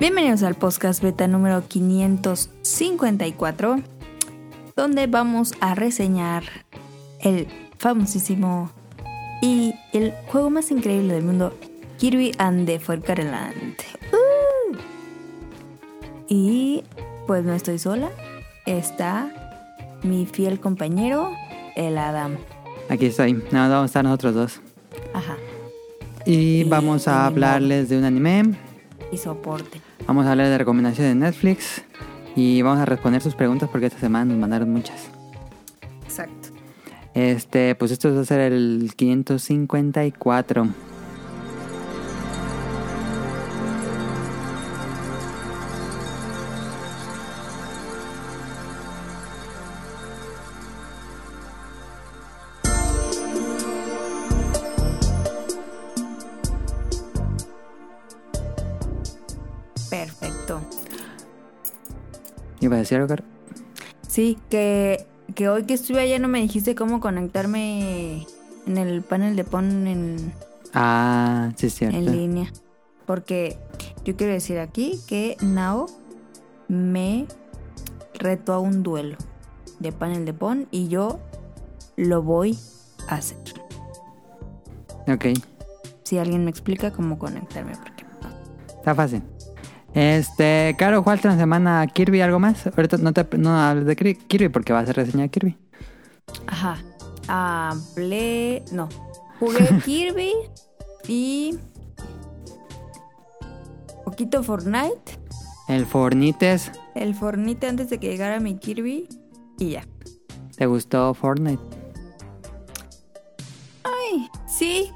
Bienvenidos al podcast beta número 554, donde vamos a reseñar el famosísimo y el juego más increíble del mundo, Kirby and the Forgotten Land. ¡Uh! Y pues no estoy sola, está mi fiel compañero, el Adam. Aquí estoy. No, vamos a estar nosotros dos. Ajá. Y Y vamos a hablarles de un anime. Y soporte. Vamos a hablar de recomendaciones de Netflix. Y vamos a responder sus preguntas porque esta semana nos mandaron muchas. Exacto. Este, pues esto va a ser el 554. Decir algo, Caro? Sí, que, que hoy que estuve allá no me dijiste cómo conectarme en el panel de PON en, Ah, sí, cierto. en línea. Porque yo quiero decir aquí que Nao me retó a un duelo de panel de PON y yo lo voy a hacer. Ok, Si alguien me explica cómo conectarme, porque está fácil. Este, Caro, ¿jugaste una semana Kirby algo más? Ahorita no, te, no hables de Kir- Kirby porque vas a reseñar Kirby. Ajá. Hablé. No. Jugué Kirby y. Poquito Fortnite. El Fornites, El Fornite antes de que llegara mi Kirby. Y ya. ¿te gustó Fortnite? Sí.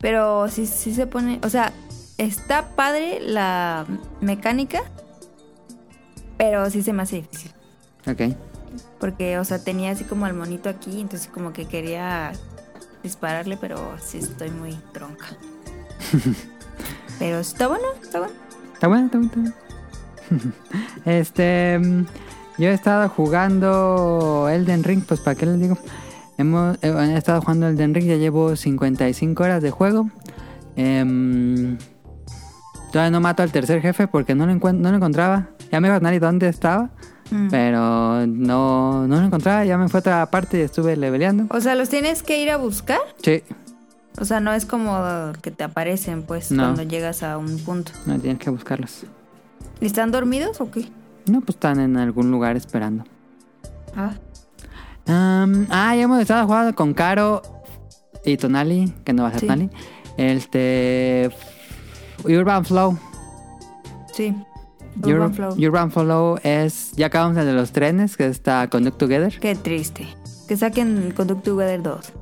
Pero sí, sí se pone. O sea, está padre la mecánica. Pero sí se me hace difícil. Ok. Porque, o sea, tenía así como al monito aquí. Entonces, como que quería dispararle. Pero sí estoy muy tronca. pero está bueno, está bueno. Está bueno, está bueno, está bueno. este, mm, yo he estado jugando Elden Ring, pues para qué les digo. Hemos, eh, he estado jugando Elden Ring, ya llevo 55 horas de juego. Em, todavía no mato al tercer jefe porque no lo, no lo encontraba. Ya me iba a nadie dónde estaba, Mm. pero no, no lo encontraba. Ya me fue a otra parte y estuve leveleando. O sea, los tienes que ir a buscar. Sí, O sea, no es como que te aparecen, pues, No. cuando llegas a un punto. no tienes que buscarlos. ¿Y ¿Están dormidos o qué? No, pues están en algún lugar esperando. Ah. Ah, ya hemos estado jugando con Caro y Tonali, que no va a ser Sí. Tonali. Este. Urban Flow. Sí. Ur- Urban Flow. Urban Flow es. Ya acabamos el de los trenes, que está Conduct Together. Qué triste. Que saquen Conduct Together 2.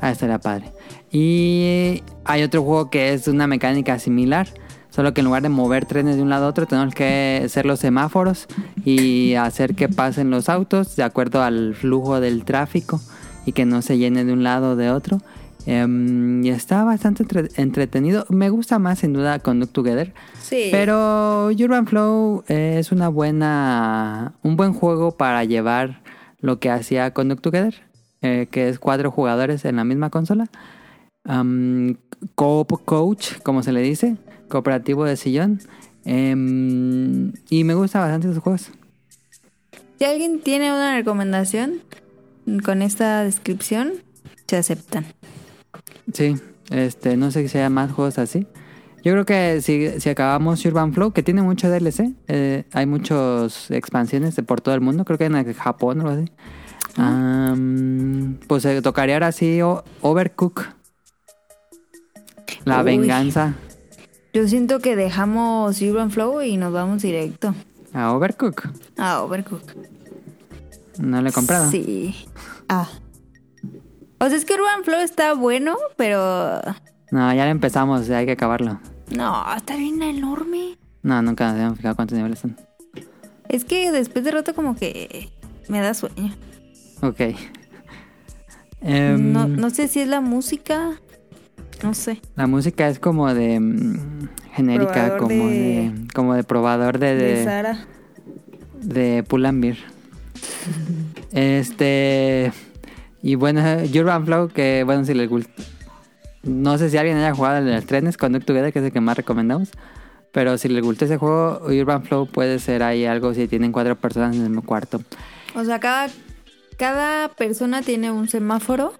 Ah, estaría padre. Y hay otro juego que es una mecánica similar. Solo que en lugar de mover trenes de un lado a otro, tenemos que hacer los semáforos y hacer que pasen los autos de acuerdo al flujo del tráfico y que no se llene de un lado o de otro. Em, y está bastante entre- entretenido. Me gusta más sin duda Conduct Together. Sí. Pero Urban Flow es una buena, un buen juego para llevar lo que hacía Conduct Together, eh, que es cuatro jugadores en la misma consola. Co-op Coach, como se le dice, cooperativo de sillón. Em, y me gusta bastante esos juegos. Si alguien tiene una recomendación con esta descripción, se aceptan. Sí, este, no sé si hay más juegos así. Yo creo que si, si acabamos Urban Flow, que tiene mucho DLC, eh, hay muchas expansiones de por todo el mundo, creo que en el Japón o algo así. Am, pues se tocaría ahora sí o- Overcook. La Uy. venganza Yo siento que dejamos Urban Flow y nos vamos directo a Overcook. a Overcook. No lo he comprado. Sí. Ah. O sea, es que Urban Flow está bueno, pero... No, ya lo empezamos, ya hay que acabarlo. No, está bien enorme. No, nunca nos habíamos fijado cuántos niveles son. Es que después de rato como que me da sueño. Ok. Em, No, no sé si es la música. No sé. La música es como de mm, genérica, Probador como de... de- como de probador de, De de, Sara. de Pull&Bear. este y bueno, Urban Flow que bueno si les gusta. No sé si alguien haya jugado en los trenes Conduct Together, que es el que más recomendamos. Pero si les gusta ese juego, Urban Flow puede ser ahí algo si tienen cuatro personas en el mismo cuarto. O sea, cada, cada persona tiene un semáforo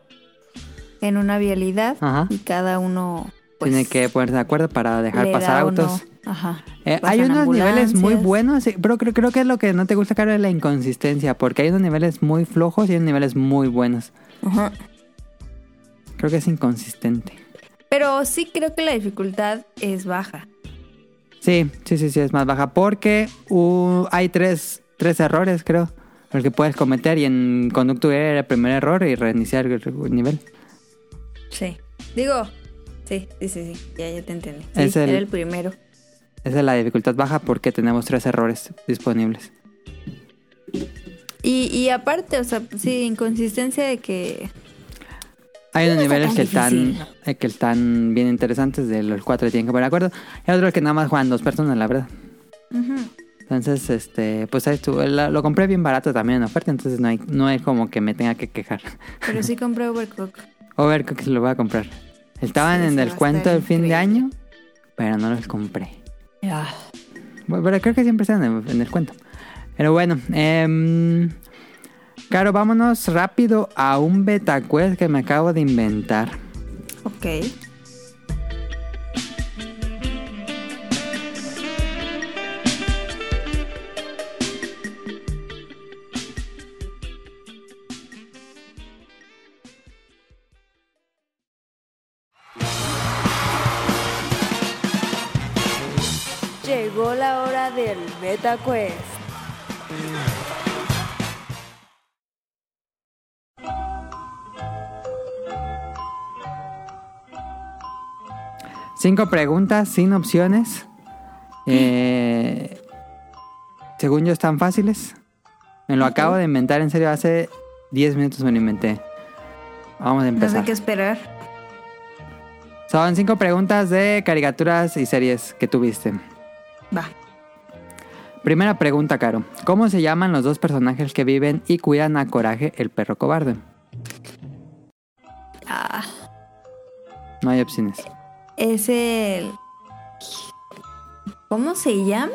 en una vialidad Ajá. y cada uno pues, Tiene que ponerse de acuerdo para dejar pasar autos. no. Ajá. Eh, hay unos niveles muy buenos, pero creo, creo que es lo que no te gusta, Caro, es la inconsistencia, porque hay unos niveles muy flojos y hay unos niveles muy buenos. Ajá. Creo que es inconsistente. Pero sí creo que la dificultad es baja. Sí, sí, sí, sí, es más baja, porque uh, hay tres, tres errores, creo, los que puedes cometer y en Conducto era el primer error y reiniciar el nivel. Sí. Digo, sí, sí, sí, sí. Ya, ya te entendí. Sí, Es el- era el primero. Esa es la dificultad baja porque tenemos tres errores disponibles. Y, y aparte, o sea, sí, inconsistencia de que... Hay unos No niveles que están, eh, que están bien interesantes, de los cuatro que tienen que poner de acuerdo. Y otros que nada más juegan dos personas, la verdad. Entonces, este, pues ahí estuvo. Lo compré bien barato también en oferta, entonces no hay, no hay como que me tenga que quejar. Pero sí compré Overcook. Overcook se lo voy a comprar. Estaban Sí, en el cuento del fin de año, pero no los compré. Ah. Bueno, Pero creo que siempre están en el, en el cuento. Pero bueno, eh, Caro, vámonos rápido a un beta quest que me acabo de inventar. Ok. Llegó la hora del Beta Quest. Cinco preguntas sin opciones. Eh, según yo están fáciles. Me lo acabo de inventar, en serio, hace 10 minutos me lo inventé. Vamos a No sé empezar. qué esperar. Son cinco preguntas de caricaturas y series que tuviste. Va. Primera pregunta, Caro. ¿Cómo se llaman los dos personajes que viven y cuidan a Coraje, el perro cobarde? Ah, No hay opciones. es el... ¿Cómo se llama?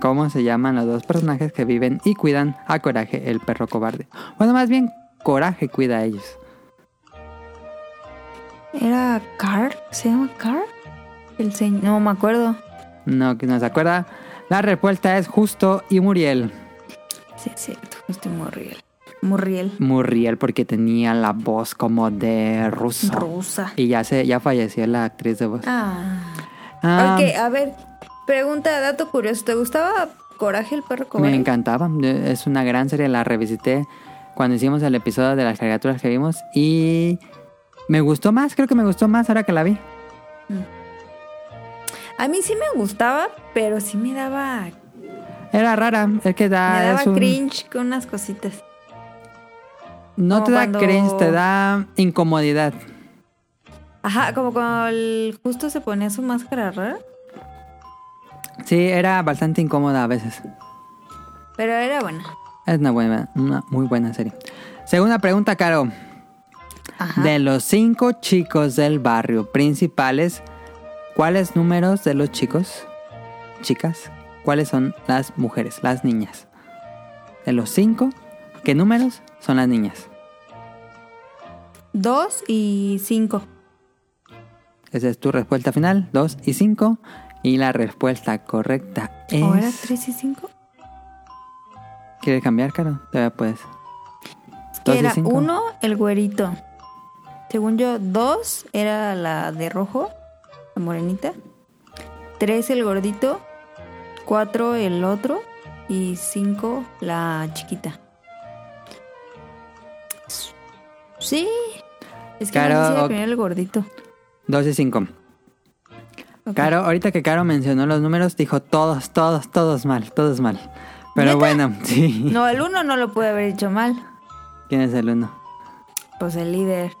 ¿Cómo se llaman los dos personajes que viven y cuidan a Coraje, el perro cobarde? Bueno, más bien, Coraje cuida a ellos. ¿Era Carl? ¿Se llama Carl? El señor... No me acuerdo. No, que no se acuerda. La respuesta es Justo y Muriel. Sí, es cierto. Justo Murriel. Murriel. Muriel porque tenía la voz como de ruso. Rusa. Y ya se ya falleció la actriz de voz. Ah. Ah, ok, a ver. Pregunta, dato curioso. ¿Te gustaba Coraje el perro cobarde? Me encantaba. Es una gran serie. La revisité cuando hicimos el episodio de las caricaturas que vimos. Y me gustó más. Creo que me gustó más ahora que la vi. A mí sí me gustaba, pero sí me daba... Era rara. Es que da. me daba es un- cringe con unas cositas. No Como te da cuando- cringe, te da incomodidad. Ajá, como cuando el justo se ponía su máscara rara. Sí, era bastante incómoda a veces. Pero era buena. Es una, buena, una muy buena serie. Segunda pregunta, Caro. Ajá. De los cinco chicos del barrio principales, ¿cuáles números de los chicos, chicas, cuáles son las mujeres, las niñas? De los cinco, ¿qué números son las niñas? Dos y cinco. Esa es tu respuesta final, 2 y 5. Y la respuesta correcta es... ¿O era tres y cinco? ¿Quieres cambiar, Caro? Todavía puedes. Que Dos era cinco. uno, el güerito. Según yo, dos era la de rojo, la morenita. Tres, el gordito. Cuatro, el otro. Y cinco, la chiquita. Sí. Es que Caro, no sé si era ok. primero el gordito. 2 y 5. Ok. Caro, ahorita que Caro mencionó los números, dijo todos, todos, todos mal, todos mal. Pero ¿Neta? bueno, sí. No, el uno no lo puede haber hecho mal. ¿Quién es el uno? Pues el líder.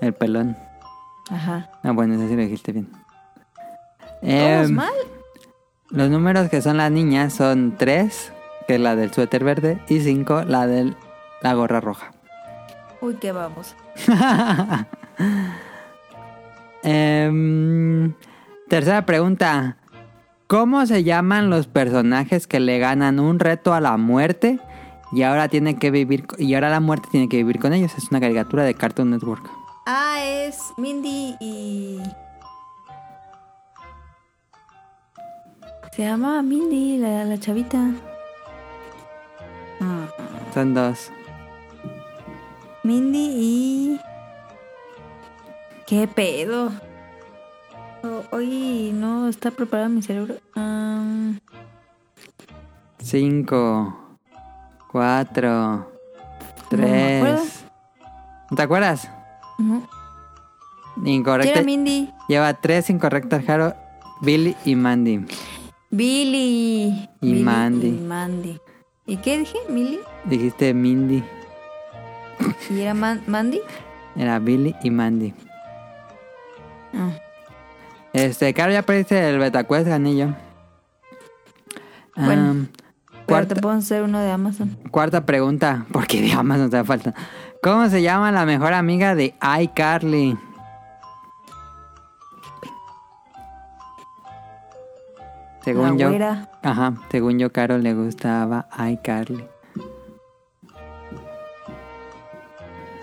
El pelón. Ajá. Ah, bueno, ese sí lo dijiste bien. ¿Todos Em, mal? Los números que son las niñas son 3, que es la del suéter verde, y 5, la de la gorra roja. Uy, qué vamos. Em, tercera pregunta. ¿Cómo se llaman los personajes que le ganan un reto a la muerte y ahora tiene que vivir y ahora la muerte tiene que vivir con ellos? Es una caricatura de Cartoon Network. Ah, es Mindy y. Se llama Mindy, la, la chavita. Ah, Son dos. Mindy y. ¿Qué pedo? Hoy no está preparado mi cerebro. Ah, Cinco, cuatro, tres. ¿No te acuerdas? no. Incorrecto. ¿Quién era Mindy? Lleva tres incorrectas, Jaro. Billy y Mandy. Billy. Y Billy Mandy. Y Mandy. ¿Y qué dije? ¿Milly? Dijiste Mindy. ¿Y era Man- Mandy? Era Billy y Mandy. Ah. Este, Caro, ya perdiste el Betacuest, ganillo. Bueno, Am, Pero cuarta, te puedo hacer uno de Amazon. cuarta pregunta, porque de Amazon te da falta. ¿Cómo se llama la mejor amiga de iCarly? Según yo, ajá, según yo, Caro le gustaba iCarly.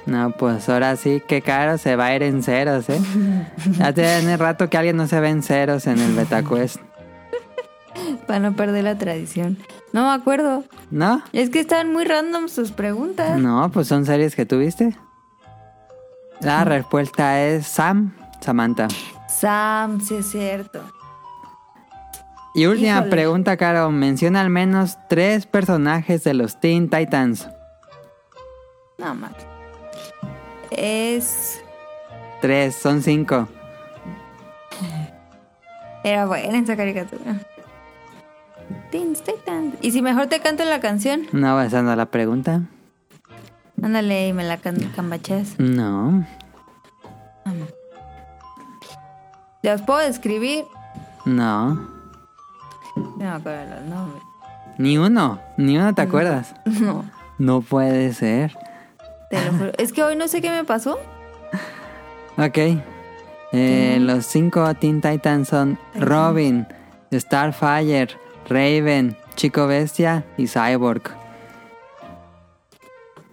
No, pues ahora sí que Caro se va a ir en ceros, ¿eh? Ya tiene rato que alguien no se ve en ceros en el Betacuest. Para no perder la tradición. No me acuerdo. ¿No? Es que están muy random sus preguntas. No, pues son series que tuviste. La respuesta es Sam, Samantha. Sam, sí es cierto. Y última Híjole. pregunta, Caro. Menciona al menos tres personajes de los Teen Titans. No, mal. Es. Tres, son cinco. Era buena esa caricatura. Teen Titans. ¿Y si mejor te canto la canción? No, esa no la pregunta. Ándale y me la can cambacheas. No, ¿Los puedo describir? no. No me acuerdo los nombres. Ni uno, ni uno te acuerdas. No, No puede ser. te lo juro. Es que hoy no sé qué me pasó. Ok. Eh, los cinco Teen Titans son Robin, Starfire, Raven, Chico Bestia y Cyborg.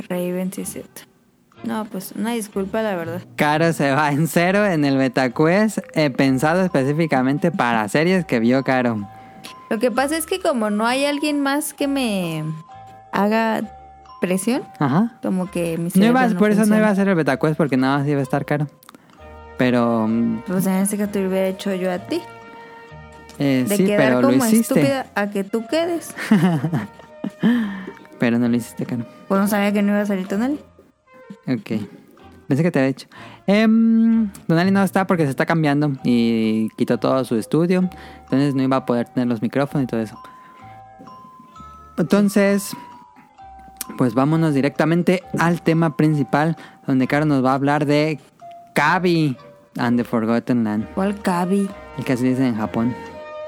Raven, sí es cierto. No, pues una disculpa, la verdad. Caro se va en cero en el BetaQuest, eh, pensado específicamente para series que vio Caro. Lo que pasa es que como no hay alguien más que me haga presión, Ajá. como que mi No ibas, por eso no iba a ser el BetaQuest porque nada más iba a estar caro. Pero mm, Pues en este caso te hubiera hecho yo a ti. eh, De sí, quedar pero como estúpida a que tú quedes. Pero no lo hiciste, Caro. Pues no sabía que no iba a salir Tonali. Ok. Pensé que te había hecho. Em, Donali no está porque se está cambiando y quitó todo su estudio. Entonces no iba a poder tener los micrófonos y todo eso. Entonces, pues vámonos directamente al tema principal, donde Caro nos va a hablar de Kabi and the Forgotten Land, ¿Cuál Cabi? el que se dice en Japón.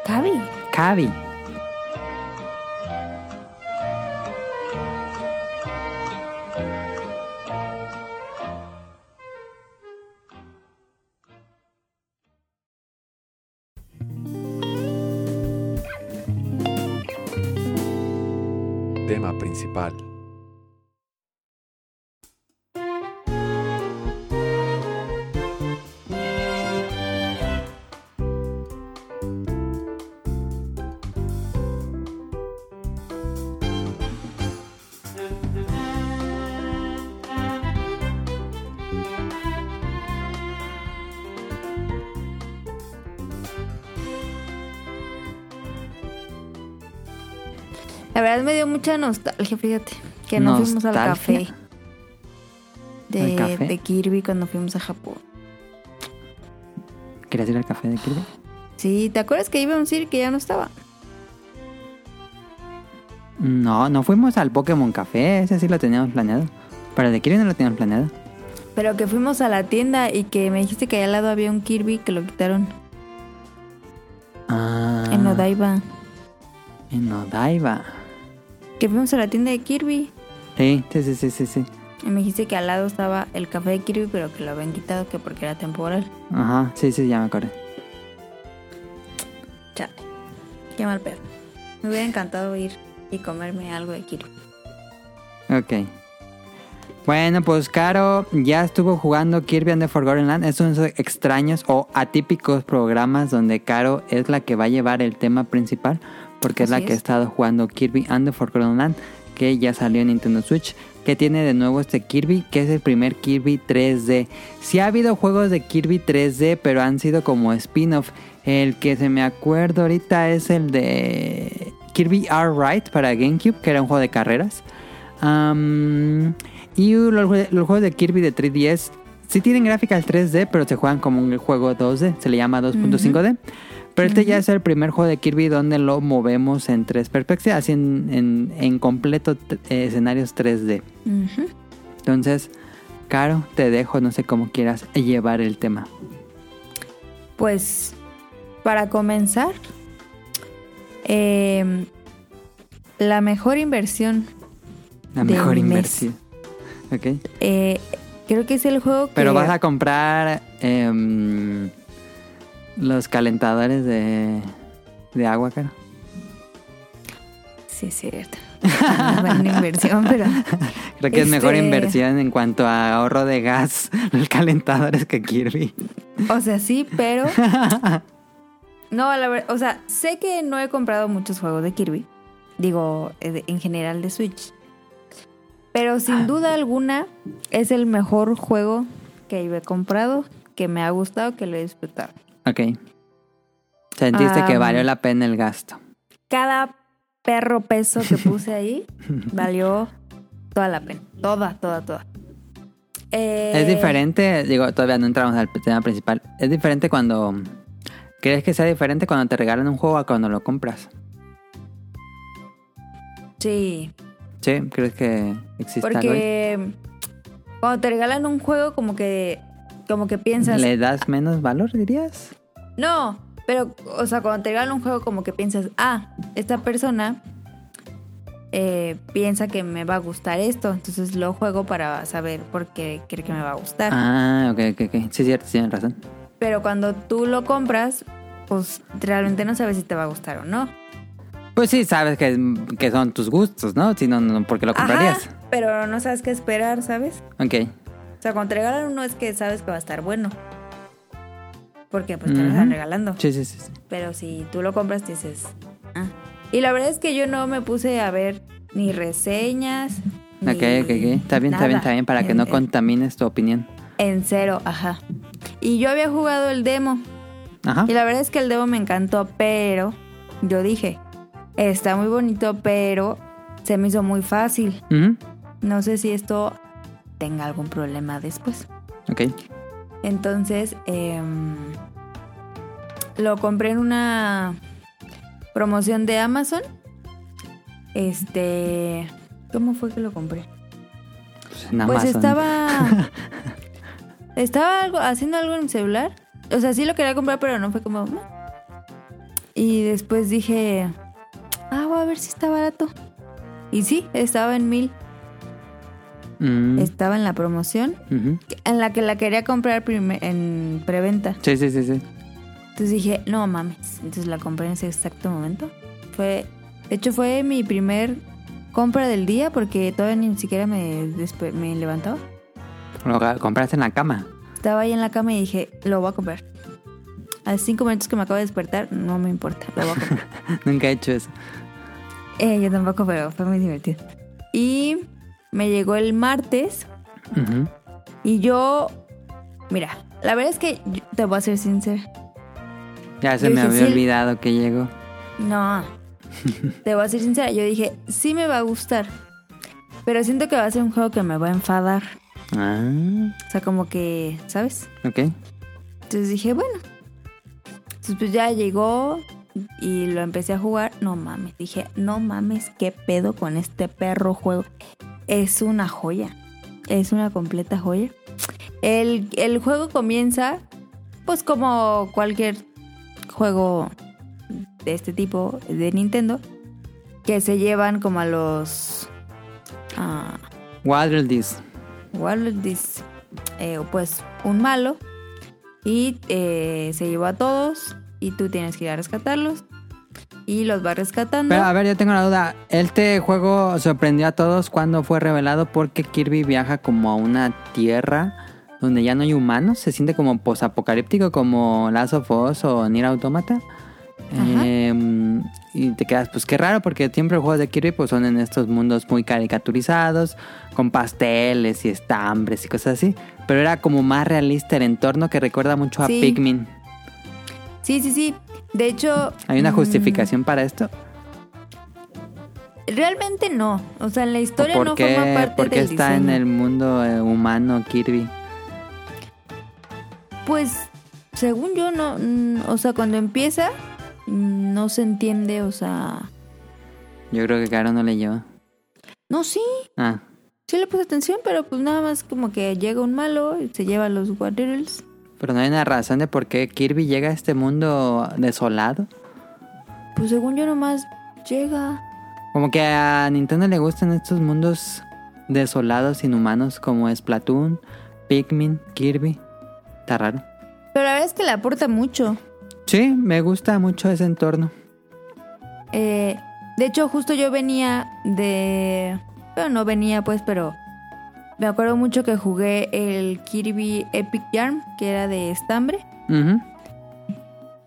¿Cabi? Kabi. Tema principal. La verdad me dio mucha nostalgia, fíjate. Que no fuimos al café. De, ¿Al café? de Kirby cuando fuimos a Japón. ¿Querías ir al café de Kirby? Sí, ¿te acuerdas que íbamos a ir y que ya no estaba? No, no fuimos al Pokémon Café, ese sí lo teníamos planeado. Pero el de Kirby no lo teníamos planeado. Pero que fuimos a la tienda y que me dijiste que allá al lado había un Kirby que lo quitaron Ah, en Odaiba. En Odaiba. Que fuimos a la tienda de Kirby. Sí, sí, sí, sí, sí. Y me dijiste que al lado estaba el café de Kirby, pero que lo habían quitado que porque era temporal. Ajá, sí, sí, ya me acordé. Chale. Qué mal pedo. Me hubiera encantado ir y comerme algo de Kirby. Ok. Bueno, pues Caro ya estuvo jugando Kirby and the Forgotten Land. Es uno de esos extraños o atípicos programas donde Caro es la que va a llevar el tema principal. Porque es la que ha es. estado jugando Kirby and the Forgotten Land. Que ya salió en Nintendo Switch. Que tiene de nuevo este Kirby. Que es el primer Kirby 3D. Sí ha habido juegos de Kirby 3D. Pero han sido como spin-off. El que se me acuerdo ahorita es el de Kirby R. Right para GameCube. Que era un juego de carreras. Y los juegos de Kirby de 3DS sí tienen gráficas 3D, pero se juegan como un juego 2D. Se le llama 2.5D. Pero este ya es el primer juego de Kirby donde lo movemos en tres perspectivas, así en, en, en completo eh, escenarios 3D. Ujú. Entonces, Caro, te dejo, no sé cómo quieras llevar el tema. Pues, para comenzar, em, la mejor inversión, La mejor inversión. Ok. eh, creo que es el juego que... Pero vas a comprar em, los calentadores de, de agua, Caro. Sí, es cierto. Una buena inversión, pero... Creo que es mejor Este- inversión en cuanto a ahorro de gas los calentadores que Kirby. O sea, sí, pero... No, la verdad, o sea, sé que no he comprado muchos juegos de Kirby. Digo, eh, en general de Switch. Pero Ah. sin duda alguna es el mejor juego que yo he comprado, que me ha gustado, que lo he disfrutado. Ok. Sentiste que valió la pena el gasto. Cada perro peso que puse ahí valió toda la pena. Toda, toda, toda. Eh, Es diferente, digo, todavía no entramos al tema principal. Es diferente cuando... ¿Crees que sea diferente cuando te regalan un juego a cuando lo compras? Sí, Sí, ¿crees que existe algo ahí? porque cuando te regalan un juego como que como que piensas, ¿Le das menos valor, dirías? no, pero o sea, cuando te regalan un juego como que piensas, ah, esta persona eh, piensa que me va a gustar esto, entonces lo juego para saber por qué cree que me va a gustar. Ah, ok, ok, ok. Sí, cierto, tienes razón. Pero cuando tú lo compras, pues realmente no sabes si te va a gustar o no. Pues sí, sabes que, que son tus gustos, ¿no? Si no, no, ¿por qué lo comprarías? Ajá, pero no sabes qué esperar, ¿sabes? Ok. O sea, cuando te regalan uno es que sabes que va a estar bueno. Porque pues te lo están regalando. Sí, sí, sí. sí. Pero si tú lo compras, dices. "Ah". Y la verdad es que yo no me puse a ver ni reseñas. Ok, ni ok, ok. Está bien, está bien, está bien, para que no En- contamines tu opinión. En cero, ajá. Y yo había jugado el demo. Ajá. Y la verdad es que el demo me encantó, pero yo dije, está muy bonito, pero se me hizo muy fácil. Ujú. No sé si esto tenga algún problema después. Ok. Entonces, em, lo compré en una promoción de Amazon. Este, ¿cómo fue que lo compré? Pues, en Pues Amazon. estaba estaba algo, haciendo algo en mi celular. O sea, sí lo quería comprar, pero no fue como. "No". Y después dije, ah, voy a ver si está barato. Y sí, estaba en mil. Mm, Estaba en la promoción, en la que la quería comprar en preventa. Sí, sí, sí, sí. Entonces dije, no mames. Entonces la compré en ese exacto momento. Fue, de hecho, fue mi primer compra del día porque todavía ni siquiera me, me levantaba. Lo compraste en la cama. Estaba ahí en la cama y dije, lo voy a comprar. A los cinco minutos que me acabo de despertar, no me importa, lo voy a comprar. Nunca he hecho eso. Eh, yo tampoco, pero fue muy divertido. Y me llegó el martes y yo, mira, la verdad es que yo- te voy a ser sincera. Ya se Yo me dije, había sí. olvidado que llegó. No, te voy a ser sincera. Yo dije, sí me va a gustar, pero siento que va a ser un juego que me va a enfadar. Ah, O sea, como que, ¿sabes? ok. Entonces dije, bueno. Entonces pues ya llegó y lo empecé a jugar. No mames, dije, no mames, qué pedo con este perro juego. Es una joya. Es una completa joya. El, el juego comienza, pues como cualquier juego de este tipo de Nintendo, que se llevan como a los... ah, Waddle This. World is, eh, pues un malo y eh, se llevó a todos y tú tienes que ir a rescatarlos y los va rescatando. Pero a ver, yo tengo una duda. Este juego sorprendió a todos cuando fue revelado porque Kirby viaja como a una tierra donde ya no hay humanos. Se siente como posapocalíptico, como Last of Us o Nier Automata. Eh, y te quedas, pues qué raro, porque siempre los juegos de Kirby pues, son en estos mundos muy caricaturizados, con pasteles y estambres y cosas así. Pero era como más realista el entorno que recuerda mucho a Sí. Pikmin. Sí, sí, sí. De hecho... ¿Hay una mm, justificación para esto? Realmente no. O sea, en la ¿O historia ¿Por no qué, forma parte por qué del está en el mundo eh, humano Kirby? Pues, según yo, no... mm, o sea, cuando empieza, mm, no se entiende, o sea... Yo creo que Caro no leyó. No, sí. Ah, Sí le puse atención, pero pues nada más como que llega un malo y se lleva a los Waterals. Pero no hay una razón de por qué Kirby llega a este mundo desolado. Pues según yo nomás llega. Como que a Nintendo le gustan estos mundos desolados, inhumanos, como Splatoon, Pikmin, Kirby. Está raro. Pero la verdad es que le aporta mucho. Sí, me gusta mucho ese entorno. Eh, de hecho, justo yo venía de... Bueno, no venía pues, pero... Me acuerdo mucho que jugué el Kirby Epic Yarn, que era de estambre.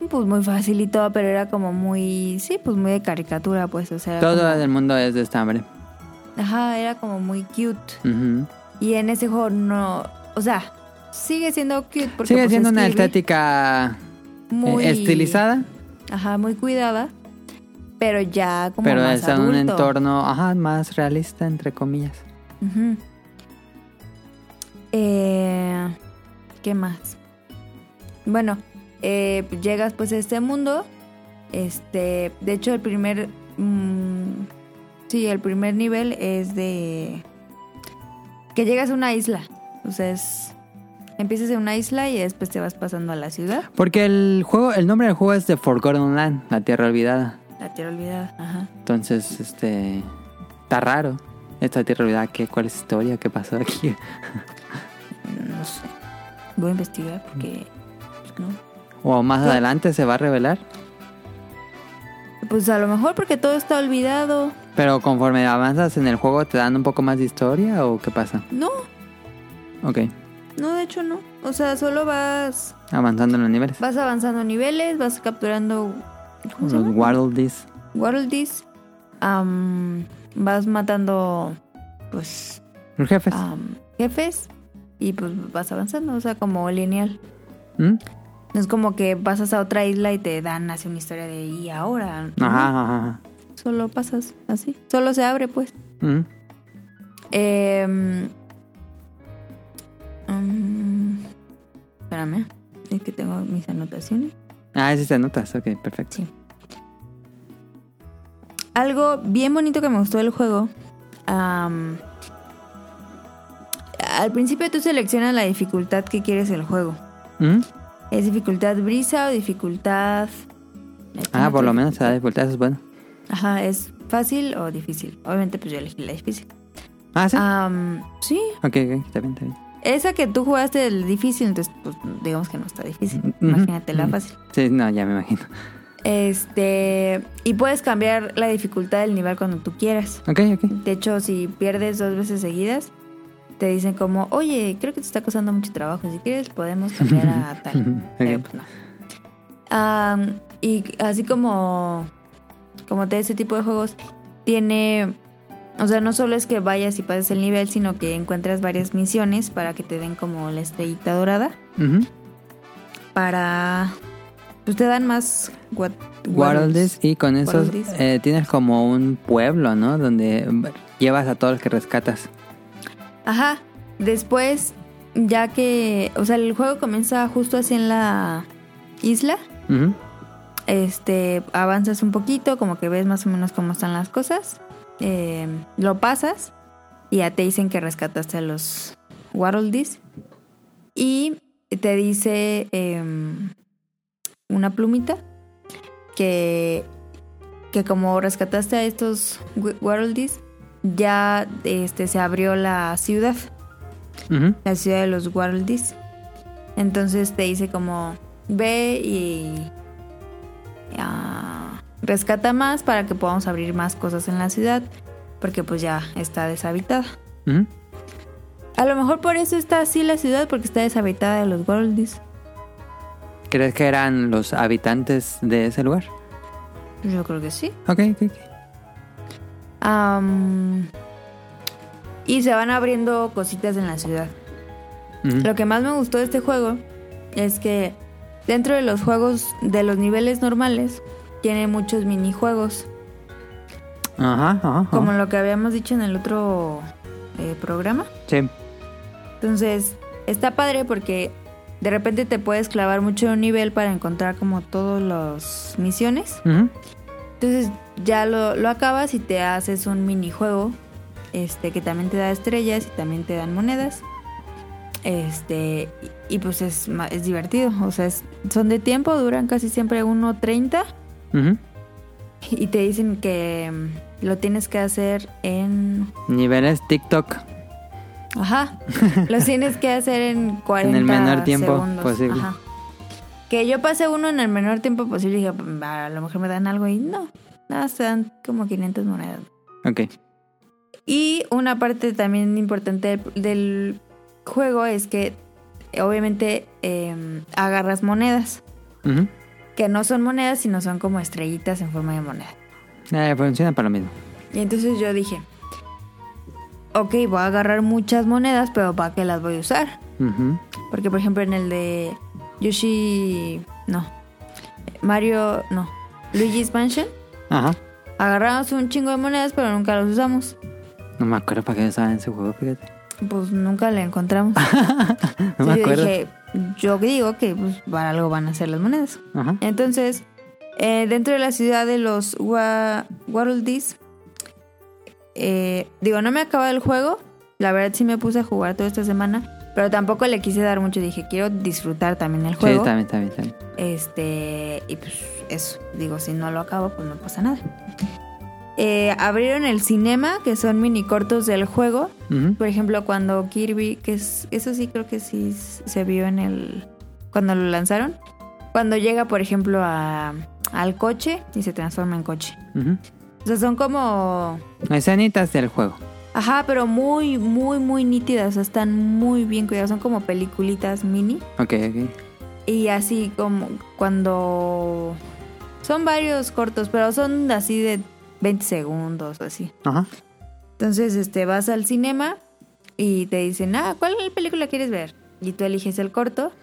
Pues muy fácil y todo, pero era como muy... Sí, pues muy de caricatura, pues, o sea... Todo como- el mundo es de estambre. Ajá, era como muy cute. Y en ese juego no... O sea, sigue siendo cute porque Sigue pues, siendo es una Kirby, estética eh, muy estilizada, Ajá, muy cuidada. Pero ya como pero más está en un entorno ajá, más realista, entre comillas. Ujú. Eh, ¿Qué más? Bueno, eh, llegas pues a este mundo. Este, de hecho el primer, mm, sí, el primer nivel es de que llegas a una isla. O sea, es empiezas en una isla y después te vas pasando a la ciudad, Porque el juego, el nombre del juego es The Forgotten Land, la tierra olvidada. la tierra olvidada. Ajá. Entonces, este, está raro. Esta tierra olvidada, ¿qué, ¿cuál es la historia? ¿Qué pasó aquí? No sé. Voy a investigar porque pues, no. O más Pues- adelante se va a revelar. Pues a lo mejor porque todo está olvidado. Pero conforme avanzas en el juego, ¿te dan un poco más de historia o qué pasa? No, Ok, no, de hecho no. O sea, solo vas avanzando en los niveles. vas avanzando niveles, vas capturando ¿cómo se Los? Waddle-Dees. Worldies. am, vas matando pues Los jefes. jefes y pues vas avanzando, o sea, como lineal. ¿Mm? No es como que pasas a otra isla y te dan así una historia de y ahora. ¿no? Ajá, ajá, ajá. Solo pasas así. Solo se abre, pues. ¿Mm? Eh, mm, espérame. Es que tengo mis anotaciones. Ah, sí te notas. Ok, perfecto. Sí. Algo bien bonito que me gustó del juego. am, al principio tú seleccionas la dificultad que quieres el juego. ¿Mm? ¿Es dificultad brisa o dificultad... Ah, por lo menos te da dificultad, es bueno. Ajá, ¿es fácil o difícil? Obviamente pues yo elegí la difícil. Ah, sí. Am, sí, Ok, ok, está bien, está bien. esa que tú jugaste el difícil, entonces pues digamos que no está difícil. Imagínate la fácil. Sí, no, ya me imagino. Este, y puedes cambiar la dificultad del nivel cuando tú quieras. Ok, ok. De hecho, si pierdes dos veces seguidas, te dicen como, oye, creo que te está costando mucho trabajo. Si quieres, podemos cambiar a tal. Pero pues no. Y así como, como de ese tipo de juegos, tiene. O sea, no solo es que vayas y pases el nivel, sino que encuentras varias misiones para que te den como la estrellita dorada. Para. Pues te dan más. What, Waddle-Dees y con esos eh, tienes como un pueblo, ¿no? Donde llevas a todos los que rescatas. Ajá. Después, ya que. O sea, el juego comienza justo así en la isla. Este, avanzas un poquito, como que ves más o menos cómo están las cosas. eh, lo pasas y ya te dicen que rescataste a los Waddle-Dees. Y te dice em, una plumita que, que como rescataste a estos Wa- Waddle-Dees, ya este, se abrió la ciudad la ciudad de los Waddle-Dees. Entonces te dice como ve y ah, rescata más para que podamos abrir más cosas en la ciudad, porque pues ya está deshabitada. A lo mejor por eso está así la ciudad, porque está deshabitada de los Worldies. ¿Crees que eran los habitantes de ese lugar? Yo creo que sí. Ok, ok, ok. Y se van abriendo cositas en la ciudad. Lo que más me gustó de este juego es que dentro de los juegos de los niveles normales tiene muchos minijuegos, Ajá, ajá. ajá. como lo que habíamos dicho en el otro eh, programa. Sí. Entonces, está padre porque de repente te puedes clavar mucho en un nivel para encontrar como todas las misiones. Ujú. Entonces ya lo, lo acabas y te haces un minijuego este, que también te da estrellas y también te dan monedas. Este, y, y pues es, es divertido. O sea, es- son de tiempo, duran casi siempre 1.30 Ujú. y te dicen que mm, lo tienes que hacer en... Niveles TikTok. Ajá, lo tienes que hacer en 40 En el menor tiempo segundos. posible. Ajá. Que yo pasé uno en el menor tiempo posible y dije, "Mm, a lo mejor me dan algo y no, nada, se dan como 500 monedas. Ok. Y una parte también importante del, del juego es que obviamente eh, agarras monedas, que no son monedas, sino son como estrellitas en forma de moneda. Eh, funciona para lo mismo. Y entonces yo dije, ok, voy a agarrar muchas monedas, pero ¿para qué las voy a usar? Porque por ejemplo en el de Yoshi, no, Mario, no, Luigi's Mansion, Ajá. agarramos un chingo de monedas, pero nunca los usamos. No me acuerdo para qué estaba en ese juego, fíjate. Pues nunca le encontramos. No me yo acuerdo. dije, yo digo que pues, para algo van a ser las monedas. Ajá. Entonces, eh, dentro de la ciudad de los Wa- Worldies, eh, digo, no me acaba el juego. La verdad sí me puse a jugar toda esta semana. Pero tampoco le quise dar mucho. Dije, quiero disfrutar también el Sí, juego. está bien, está bien. Este, y pues eso, digo, si no lo acabo, pues no pasa nada. Eh, abrieron el cinema, que son mini cortos del juego. Ujú. Por ejemplo, cuando Kirby, que es, eso sí creo que sí se vio en el, cuando lo lanzaron. Cuando llega, por ejemplo, a, al coche y se transforma en coche. Ujú. O sea, son como, Escenitas del juego. Ajá, pero muy, muy, muy nítidas. O sea, están muy bien cuidadas. Son como peliculitas mini. Ok, ok. Y así como cuando... Son varios cortos, pero son así de 20 segundos o así. Ajá. Entonces, este, vas al cinema y te dicen, ah, ¿cuál película quieres ver? Y tú eliges el corto,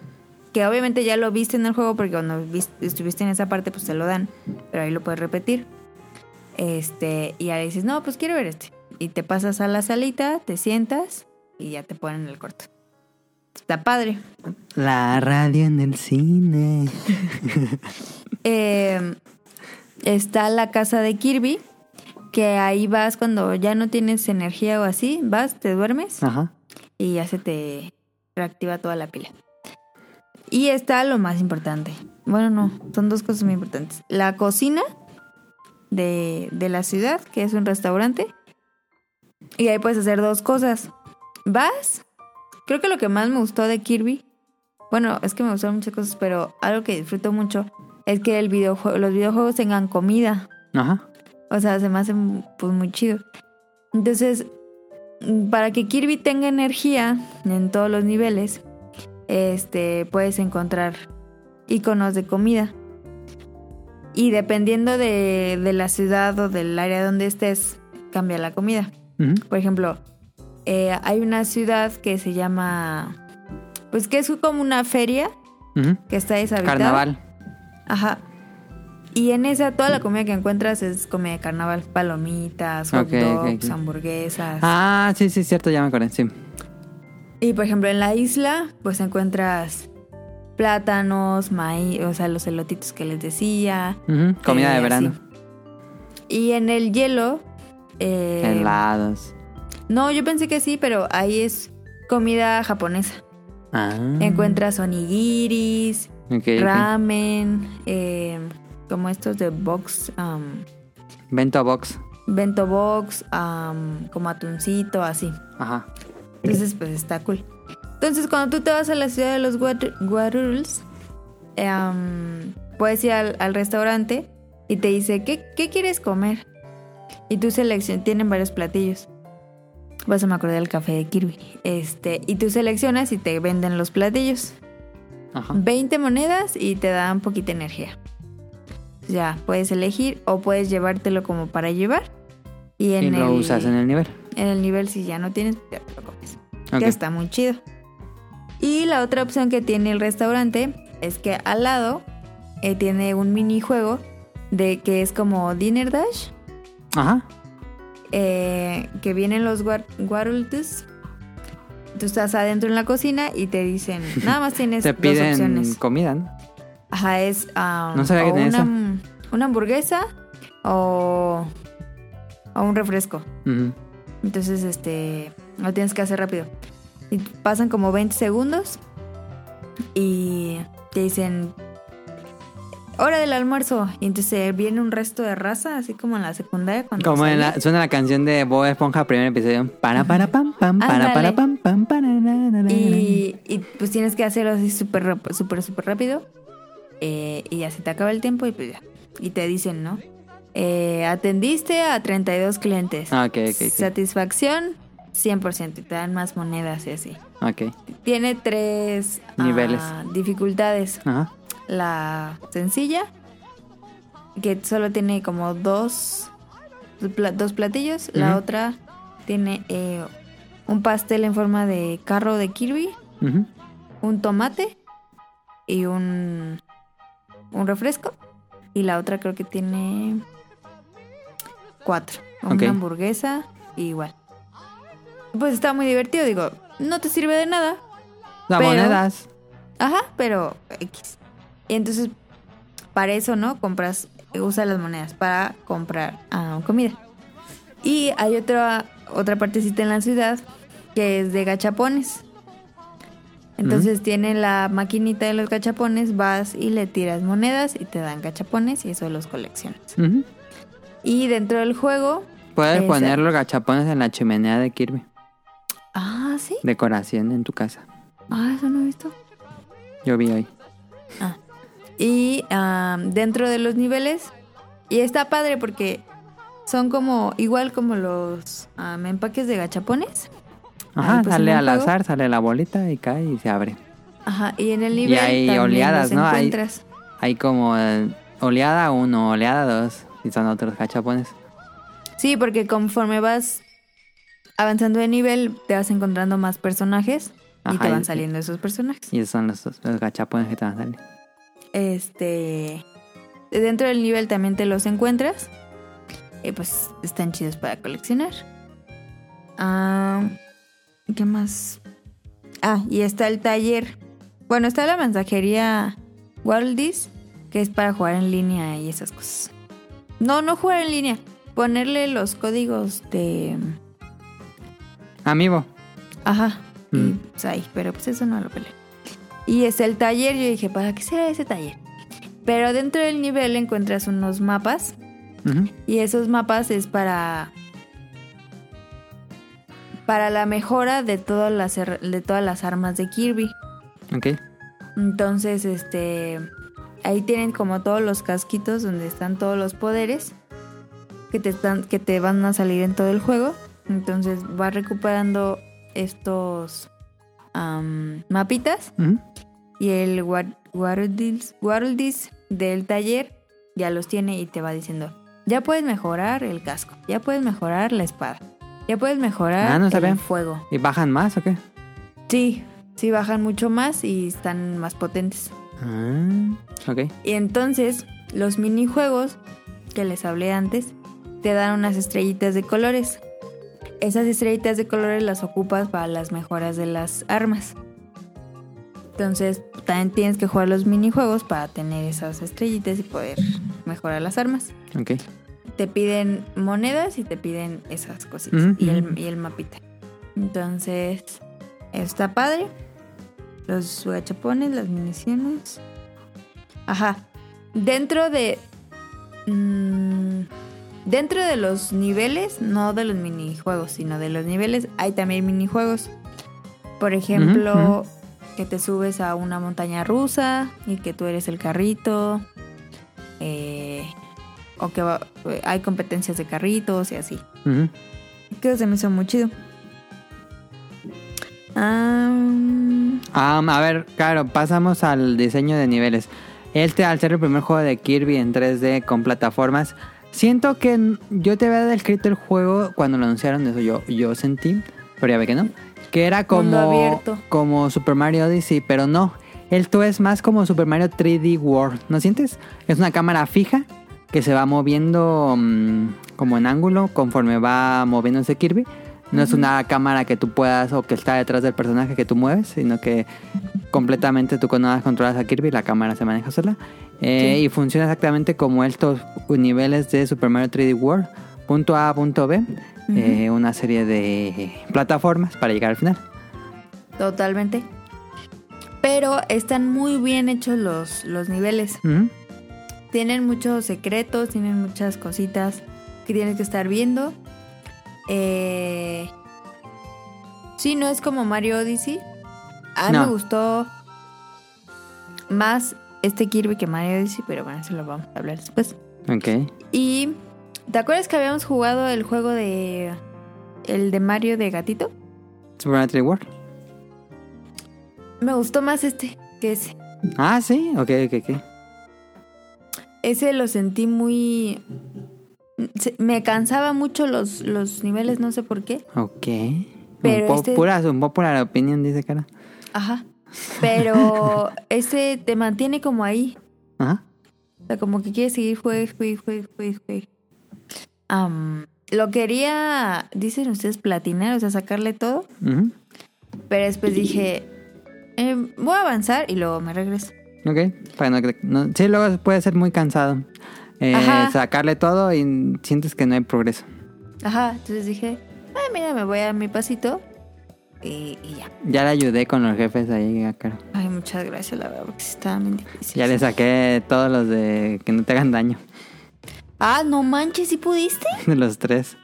que obviamente ya lo viste en el juego porque cuando vis- estuviste en esa parte, pues te lo dan, pero ahí lo puedes repetir. Este, y ahí dices, no, pues quiero ver este. Y te pasas a la salita, te sientas y ya te ponen el corto. Está padre. La radio en el cine. Eh, está la casa de Kirby, que ahí vas cuando ya no tienes energía o así, vas, te duermes Ajá. y ya se te reactiva toda la pila. Y está lo más importante. Bueno, no, son dos cosas muy importantes. La cocina de, de la ciudad, que es un restaurante. Y ahí puedes hacer dos cosas. Vas, creo que lo que más me gustó de Kirby, bueno, es que me gustaron muchas cosas, pero algo que disfruto mucho es que el videojue- los videojuegos tengan comida. Ajá. O sea, se me hace pues muy chido. Entonces, para que Kirby tenga energía en todos los niveles, este, puedes encontrar iconos de comida. Y dependiendo de, de la ciudad o del área donde estés, cambia la comida. Por ejemplo, eh, hay una ciudad que se llama, pues que es como una feria que está deshabitada. Carnaval. Ajá. Y en esa toda la comida que encuentras es comida de carnaval, palomitas, hot dogs, hamburguesas. Ah, sí, sí, cierto, ya me acordé, sí. Y por ejemplo en la isla pues encuentras plátanos, maíz, o sea, los elotitos que les decía. Comida eh, de verano. así. Y en el hielo... eh, Helados. no, yo pensé que sí, pero ahí es comida japonesa. Ah. Encuentras onigiris, ramen, eh, como estos de box, um, Bento box. bento box, um, como atuncito, así. Ajá. Entonces, pues está cool. Entonces, cuando tú te vas a la ciudad de los Guar- Guaruls, em, puedes ir al, al restaurante y te dice, ¿qué, qué quieres comer? Y tú seleccionas, tienen varios platillos. Vas a me acordar del café de Kirby. Este, y tú seleccionas y te venden los platillos. Ajá. 20 monedas y te dan poquita energía. Ya, puedes elegir o puedes llevártelo como para llevar. Y en y lo el, usas en el nivel. en el nivel, si ya no tienes, ya te lo comes. Que está muy chido. Y la otra opción que tiene el restaurante es que al lado eh, tiene un minijuego de que es como Dinner Dash. Ajá. eh, que vienen los guar- Warultus. Tú estás adentro en la cocina y te dicen, nada más tienes Te dos piden opciones. comida, ¿no? Ajá, es ah, No sabía que o tenía una, hamburguesa o, o un refresco. Entonces, este, lo tienes que hacer rápido. Y pasan como 20 segundos y te dicen, hora del almuerzo. Y entonces viene un resto de raza, así como en la secundaria. Cuando Como en la, suena la canción de Bob Esponja, primer episodio. Para, para, pam, pam, para, para, pam, pam, para, na, na, na, Y, y, pues tienes que hacerlo así súper, súper, súper rápido. Eh, y ya se te acaba el tiempo y pues ya. Y te dicen, ¿no? Eh, atendiste a 32 clientes. Ah, ok, ok, ok. Satisfacción, 100%. Y te dan más monedas y así. Ok. Tiene tres ah, Niveles. dificultades. Ajá. La sencilla, que solo tiene como dos, dos platillos. La otra tiene eh, un pastel en forma de carro de Kirby, un tomate y un, un refresco. Y la otra creo que tiene cuatro. Una hamburguesa y igual. Pues está muy divertido, digo, no te sirve de nada, Las Pero- monedas. Ajá, pero X. Y entonces, para eso, ¿no? Compras, usa las monedas para comprar ah, comida. Y hay otra, otra partecita en la ciudad que es de gachapones. Entonces tiene la maquinita de los gachapones, vas y le tiras monedas y te dan gachapones y eso los coleccionas. Y dentro del juego... Puedes poner los gachapones en la chimenea de Kirby. Ah, sí. Decoración en tu casa. Ah, eso no he visto. Yo vi hoy. Ah. Y ah, dentro de los niveles, y está padre porque son como, igual como los empaques de gachapones. Ajá, Ahí, pues, sale al juego. azar, sale la bolita y cae y se abre. Ajá, y en el nivel hay también oleadas, ¿no? Hay-. Hay como eh, oleada 1, oleada 2 y son otros gachapones. Sí, porque conforme vas avanzando de nivel, te vas encontrando más personajes y te van saliendo esos personajes. Y esos son los, los gachapones que te van a salir. Este. Dentro del nivel también te los encuentras. Y pues están chidos para coleccionar. Ah, ¿Qué más? Ah, y está el taller. Bueno, está la mensajería Waldis, que es para jugar en línea y esas cosas. No, no jugar en línea. Ponerle los códigos de. Amigo. Ajá. Y Mm. pues ahí, pero pues eso no lo peleé. Y es el taller, yo dije, ¿para qué será ese taller? Pero dentro del nivel encuentras unos mapas y esos mapas es para para la mejora de todas las de todas las armas de Kirby. Ok. Entonces, este ahí tienen como todos los casquitos donde están todos los poderes que te están que te van a salir en todo el juego. Entonces, vas recuperando estos mapitas y el War- Warudis, Warudis del taller ya los tiene y te va diciendo, ya puedes mejorar el casco, ya puedes mejorar la espada, ya puedes mejorar Ah, no el fuego. ¿Y bajan más o qué? Sí, sí bajan mucho más y están más potentes. Ah, ok. Y entonces los minijuegos que les hablé antes te dan unas estrellitas de colores. Esas estrellitas de colores las ocupas para las mejoras de las armas. Entonces también tienes que jugar los minijuegos para tener esas estrellitas y poder mejorar las armas. Ok. Te piden monedas y te piden esas cositas y, el, ujú. y el mapita. Entonces está padre. Los gachapones, las municiones. Ajá. Dentro de. mm, dentro de los niveles, no de los minijuegos, sino de los niveles, hay también minijuegos. Por ejemplo, que te subes a una montaña rusa y que tú eres el carrito. Eh, o que va- eh, hay competencias de carritos y así. Ujú. Que se me hizo muy chido. Am, a ver, claro, pasamos al diseño de niveles. Este, al ser el primer juego de Kirby en 3D con plataformas, siento que yo te había descrito el juego cuando lo anunciaron, eso yo, yo sentí, pero ya ve que no. Que era como, como Super Mario Odyssey, pero no. Esto es más como Super Mario 3D World, ¿no sientes? Es una cámara fija que se va moviendo mm, como en ángulo conforme va moviéndose Kirby. No es una cámara que tú puedas o que está detrás del personaje que tú mueves, sino que completamente tú cuando controlas a Kirby la cámara se maneja sola. Eh, Sí. Y funciona exactamente como estos niveles de Super Mario 3D World. Punto A, punto B. eh, una serie de plataformas para llegar al final. totalmente. Pero están muy bien hechos los, los niveles. Tienen muchos secretos, tienen muchas cositas que tienes que estar viendo. Eh... Sí, no es como Mario Odyssey. A mí No. me gustó más este Kirby que Mario Odyssey, pero bueno, eso lo vamos a hablar después. Ok. Y ¿te acuerdas que habíamos jugado el juego de el de Mario de gatito? Super Mario 3D World. Me gustó más este que ese. Ah, sí. Ok, ok, ok. Ese lo sentí muy me cansaba mucho los, los niveles, no sé por qué. Ok. Pero un, este- pura, un popular opinion, dice cara. Ajá. Pero ese te mantiene como ahí. Ajá. O sea, como que quiere seguir juegue, juegue, juegue, juegue, juegue. Lo quería, dicen ustedes, platinar, o sea, sacarle todo. Ujú. Pero después dije, eh, voy a avanzar y luego me regreso. Ok. Para no no- sí, luego puede ser muy cansado. Eh, sacarle todo y sientes que no hay progreso. Ajá, entonces dije, ay, mira, me voy a mi pasito y, y ya. Ya le ayudé con los jefes ahí, a cara. Ay, muchas gracias, la verdad, porque sí estaban bien difíciles. Ya le saqué todos los de que no te hagan daño. Ah, no manches, ¿sí pudiste? De los tres.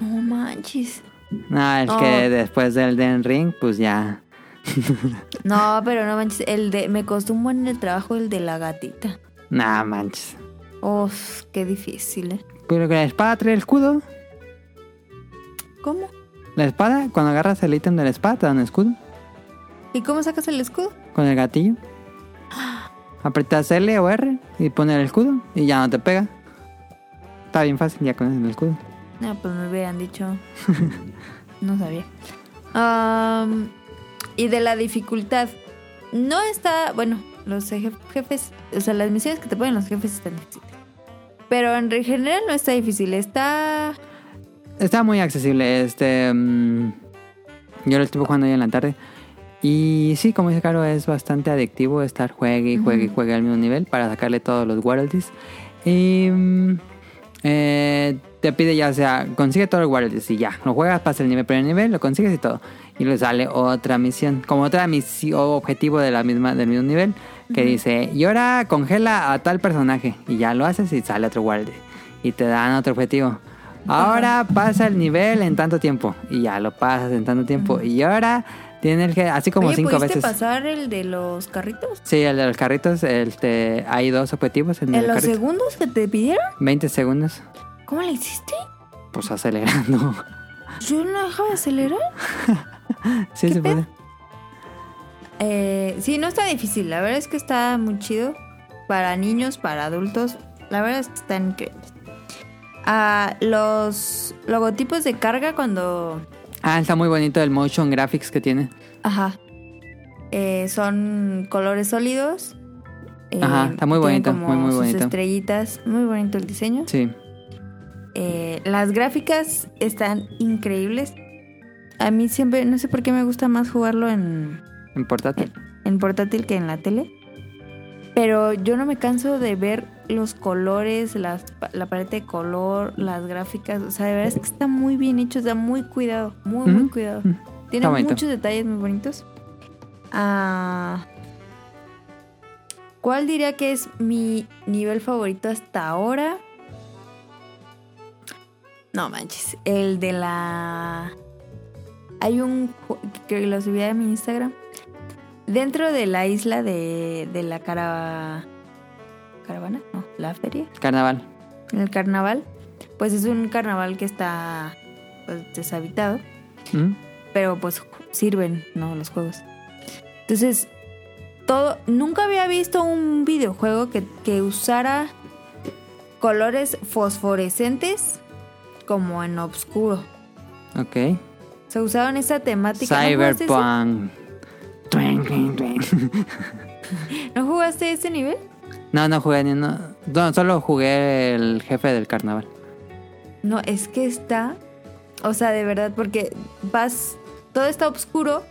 No manches. No, el Oh. que después del Den Ring, pues ya. No, pero no manches, el de, me costó un buen el trabajo el de la gatita. Nah, manches. Uf, qué difícil, ¿eh? Pero que la espada trae el escudo. ¿Cómo? La espada, cuando agarras el ítem de la espada, te da un escudo. ¿Y cómo sacas el escudo? Con el gatillo. Aprietas L o R y pones el escudo y ya no te pega. Está bien fácil ya con el escudo. No, pues me hubieran dicho. no sabía. Y de la dificultad. No está. Bueno, los jef- jefes. O sea, las misiones que te ponen los jefes están difíciles. Pero en general no está difícil. Está. Está muy accesible. Este. mm, yo lo estuve jugando hoy en la tarde. Y sí, como dice Caro, es bastante adictivo estar juegue y juegue y juegue al mismo nivel para sacarle todos los royalties. Y. mm, eh, te pide ya sea, consigue todos los royalties y ya, lo juegas, pasa el nivel, el nivel lo consigues y todo. Y le sale otra misión, como otra misión o objetivo de la misma, del mismo nivel, que dice, y ahora congela a tal personaje. Y ya lo haces y sale otro royalty. Y te dan otro objetivo. Ahora pasa el nivel en tanto tiempo. Y ya lo pasas en tanto tiempo. Y ahora tienes que, así como Oye, cinco ¿pudiste veces. pasar el de los carritos? Sí, el de los carritos, este, hay dos objetivos en ¿En los carrito. segundos que te pidieron? 20 segundos, ¿Cómo le hiciste? pues acelerando. Yo no dejaba de acelerar. sí, ¿Qué se puede. Eh, sí, no está difícil. La verdad es que está muy chido. Para niños, para adultos. La verdad es que están increíbles. Ah, los logotipos de carga cuando... Ah, está muy bonito el motion graphics que tiene. Ajá. Eh, son colores sólidos. Eh, Ajá, está muy bonito, muy, muy sus bonito. estrellitas. Muy bonito el diseño. Sí. Eh, las gráficas están increíbles. A mí siempre, no sé por qué me gusta más jugarlo en, En portátil. en portátil que en la tele. Pero yo no me canso de ver los colores, las, la paleta de color, las gráficas. O sea, de verdad es que está muy bien hecho, está muy cuidado, muy, muy cuidado. Mm. Tiene muchos detalles muy bonitos. Ah, ¿Cuál diría que es mi nivel favorito hasta ahora? No manches, el de la... Hay un... que lo subí a mi Instagram. Dentro de la isla de, de la cara... caravana, no, la feria. Carnaval. en el carnaval, pues es un carnaval que está pues, deshabitado, ¿Mm? pero pues sirven, ¿no? Los juegos. Entonces, todo, nunca había visto un videojuego que, que usara colores fosforescentes como en oscuro. Ok. Se usaban esa temática. ¿No ¿No jugaste ese nivel? No, no jugué ni no, no, solo jugué el jefe del carnaval. No, es que está. O sea, de verdad, porque vas. Todo está oscuro,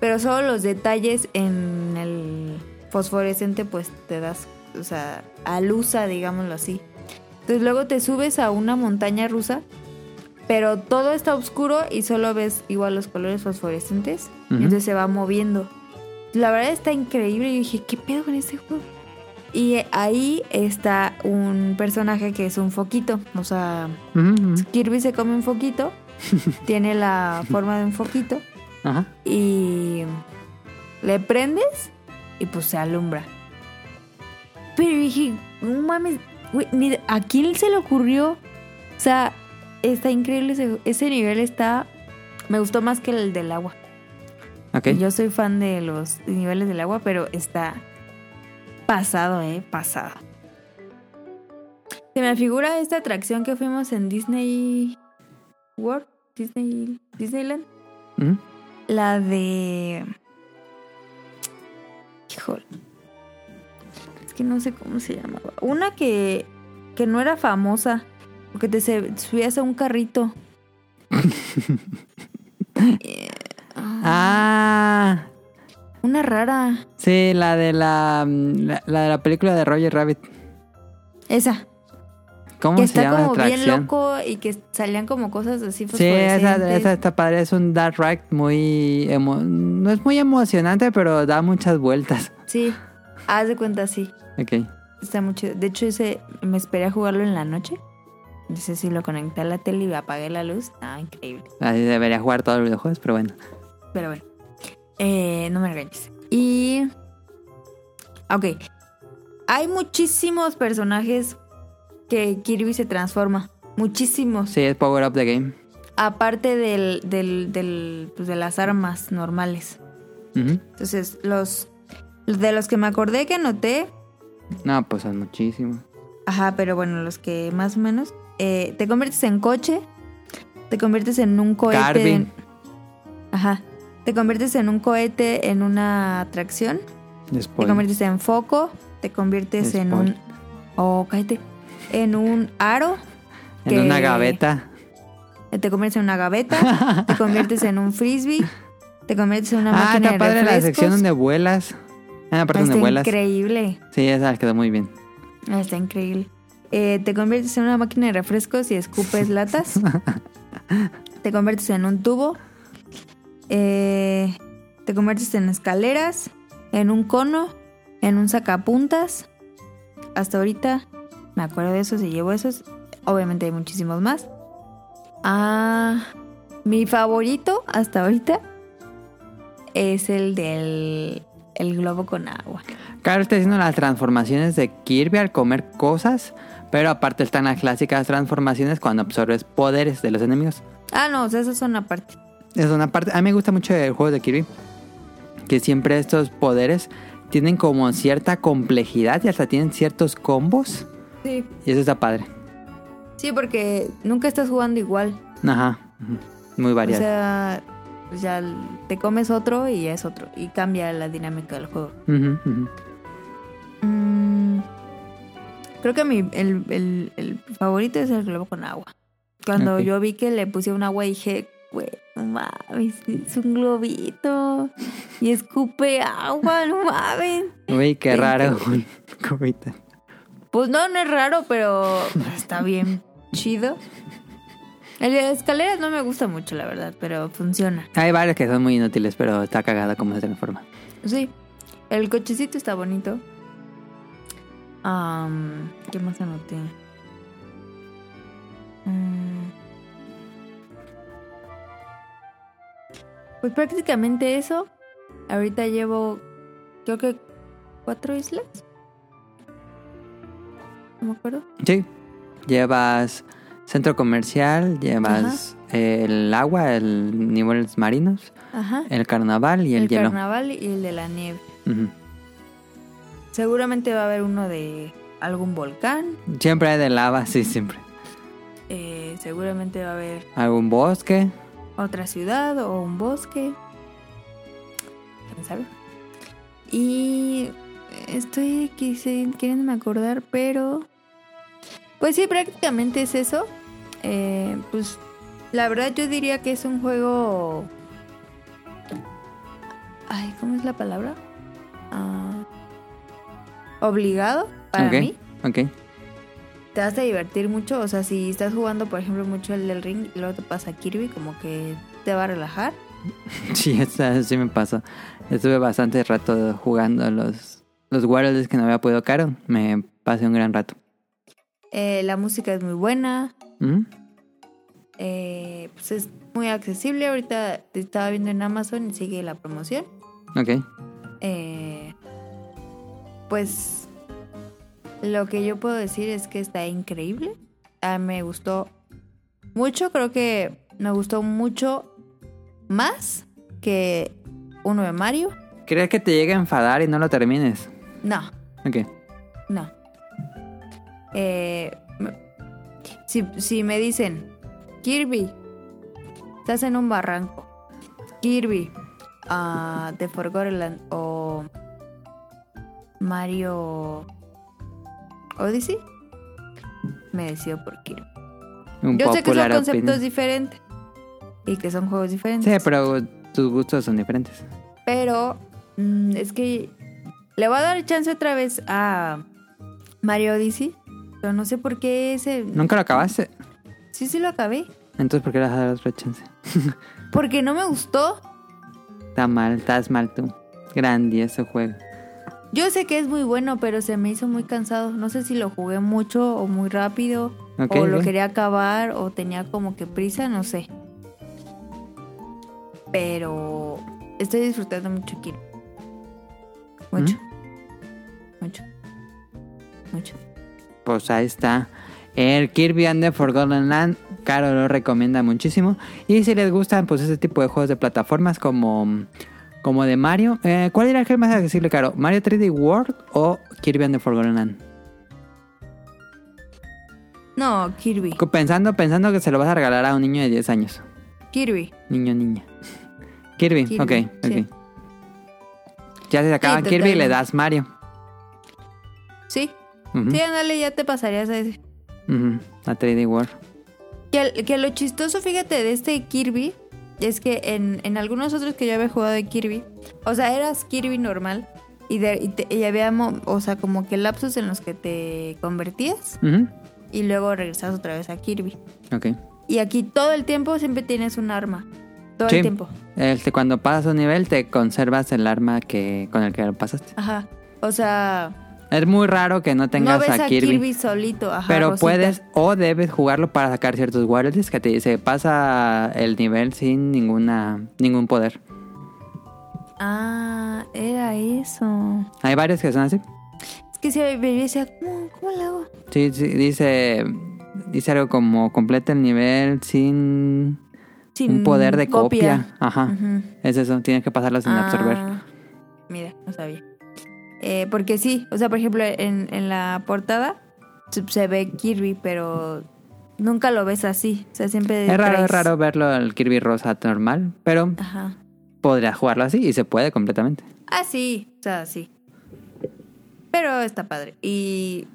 pero solo los detalles en el fosforescente, pues te das. O sea, alusa, digámoslo así. Entonces luego te subes a una montaña rusa, pero todo está oscuro y solo ves igual los colores fosforescentes. entonces se va moviendo. La verdad está increíble. Yo dije, ¿qué pedo con este juego? Y ahí está un personaje que es un foquito. O sea. Kirby se come un foquito, tiene la forma de un foquito Ajá. y le prendes y pues se alumbra. Pero dije, no mames, güey, ni- ¿a quién se le ocurrió? O sea, está increíble ese, ese nivel, está... Me gustó más que el del agua. Ok. Yo soy fan de los niveles del agua, pero está pasado, ¿eh? Pasado. Se me figura esta atracción que fuimos en Disney World, Disney, Disneyland. Ujú. La de... Híjole. Es que no sé cómo se llamaba. Una que, que no era famosa. Porque te subías a un carrito. Eh, Ah, una rara. sí, la de la, la, la de la película de Roger Rabbit. Esa. ¿Cómo que se está llama la como bien loco y que salían como cosas así Sí, esa, esa está padre. Es un dark ride muy... emo- no es muy emocionante, pero da muchas vueltas. Sí, haz de cuenta, sí. Ok. Está muy chido. De hecho, ese me esperé a jugarlo en la noche. Entonces, sí, lo conecté a la tele y apagué la luz. Ah, increíble. Así debería jugar todos los videojuegos, pero bueno. Pero bueno, eh, no me regañes. Y. Ok. Hay muchísimos personajes que Kirby se transforma. Muchísimos. Sí, es Power Up the Game. Aparte del, del, del, pues, de las armas normales. Entonces, los. De los que me acordé que anoté. No, pues son muchísimos. Ajá, pero bueno, los que más o menos. eh, te conviertes en coche. Te conviertes en un cohete. Garby. en- Ajá. Te conviertes en un cohete en una atracción. Te conviertes en foco. Te conviertes en un. Oh, cállate. En un aro. En que- una gaveta. Te conviertes en una gaveta. te conviertes en un frisbee. Te conviertes en una Ah, máquina está de padre la refrescos. sección donde vuelas. Ah, la parte Está donde vuelas. increíble. Sí, esa quedó muy bien. Ah, Está increíble. Eh, te conviertes en una máquina de refrescos y escupes latas. te conviertes en un tubo. Eh, te conviertes en escaleras. En un cono. En un sacapuntas. Hasta ahorita me acuerdo de esos y llevo esos. Obviamente hay muchísimos más. Ah, mi favorito hasta ahorita es el del el globo con agua. Claro, está haciendo las transformaciones de Kirby al comer cosas, pero aparte están las clásicas transformaciones cuando absorbes poderes de los enemigos. Ah, no, esas son aparte. Es una parte. A mí me gusta mucho el juego de Kirby, que siempre estos poderes tienen como cierta complejidad y hasta tienen ciertos combos. Sí. Y eso está padre. Sí, porque nunca estás jugando igual. Ajá. Muy O variado. sea, pues ya te comes otro y ya es otro. Y cambia la dinámica del juego. Mm, creo que mi, el, el- el favorito es el globo con agua. Cuando yo vi que le puse un agua dije, güey, no mames, es un globito. Y escupe agua, no mames. Uy, qué raro. Cubita. Pues no, no es raro, pero está bien chido. El de escaleras no me gusta mucho, la verdad, pero funciona. Hay varios que son muy inútiles, pero está cagada como se transforma. Sí, el cochecito está bonito. ¿Qué más anoté? Mm. Pues prácticamente eso. Ahorita llevo, creo que cuatro islas. No me acuerdo. Sí. llevas centro comercial, llevas eh, el agua, el niveles marinos, Ajá. el carnaval y el, el hielo. carnaval y el de la nieve. Seguramente va a haber uno de algún volcán. Siempre hay de lava, sí, siempre. eh, seguramente va a haber Algún bosque. Otra ciudad o un bosque. ¿Quién sabe? Y estoy quise- queriéndome acordar, pero... Pues sí, prácticamente es eso. Eh, pues la verdad yo diría que es un juego... Ay, ¿cómo es la palabra? Ah, obligado para ok, mí. ok. Te vas a divertir mucho. O sea, si estás jugando, por ejemplo, mucho el del ring y luego te pasa Kirby, como que te va a relajar. Sí, eso sí me pasó. Estuve bastante rato jugando los, los Worlds que no había podido caro. Me pasé un gran rato. Eh, la música es muy buena. Ujú. eh, pues es muy accesible. Ahorita te estaba viendo en Amazon y sigue la promoción. Ok. Eh, pues lo que yo puedo decir es que está increíble. A mí me gustó mucho. Creo que me gustó mucho más que uno de Mario. ¿Crees que te llegue a enfadar y no lo termines? No, Ok. no. Eh, si, si me dicen, Kirby, estás en un barranco. Kirby, ah, The Forgotten Land o Mario Odyssey, me decido por Kirby. Un Yo sé que son conceptos diferentes y que son juegos diferentes. Sí, pero tus gustos son diferentes. Pero mm, es que le voy a dar chance otra vez a Mario Odyssey. Pero no sé por qué ese. ¿Nunca lo acabaste? Sí, sí lo acabé. Entonces, ¿por qué le vas a dar otra chance? Porque no me gustó. Está mal, estás mal tú. Grandioso juego. Yo sé que es muy bueno, pero se me hizo muy cansado. No sé si lo jugué mucho o muy rápido. O lo quería acabar o tenía como que prisa, no sé. Pero estoy disfrutando mucho Kirby. Mucho. Mucho. Mucho. Pues ahí está. El Kirby and the Forgotten Land, Caro lo recomienda muchísimo. Y si les gustan, pues ese tipo de juegos de plataformas como, como de Mario. eh, ¿Cuál era el que más accesible, Caro? ¿Mario 3D World o Kirby and the Forgotten Land? No, Kirby. Pensando, pensando que se lo vas a regalar a un niño de 10 años. Kirby. Niño, niña. Kirby, Kirby, ok, sí. ok. Ya se acaba Sí, Kirby y le das Mario. Sí. Ujú, Sí, ándale, ya te pasarías a ese. A 3D World. Que, que lo chistoso, fíjate, de este Kirby es que en, en algunos otros que yo había jugado de Kirby, o sea, eras Kirby normal y, de, y, te- y había, o sea, como que lapsos en los que te convertías y luego regresas otra vez a Kirby. Ok. Y aquí todo el tiempo siempre tienes un arma. Todo Sí. el tiempo. Este, cuando pasas un nivel, te conservas el arma que con el que lo pasaste. Ajá. O sea, Es muy raro que no no tengas ves a a Kirby. Kirby, solito. Ajá, pero Rosita. puedes o debes jugarlo para sacar ciertos warriors que te dice pasa el nivel sin ninguna ningún poder. Ah, era eso. Hay varios que son así. Es que si me decía, ¿cómo, ¿cómo le hago? Sí, sí, dice dice algo como completa el nivel sin Sin un poder de copia. Ajá. Ujú. Es eso, tienes que pasarlo sin absorber. Ah, Mira, no sabía. Eh, porque sí, o sea, por ejemplo, en, en la portada se, ve Kirby, pero nunca lo ves así. O sea, siempre. Es raro, traes- es raro verlo el Kirby rosa normal, pero Ajá. podrías jugarlo así y se puede completamente. Ah, sí, o sea, sí. Pero está padre. Y.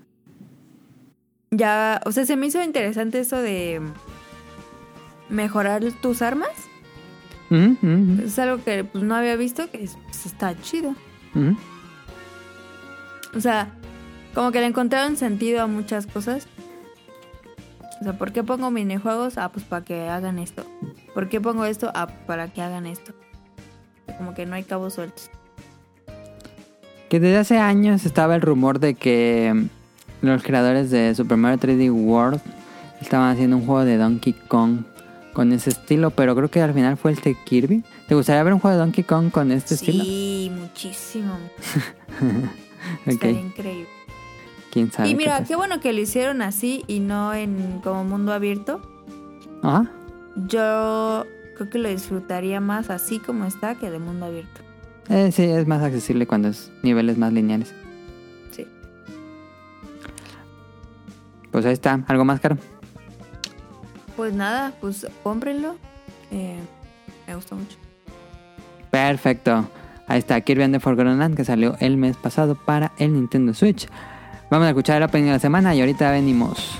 Ya, o sea, se me hizo interesante eso de mejorar tus armas. Es algo que pues, no había visto, que es- pues, está chido. O sea, como que le encontraron sentido a muchas cosas. O sea, ¿por qué pongo minijuegos? Ah, pues para que hagan esto. ¿Por qué pongo esto? Ah, para que hagan esto. Como que no hay cabos sueltos. Que desde hace años estaba el rumor de que los creadores de Super Mario 3D World estaban haciendo un juego de Donkey Kong con ese estilo, pero creo que al final fue el de Kirby. ¿Te gustaría ver un juego de Donkey Kong con este estilo? Sí, muchísimo. Estaría increíble. quién sabe. Y mira, qué bueno que lo hicieron así y no en como mundo abierto. Ajá. Yo creo que lo disfrutaría más así como está que de mundo abierto. Eh, sí, es más accesible cuando es niveles más lineales. Sí. Pues ahí está. ¿Algo más caro? Pues nada, pues cómprenlo. Eh, me gustó mucho. Perfecto. Ahí está Kirby and the Forgotten Land que salió el mes pasado para el Nintendo Switch. Vamos a escuchar el opening de la semana y ahorita venimos.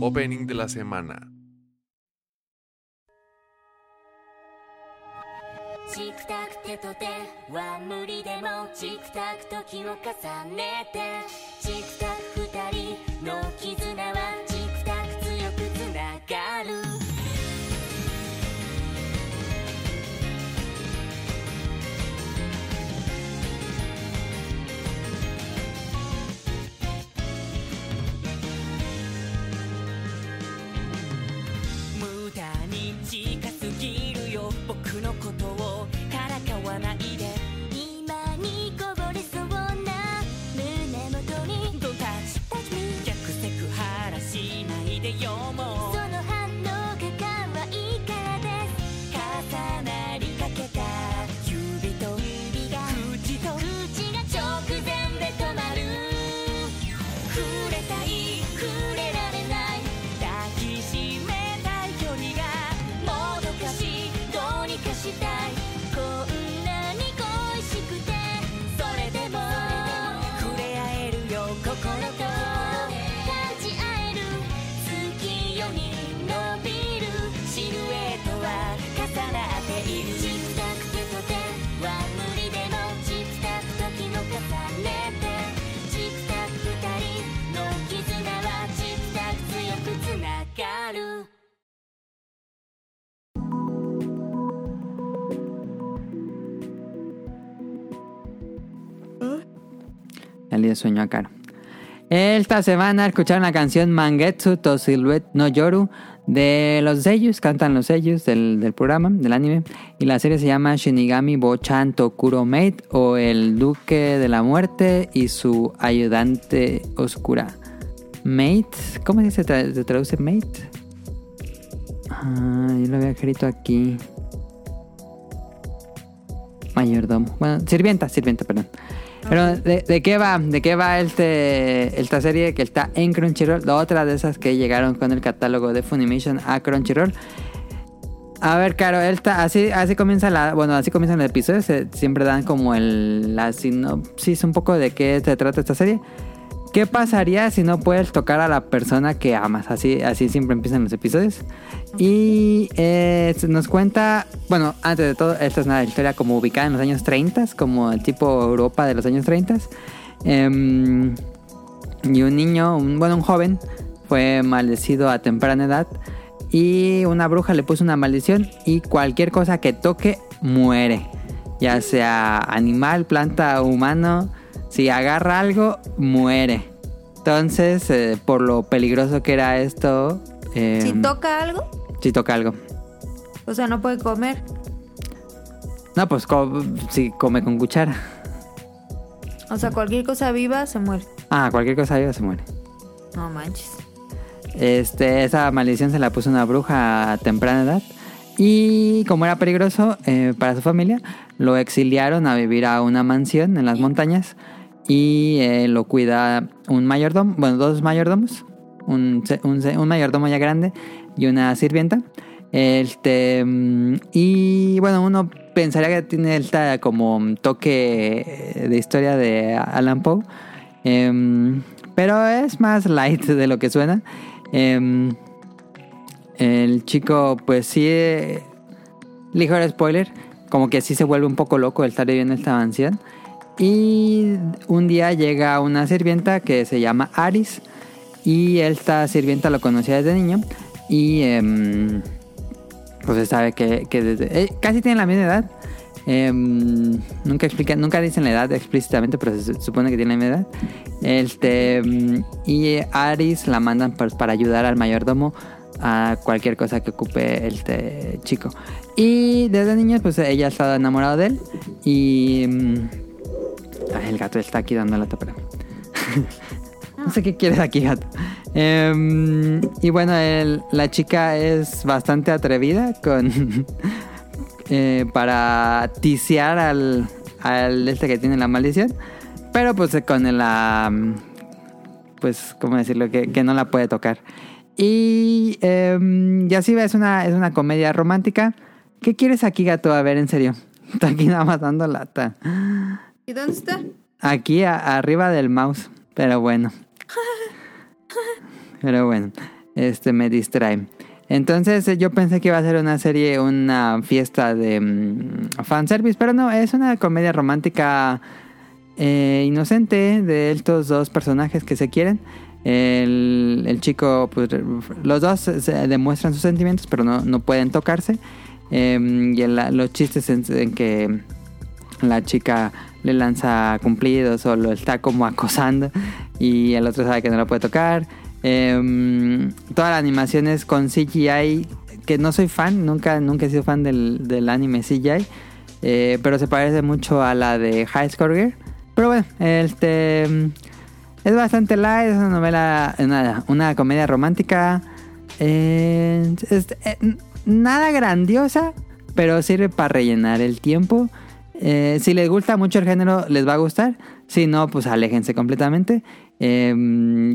Opening de la semana. チクタク手と手は無理でもチクタク時を重ねてチクタク De sueño a Caro. Esta semana escucharon la canción Mangetsu to Silhouette no Yoru de los sellos, cantan los sellos del, del programa, del anime. Y la serie se llama Shinigami Bochan Tokuro Mate o El Duque de la Muerte y su ayudante oscura. Mate, ¿cómo se se traduce Mate? Ah, yo lo había escrito aquí. Mayordomo. Bueno, sirvienta, sirvienta, perdón. Pero, ¿de, de qué va? ¿De qué va este, esta serie que está en Crunchyroll? La otra de esas que llegaron con el catálogo de Funimation a Crunchyroll. A ver, Caro, esta, así, así comienza la, bueno, así comienzan los episodios. se- siempre dan como el, la sinopsis un poco de qué se trata esta serie. ¿Qué pasaría si no puedes tocar a la persona que amas? Así, así siempre empiezan los episodios. Y eh, nos cuenta, bueno, antes de todo, esta es una historia como ubicada en los años 30, como el tipo Europa de los años 30. Em, y un niño, un, bueno, un joven, fue maldecido a temprana edad. Y una bruja le puso una maldición y cualquier cosa que toque muere. Ya sea animal, planta, humano. Si agarra algo, muere. Entonces, eh, por lo peligroso que era esto... eh, Si toca algo, si toca algo. o sea, no puede comer. No, pues co- si come con cuchara. O sea, cualquier cosa viva se muere. Ah, cualquier cosa viva se muere. No manches. Este, esa maldición se la puso una bruja a temprana edad. Y como era peligroso eh, para su familia, lo exiliaron a vivir a una mansión en las montañas. Y eh, lo cuida un mayordomo, bueno, dos mayordomos. Un, un mayordomo ya grande y una sirvienta. Este, mm, y bueno, uno pensaría que tiene esta como toque de historia de Alan Poe. Em, pero es más light de lo que suena. Em, el chico, pues sí, eh, ligero spoiler, como que sí se vuelve un poco loco el estar viviendo en esta mansión. Y un día llega una sirvienta que se llama Aris. Y esta sirvienta lo conocía desde niño. Y em, pues se sabe que, que desde, eh, casi tienen la misma edad. Em, nunca explican, nunca dicen la edad explícitamente, pero se supone que tiene la misma edad. Este, mm, y Aris la mandan pues, para ayudar al mayordomo a cualquier cosa que ocupe este chico. Y desde niño, pues ella ha estado enamorada de él. Y. ay, el gato está aquí dando la tapera. no sé qué quieres aquí, gato. Em, y bueno, el- la chica es bastante atrevida con. eh, para ticiar al, al este que tiene la maldición. Pero pues con la. Pues, ¿cómo decirlo? Que, que no la puede tocar. Y, em, y así va, es una, es una comedia romántica. ¿Qué quieres aquí, gato? A ver, en serio. Está aquí nada más dando lata. ¿Y dónde está? Aquí a- arriba del mouse. Pero bueno. Pero bueno. Este me distrae. Entonces eh, yo pensé que iba a ser una serie, una fiesta de mm, fanservice. Pero no, es una comedia romántica eh, inocente de estos dos personajes que se quieren. El, el chico, pues los dos se demuestran sus sentimientos, pero no, no pueden tocarse. Eh, y el- los chistes en, en que la chica le lanza cumplidos o lo está como acosando y el otro sabe que no lo puede tocar. Eh, toda la animación es con CGI, que no soy fan, nunca, nunca he sido fan del, del anime CGI, eh, pero se parece mucho a la de High Score Gear. Pero bueno, este es bastante light, es una novela, una, una comedia romántica. eh, eh, nada grandiosa, pero sirve para rellenar el tiempo. Eh, si les gusta mucho el género, les va a gustar. Si no, pues aléjense completamente. Eh,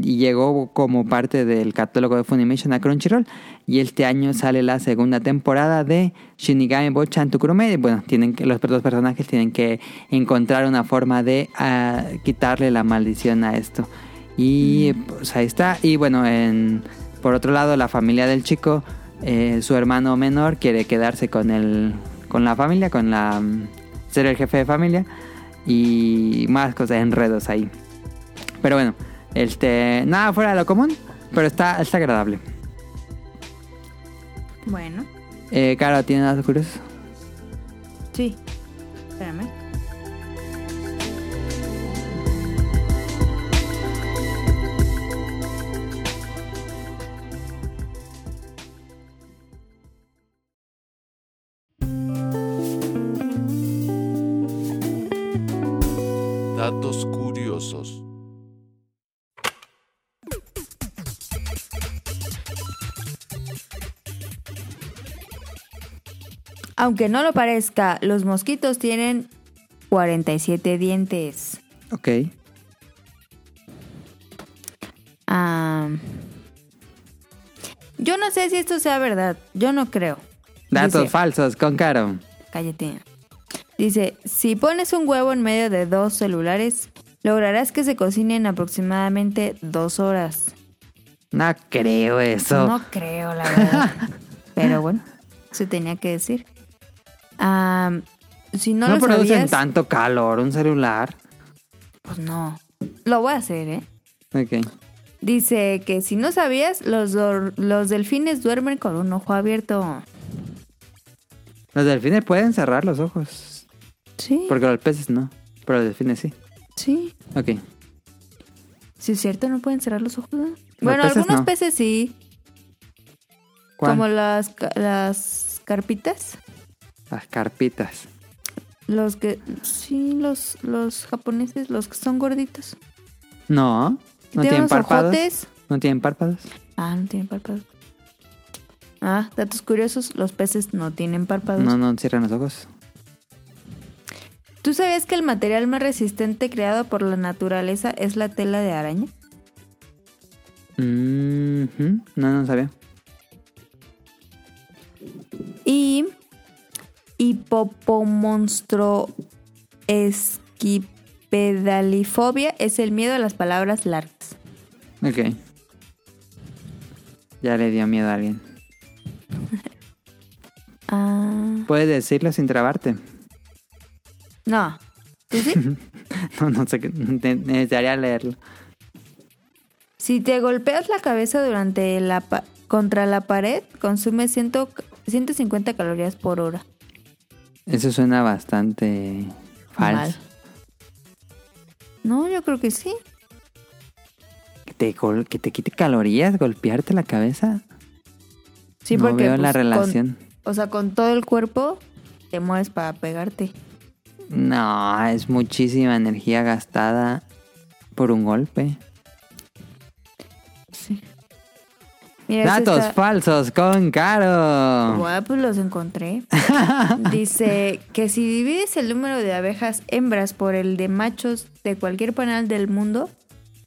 y llegó como parte del catálogo de Funimation a Crunchyroll. Y este año sale la segunda temporada de Shinigami Bochan Tukurume. Y Bueno, tienen que, los dos personajes tienen que encontrar una forma de ah, quitarle la maldición a esto. Y pues ahí está. Y bueno, en, por otro lado, la familia del chico, eh, su hermano menor quiere quedarse con el, con la familia, con la mm, ser el jefe de familia y más cosas, enredos ahí. Pero bueno, este, nada fuera de lo común, pero está, está agradable. Bueno, Eh, Caro, ¿tiene datos curiosos? sí. Espérame. Aunque no lo parezca, los mosquitos tienen 47 dientes. Ok. Ah, yo no sé si esto sea verdad. Yo no creo. Datos Dice- falsos con Caro. Cállate. Dice, si pones un huevo en medio de dos celulares, lograrás que se cocinen aproximadamente dos horas. No creo eso. No creo, la verdad. Pero bueno, se tenía que decir. Si no, No, lo producen sabías, tanto calor un celular. pues no. Lo voy a hacer, ¿eh? Ok. Dice que si no sabías, los, los delfines duermen con un ojo abierto. Los delfines pueden cerrar los ojos. Sí, Porque los peces no. Pero los delfines sí. sí. Ok. Sí, es cierto, no pueden cerrar los ojos. ¿no? Bueno, peces algunos no. peces sí, ¿Cuál? como las, las carpitas. Las carpitas. Los que, sí, los, los japoneses, los que son gorditos. No. No Tienen párpados. ojotes. No tienen párpados. Ah, no tienen párpados. Ah, datos curiosos, los peces no tienen párpados. No, no cierran los ojos. ¿Tú sabías que el material más resistente creado por la naturaleza es la tela de araña? Mhm. No, no sabía. Y hipopomonstro esquipedalifobia es el miedo a las palabras largas. Ok. Ya le dio miedo a alguien. Ah, Puedes decirlo sin trabarte. no. ¿Tú sí? No, no sé Necesitaría leerlo. si te golpeas la cabeza durante la contra la pared, consume 100 150 calorías por hora. Eso suena bastante falso. Mal. No, yo creo que sí. Que te, que te quite calorías, golpearte la cabeza. Sí, no porque veo la pues, con- relación. o sea, con todo el cuerpo te mueves para pegarte. No, es muchísima energía gastada por un golpe. Datos está- falsos con Caro. Bueno, pues los encontré. Dice que si divides el número de abejas hembras por el de machos de cualquier panal del mundo,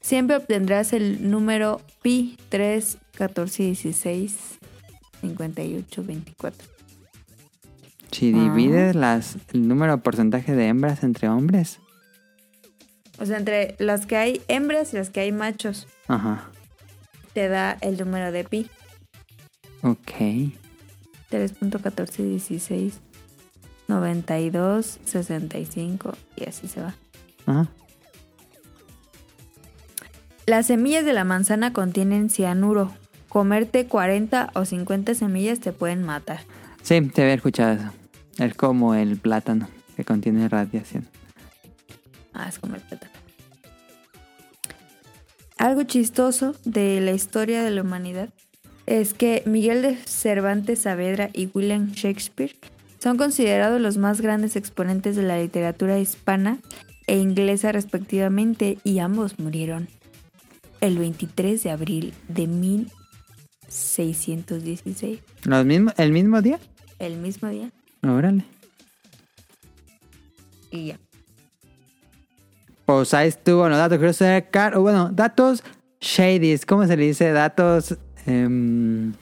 siempre obtendrás el número pi 3, 14, 16, 58, 24. Si Ah. divides las, el número porcentaje de hembras entre hombres. O sea, entre las que hay hembras y las que hay machos, Ajá. Te da el número de pi. Ok. 3.1416, 92, 65 y así se va. Ajá. Las semillas de la manzana contienen cianuro. Comerte 40 o 50 semillas te pueden matar. Sí, te había escuchado eso. Es como el plátano que contiene radiación. Ah, es comer plátano. Algo chistoso de la historia de la humanidad es que Miguel de Cervantes Saavedra y William Shakespeare son considerados los más grandes exponentes de la literatura hispana e inglesa respectivamente y ambos murieron el 23 de abril de 1616, ¿Los mismos, ¿El mismo día? el mismo día. Órale. Y ya. Pues ahí estuvo los datos curiosos de Caro. Bueno, datos shadies. ¿Cómo se le dice? Datos em,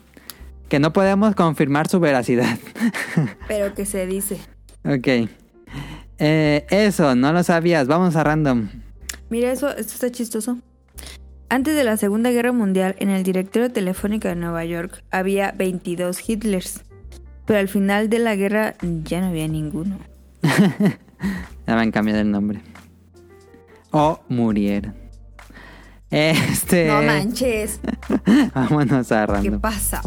que no podemos confirmar su veracidad. Pero que se dice. ok. Eh, eso, no lo sabías. Vamos a random. Mira, eso, esto está chistoso. Antes de la Segunda Guerra Mundial, en el directorio telefónico de Nueva York había 22 Hitlers. Pero al final de la guerra ya no había ninguno. Ya me han cambiado el nombre. O murieron. Este. No manches. Vámonos a ¿Qué random. pasa?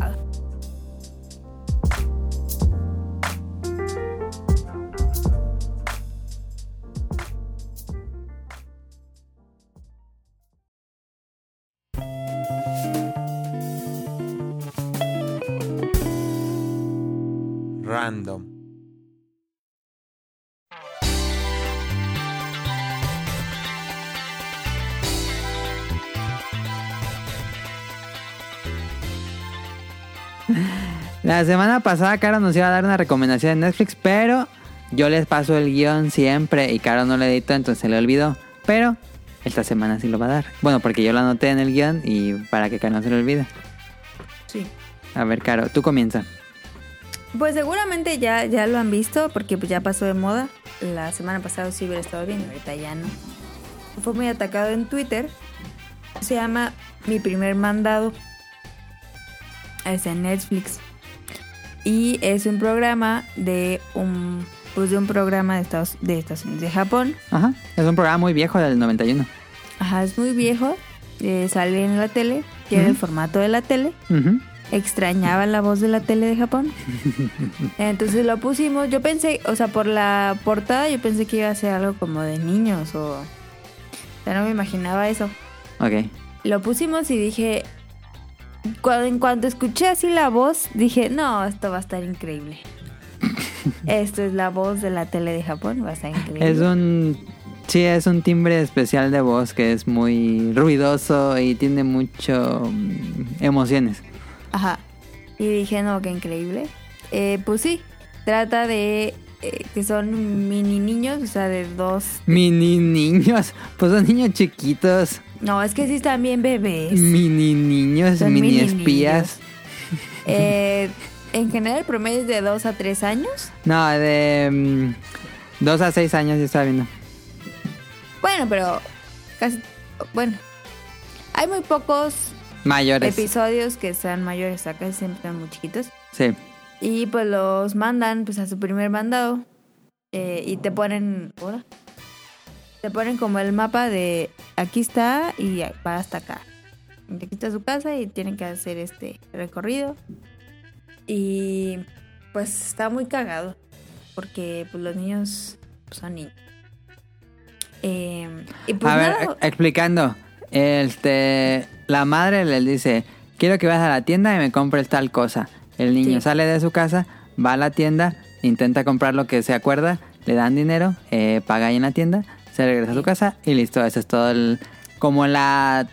Random. La semana pasada Caro nos iba a dar una recomendación de Netflix, pero yo les paso el guion siempre y Caro no lo editó, entonces se le olvidó. Pero esta semana sí lo va a dar. Bueno, porque yo lo anoté en el guion y para que Caro no se le olvide. Sí. A ver, Caro, tú comienza. Pues seguramente ya, ya lo han visto porque pues ya pasó de moda. La semana pasada sí hubiera estado bien, ahorita ya no. Fue muy atacado en Twitter. Se llama Mi primer mandado. Es en Netflix. Y es un programa de un pues de un programa de Estados, de Estados Unidos, de Japón. Ajá, es un programa muy viejo del 91. Ajá, es muy viejo. eh, sale en la tele. Tiene el formato de la tele. Ujú. extrañaba la voz de la tele de Japón. Entonces lo pusimos. Yo pensé, o sea, por la portada, yo pensé que iba a ser algo como de niños o. O sea, no me imaginaba eso. Ok. Lo pusimos y dije. Cuando, en cuanto escuché así la voz, dije, no, esto va a estar increíble. esto es la voz de la tele de Japón, va a estar increíble. Es un... Sí, es un timbre especial de voz que es muy ruidoso y tiene mucho mm, emociones. Ajá. Y dije, no, qué increíble. Eh, pues sí, trata de eh, que son mini niños, o sea, de dos... Mini niños, pues son niños chiquitos. No, es que sí están bien bebés. Mini niños, Son mini, mini espías. Eh, en general, el promedio es de 2 a 3 años. No, de 2 a 6 años yo estaba viendo. Bueno, pero casi... Bueno, hay muy pocos Mayores. episodios que sean mayores, acá siempre están muy chiquitos. Sí. Y pues los mandan pues a su primer mandado eh, y te ponen... ¿Hola? Te ponen como el mapa de aquí está y va hasta acá. Aquí está su casa y tienen que hacer este recorrido. Y pues está muy cagado. porque pues los niños pues, son niños. Eh, y pues a ver, e- explicando. Este, la madre le dice, quiero que vayas a la tienda y me compres tal cosa. El niño Sí. sale de su casa, va a la tienda, intenta comprar lo que se acuerda, le dan dinero, eh, paga ahí en la tienda, se regresa a su casa y listo. Eso es todo el, como la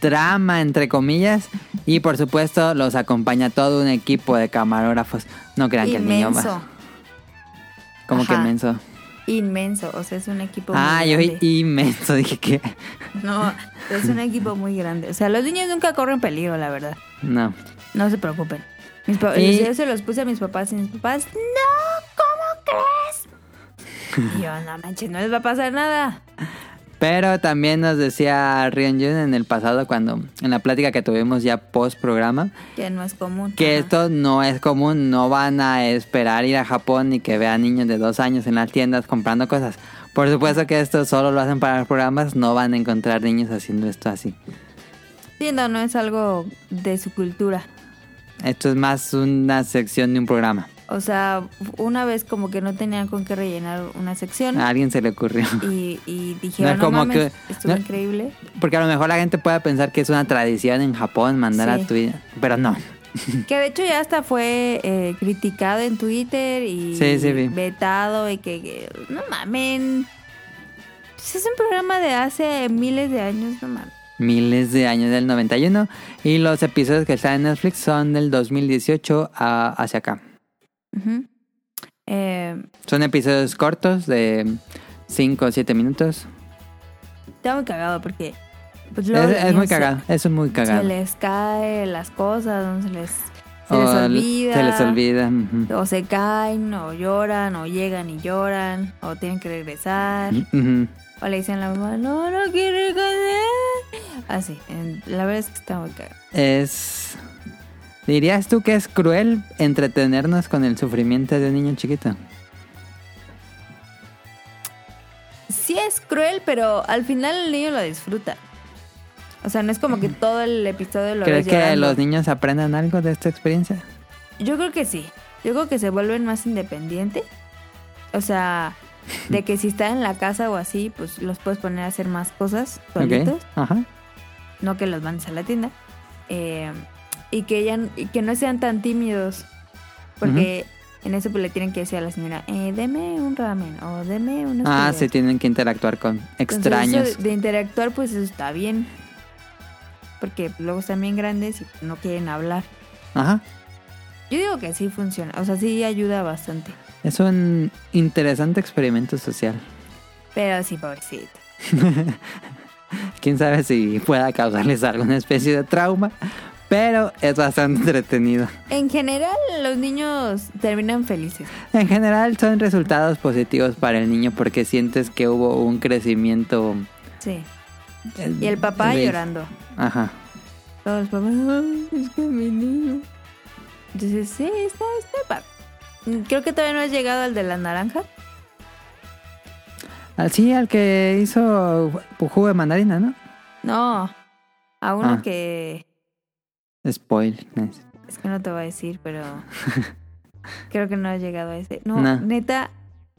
trama, entre comillas. Y por supuesto los acompaña todo un equipo de camarógrafos. No crean que el niño va. Como que inmenso. inmenso, o sea, es un equipo Ah, muy yo vi grande. inmenso, dije que... No, es un equipo muy grande. O sea, los niños nunca corren peligro, la verdad. No. No se preocupen. Mis Y- Yo se los puse a mis papás y mis papás, no, ¿cómo crees? Yo, no manches, no les va a pasar nada. Pero también nos decía Rion Jun en el pasado, cuando en la plática que tuvimos ya post programa, Que no es común. que Ajá. esto no es común, no van a esperar ir a Japón y que vean niños de dos años en las tiendas comprando cosas. Por supuesto que esto solo lo hacen para los programas, no van a encontrar niños haciendo esto así. Sí, no, no es algo de su cultura. Esto es más una sección de un programa. O sea, una vez como que no tenían con qué rellenar una sección A alguien se le ocurrió. y, y dijeron, No mames, que- estuvo no- increíble. Porque a lo mejor la gente puede pensar que es una tradición en Japón mandar Sí. a Twitter, pero no. Que de hecho ya hasta fue eh, criticado en Twitter y Sí, sí, vi. vetado y que, que- no mamen. Pues es un programa de hace miles de años, no mames. miles de años del 91 y los episodios que están en Netflix son del 2018 a- hacia acá. Eh, Son episodios cortos de 5 o 7 minutos. está muy cagado porque pues, Es, luego los es muy niños se- cagado, eso es muy Se, cagado. les cae las cosas, no se les, se O les olvida. Se les olvida. O se caen, o lloran, o llegan y lloran, o tienen que regresar. O le dicen a la mamá, no, no quiero regresar. Así, la verdad es que está muy cagado. Es... ¿Dirías tú que es cruel entretenernos con el sufrimiento de un niño chiquito? Sí es cruel, pero al final el niño lo disfruta. O sea, no es como que todo el episodio lo ¿Crees que llorando. los niños aprendan algo de esta experiencia? Yo creo que sí. Yo creo que se vuelven más independientes. O sea, de que si están en la casa o así, pues los puedes poner a hacer más cosas solitos. Ok, Ajá. No que los mandes a la tienda. Eh, y que ya y que no sean tan tímidos. Porque en eso pues le tienen que decir a la señora, eh, deme un ramen o deme unos Ah, fideos". sí, tienen que interactuar con Entonces, extraños. eso de interactuar, pues eso está bien. Porque luego están bien grandes y no quieren hablar. Ajá. Yo digo que sí funciona. O sea, sí ayuda bastante. Es un interesante experimento social. Pero sí, pobrecito. Quién sabe si pueda causarles alguna especie de trauma, pero es bastante entretenido. En general, los niños terminan felices. En general son resultados positivos para el niño porque sientes que hubo un crecimiento. Sí. eh, Y el papá llorando. Ajá. Todos los papás, "Ay, es que mi niño. Entonces, sí, está, está. Creo que todavía no has llegado al de la naranja. Al sí, al que hizo jugo de mandarina, ¿no? No, a uno Ah. que Spoil. es que no te voy a decir, pero creo que no has llegado a ese. No, No. neta,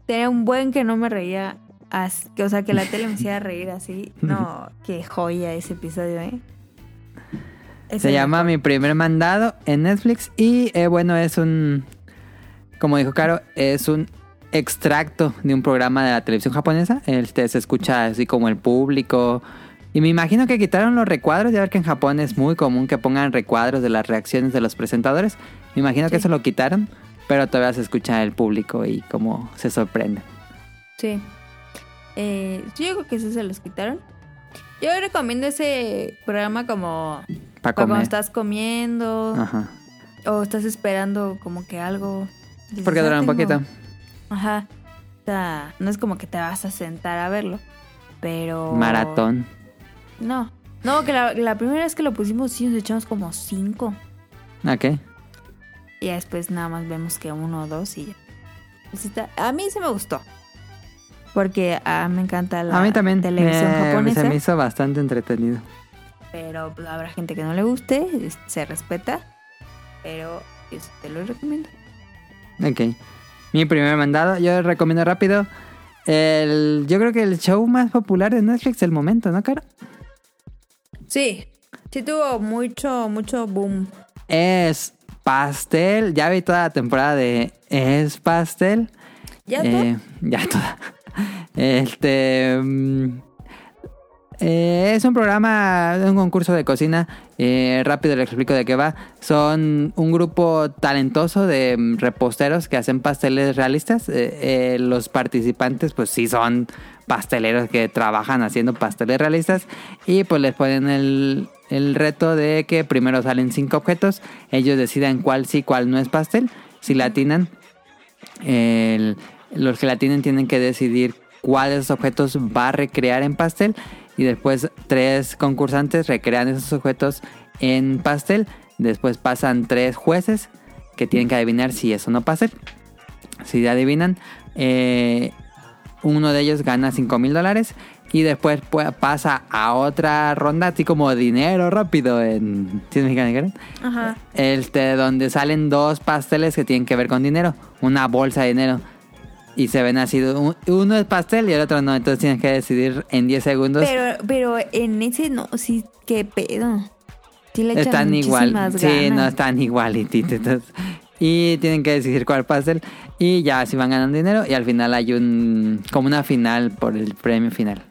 tenía un buen que no me reía. o sea, que la tele me hacía reír así. No, qué joya ese episodio, ¿eh? Es Se llama mejor. Mi primer mandado en Netflix y eh, bueno, es un, como dijo Caro, es un extracto de un programa de la televisión japonesa. Este se escucha así como el público. Y me imagino que quitaron los recuadros, ya ver que en Japón es muy común que pongan recuadros de las reacciones de los presentadores. Me imagino que eso lo quitaron, pero todavía se escucha el público y cómo se sorprende. Sí. Eh, yo digo que eso se los quitaron. Yo recomiendo ese programa como Para cuando estás comiendo Ajá. o estás esperando como que algo. Dices, Porque "Ah, dura un tengo". poquito. Ajá. O sea, no es como que te vas a sentar a verlo, pero... Maratón. No. No, que la, la primera vez que lo pusimos sí nos echamos como cinco. ¿A qué? Y después nada más vemos que uno o dos y ya. Pues está- A mí sí me gustó. Porque ah, me encanta la A mí también. televisión japonesa. se me hizo bastante entretenido. Pero pues, habrá gente que no le guste, se respeta. Pero yo te lo recomiendo. Ok. Mi primer mandado, yo recomiendo rápido. El, yo creo que el show más popular de Netflix del momento, ¿no, Cara? Sí, sí tuvo mucho, mucho boom. Es Pastel. Ya vi toda la temporada de Es Pastel. ¿Ya Eh, ya toda. Este. mm, eh, es un programa, un concurso de cocina. Eh, rápido le explico de qué va. Son un grupo talentoso de mm, reposteros que hacen pasteles realistas. Eh, los participantes, pues sí, son pasteleros que trabajan haciendo pasteles realistas. Y pues les ponen el, el reto de que primero salen cinco objetos. Ellos deciden cuál sí, cuál no es pastel. Si la atinan, los que la tienen tienen que decidir cuáles objetos va a recrear en pastel y después tres concursantes recrean esos objetos en pastel. Después pasan tres jueces que tienen que adivinar si es o no pastel. Si adivinan, eh, uno de ellos gana 5 mil dólares y después pu- pasa a otra ronda, así como dinero rápido en... ¿Sí es mexicano, Karen? Ajá. este, donde salen dos pasteles que tienen que ver con dinero, una bolsa de dinero. Y se ven así, un- uno es pastel y el otro no, entonces tienes que decidir en 10 segundos. Pero, pero en ese no, sí, qué pedo. Sí le echan están igual, muchísimas sí, no ganas. están igualititos. entonces, y tienen que decidir cuál pastel y ya así van ganando dinero y al final hay un, como una final por el premio final.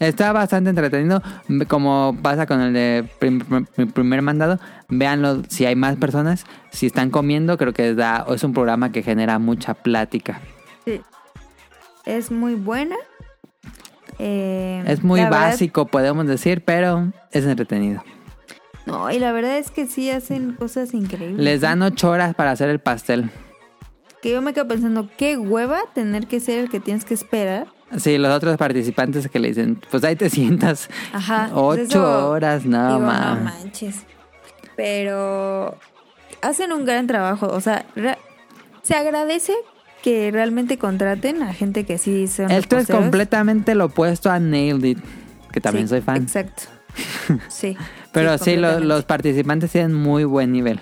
Está bastante entretenido, como pasa con el de prim- prim- primer mandado. Véanlo si hay más personas, si están comiendo, creo que da, es un programa que genera mucha plática. Sí. Es muy buena. Eh, Es muy verdad- básico, podemos decir, pero es entretenido. No, y la verdad es que sí hacen cosas increíbles. Les dan ocho horas para hacer el pastel. Que yo me quedo pensando, qué hueva tener que ser el que tienes que esperar. Sí, los otros participantes que le dicen, pues ahí te sientas. Ajá. Ocho pues eso, horas, no, digo, no manches. Pero hacen un gran trabajo. O sea, se agradece que realmente contraten a gente que sí son Esto es completamente lo opuesto a Nailed It, que también Sí, soy fan. Exacto. Sí. Pero sí, lo- los participantes tienen muy buen nivel.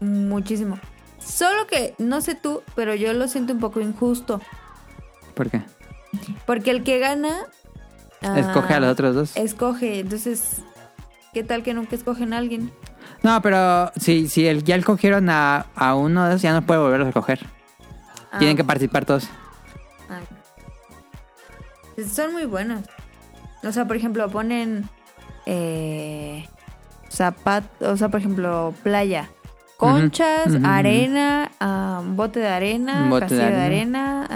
Muchísimo. Solo que, no sé tú, pero yo lo siento un poco injusto. ¿Por qué? Porque el que gana... ah, Escoge a los otros dos. Escoge. Entonces, ¿qué tal que nunca escogen a alguien? No, pero si, si el, ya escogieron a, a uno de esos, ya no puede volverlos a escoger. Ah, Tienen que participar todos. ah. Son muy buenos. O sea, por ejemplo, ponen... Eh, zapat, o sea, por ejemplo, playa. Conchas, arena, ah, bote de arena, bote de castillo de arena. arena,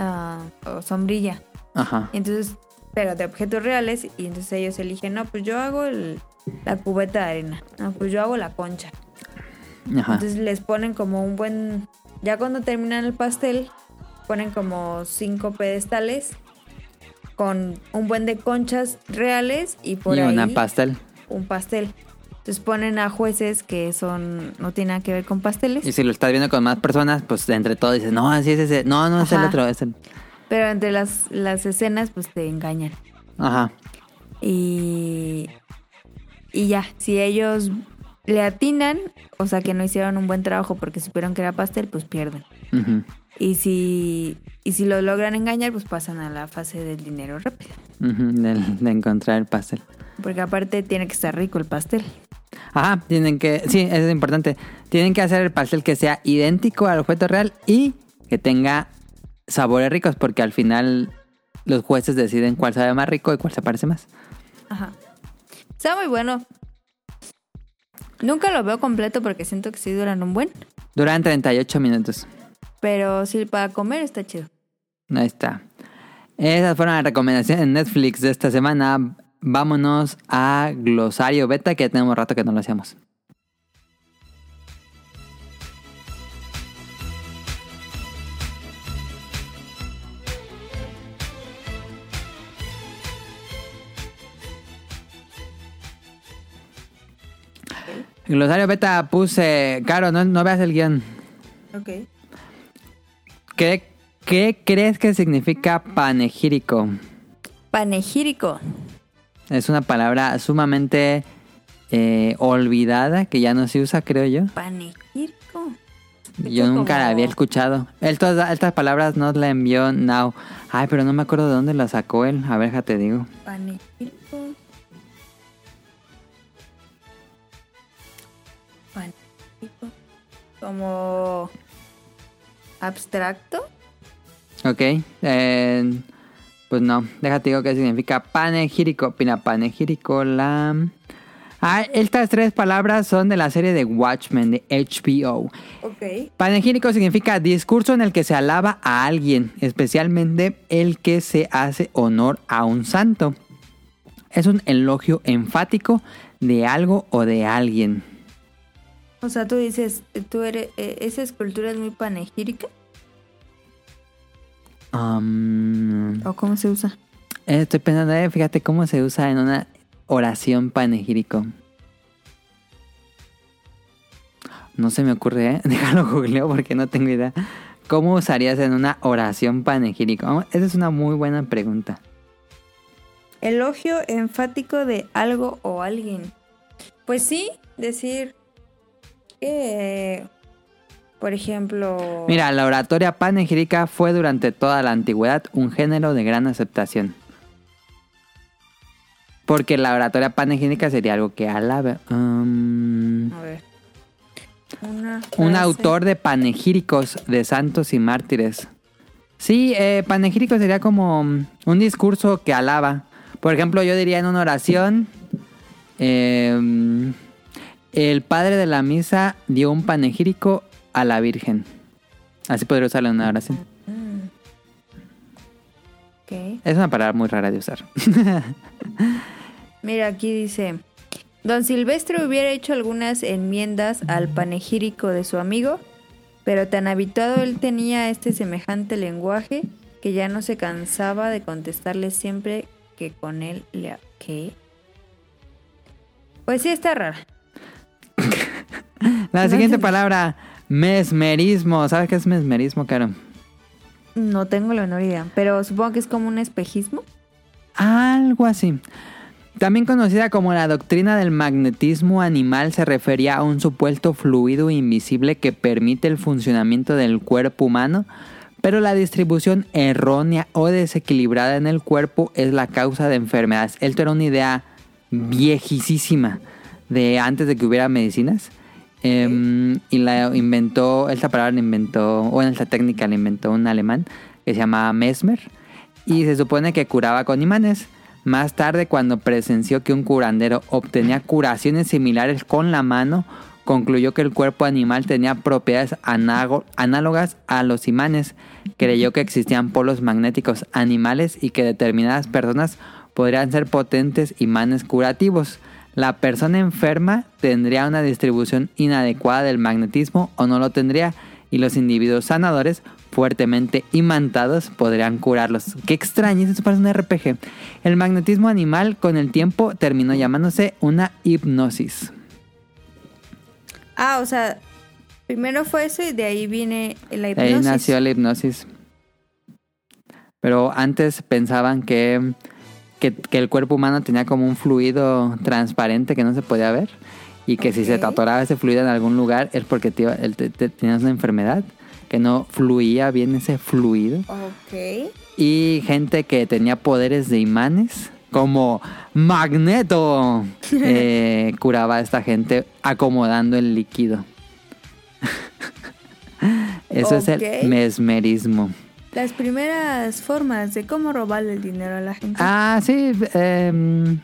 ah, o sombrilla. Ajá. Entonces, pero de objetos reales, y entonces ellos eligen, no, pues yo hago el- la cubeta de arena, no, pues yo hago la concha. Ajá. Entonces les ponen como un buen, ya cuando terminan el pastel, ponen como cinco pedestales con un buen de conchas reales y por y ahí una pastel. un pastel. Entonces ponen a jueces que son, no tienen nada que ver con pasteles, Y si lo estás viendo con más personas, pues entre todos dices, no, así es ese. No, no es el otro, es el. pero entre las, las escenas pues te engañan. Ajá. Y, y ya, si ellos le atinan, o sea que no hicieron un buen trabajo porque supieron que era pastel, pues pierden. Ujú. Y si, y si lo logran engañar, pues pasan a la fase del dinero rápido. De, encontrar el pastel. Porque aparte tiene que estar rico el pastel. Ajá, tienen que, sí, eso es importante. Tienen que hacer el pastel que sea idéntico al objeto real y que tenga sabores ricos, porque al final los jueces deciden cuál sabe más rico y cuál se parece más. Ajá. Está muy bueno. Nunca lo veo completo porque siento que sí duran un buen. Duran 38 minutos. Pero sí, para comer está chido. Ahí está. Esas fueron las recomendaciones en Netflix de esta semana. Vámonos a Glosario Beta, que ya tenemos rato que no lo hacíamos. Glosario Beta puse. Caro, no, no veas el guion. Ok. ¿Qué, qué crees que significa panegírico? Panegírico. Es una palabra sumamente eh, olvidada que ya no se usa, creo yo. Panegírico. Yo nunca la había escuchado. Él todas estas palabras nos la envió Now. Ay, pero no me acuerdo de dónde la sacó él. A ver, ya te digo. Panegírico. Panegírico. Como abstracto. Ok. eh, pues no, déjate digo qué significa panegírico. Pina panegírico, la... Ah, estas tres palabras son de la serie de Watchmen de HBO. Ok. Panegírico significa discurso en el que se alaba a alguien, especialmente el que se hace honor a un santo. Es un elogio enfático de algo o de alguien. O sea, tú dices, tú eres, eh, esa escultura es muy panegírica. Um, ¿O cómo se usa? eh, estoy pensando, eh, fíjate cómo se usa en una oración panegírico. No se me ocurre, ¿eh? Déjalo googleo porque no tengo idea. ¿Cómo usarías en una oración panegírico? Esa es una muy buena pregunta. Elogio enfático de algo o alguien. Pues sí, decir que, por ejemplo... Mira, la oratoria panegírica fue durante toda la antigüedad un género de gran aceptación. Porque la oratoria panegírica sería algo que alabe. Um, A ver. Una un autor de panegíricos de santos y mártires. Sí, eh, panegírico sería como un discurso que alaba. Por ejemplo, yo diría en una oración, eh, el padre de la misa dio un panegírico a la Virgen. Así podría usarlo en una oración. Es una palabra muy rara de usar. Mira, aquí dice, don Silvestre hubiera hecho algunas enmiendas al panegírico de su amigo, pero tan habituado él tenía este semejante lenguaje que ya no se cansaba de contestarle siempre que con él le... ¿Qué? Pues sí, está rara. La No siguiente palabra, mesmerismo. ¿Sabes qué es mesmerismo, Caro? No tengo la menor idea, pero supongo que es como un espejismo. Algo así. También conocida como la doctrina del magnetismo animal, se refería a un supuesto fluido invisible que permite el funcionamiento del cuerpo humano, pero la distribución errónea o desequilibrada en el cuerpo es la causa de enfermedades. Esto era una idea viejísima de antes de que hubiera medicinas. Em, y la inventó, esta palabra la inventó, o en esta técnica la inventó un alemán que se llamaba Mesmer. Y se supone que curaba con imanes. Más tarde, cuando presenció que un curandero obtenía curaciones similares con la mano, concluyó que el cuerpo animal tenía propiedades análogas a los imanes. Creyó que existían polos magnéticos animales y que determinadas personas podrían ser potentes imanes curativos. La persona enferma tendría una distribución inadecuada del magnetismo o no lo tendría, y los individuos sanadores fuertemente imantados podrían curarlos. Qué extraño, eso parece un RPG. El magnetismo animal con el tiempo terminó llamándose una hipnosis. Ah, o sea, primero fue eso y de ahí viene la De hipnosis. ahí nació la hipnosis. Pero antes pensaban que, que, que el cuerpo humano tenía como un fluido transparente que no se podía ver. Y que si se te atoraba ese fluido en algún lugar es porque te te- te- tenías una enfermedad. Que no fluía bien ese fluido. Ok. Y gente que tenía poderes de imanes, como Magneto, eh, curaba a esta gente acomodando el líquido. Eso es el mesmerismo. Las primeras formas de cómo robarle el dinero a la gente. Ah, sí. em,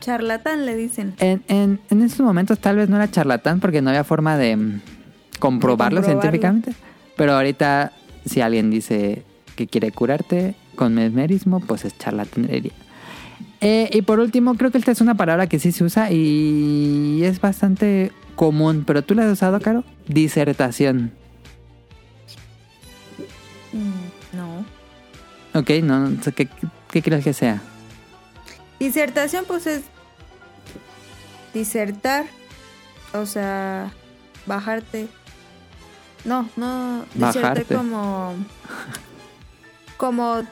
Charlatán le dicen. en, en, en esos momentos tal vez no era charlatán porque no había forma de mm, comprobarlo, De comprobarlo. científicamente. Pero ahorita, si alguien dice que quiere curarte con mesmerismo, pues es charlatanería. Eh, y por último, creo que esta es una palabra que sí se usa y es bastante común. Pero tú la has usado, Caro? Disertación. Ok, no, ¿qué, ¿qué crees que sea? Disertación, pues es disertar. O sea, bajarte. No, no. Disertar como. Como.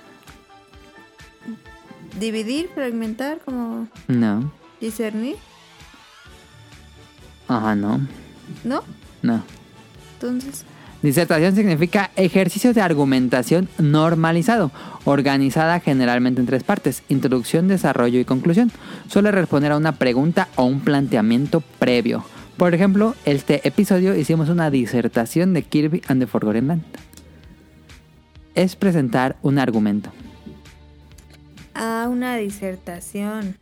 Dividir, fragmentar, como No. discernir. Ajá, no. ¿No? No. Entonces. Disertación significa ejercicio de argumentación normalizado, organizada generalmente en tres partes, introducción, desarrollo y conclusión. Suele responder a una pregunta o un planteamiento previo. Por ejemplo, este episodio hicimos una disertación de Kirby and the Forgotten Land. Es presentar un argumento. Ah, una disertación.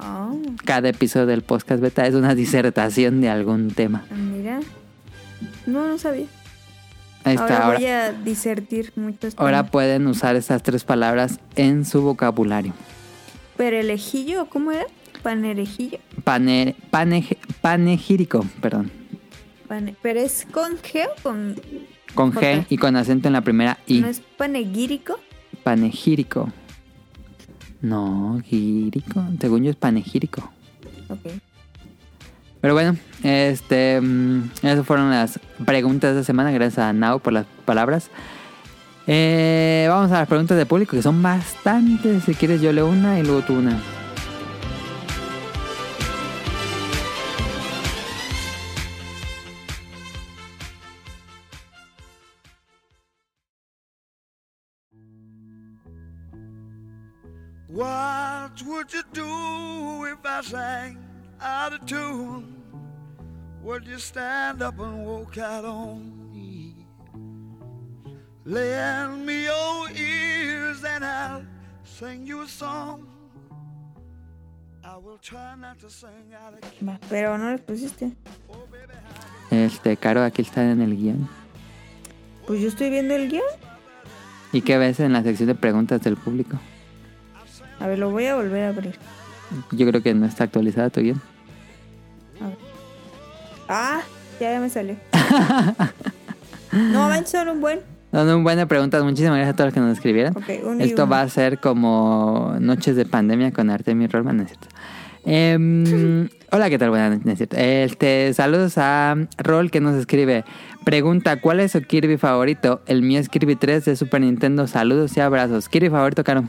Oh, Cada episodio del podcast beta es una disertación de algún tema. mira. No, no sabía. Ahí está. Ahora Ahora, voy a disertir muchos ahora pueden usar estas tres palabras en su vocabulario. Perelejillo, ¿cómo era? Panerejillo. Pane- paneje- panegírico, perdón. Pane- ¿Pero es con G o con...? Con ¿Por G y con acento en la primera I. ¿No es panegírico? Panegírico. No, gírico. Según yo es panegírico. Ok. Pero bueno, este, mm, esas fueron las preguntas de semana. Gracias a Nao por las palabras. Eh, vamos a las preguntas de público, que son bastantes. Si quieres, yo leo una y luego tú una. What would you do if I sang out of tune? Would you stand up and walk out on me? Lend me your ears and I'll sing you a song. I will try not to sing out of pero no les pusiste. Este, Caro, aquí está en el guion. Pues yo estoy viendo el guion. ¿Y qué ves en la sección de preguntas del público? A ver, lo voy a volver a abrir. Yo creo que no está actualizada tu guion. Ah, ya, ya me salió. no, ven solo un buen. No, no, buena pregunta. Muchísimas gracias a todos los que nos escribieron. Un Esto va a ser como Noches de Pandemia con Artemio Rollman, ¿no es cierto? Em, hola, ¿qué tal? Buenas noches. Este, saludos a Roll que nos escribe. Pregunta, ¿cuál es su Kirby favorito? El mío es Kirby 3 de Super Nintendo. Saludos y abrazos. Kirby favorito, Caro.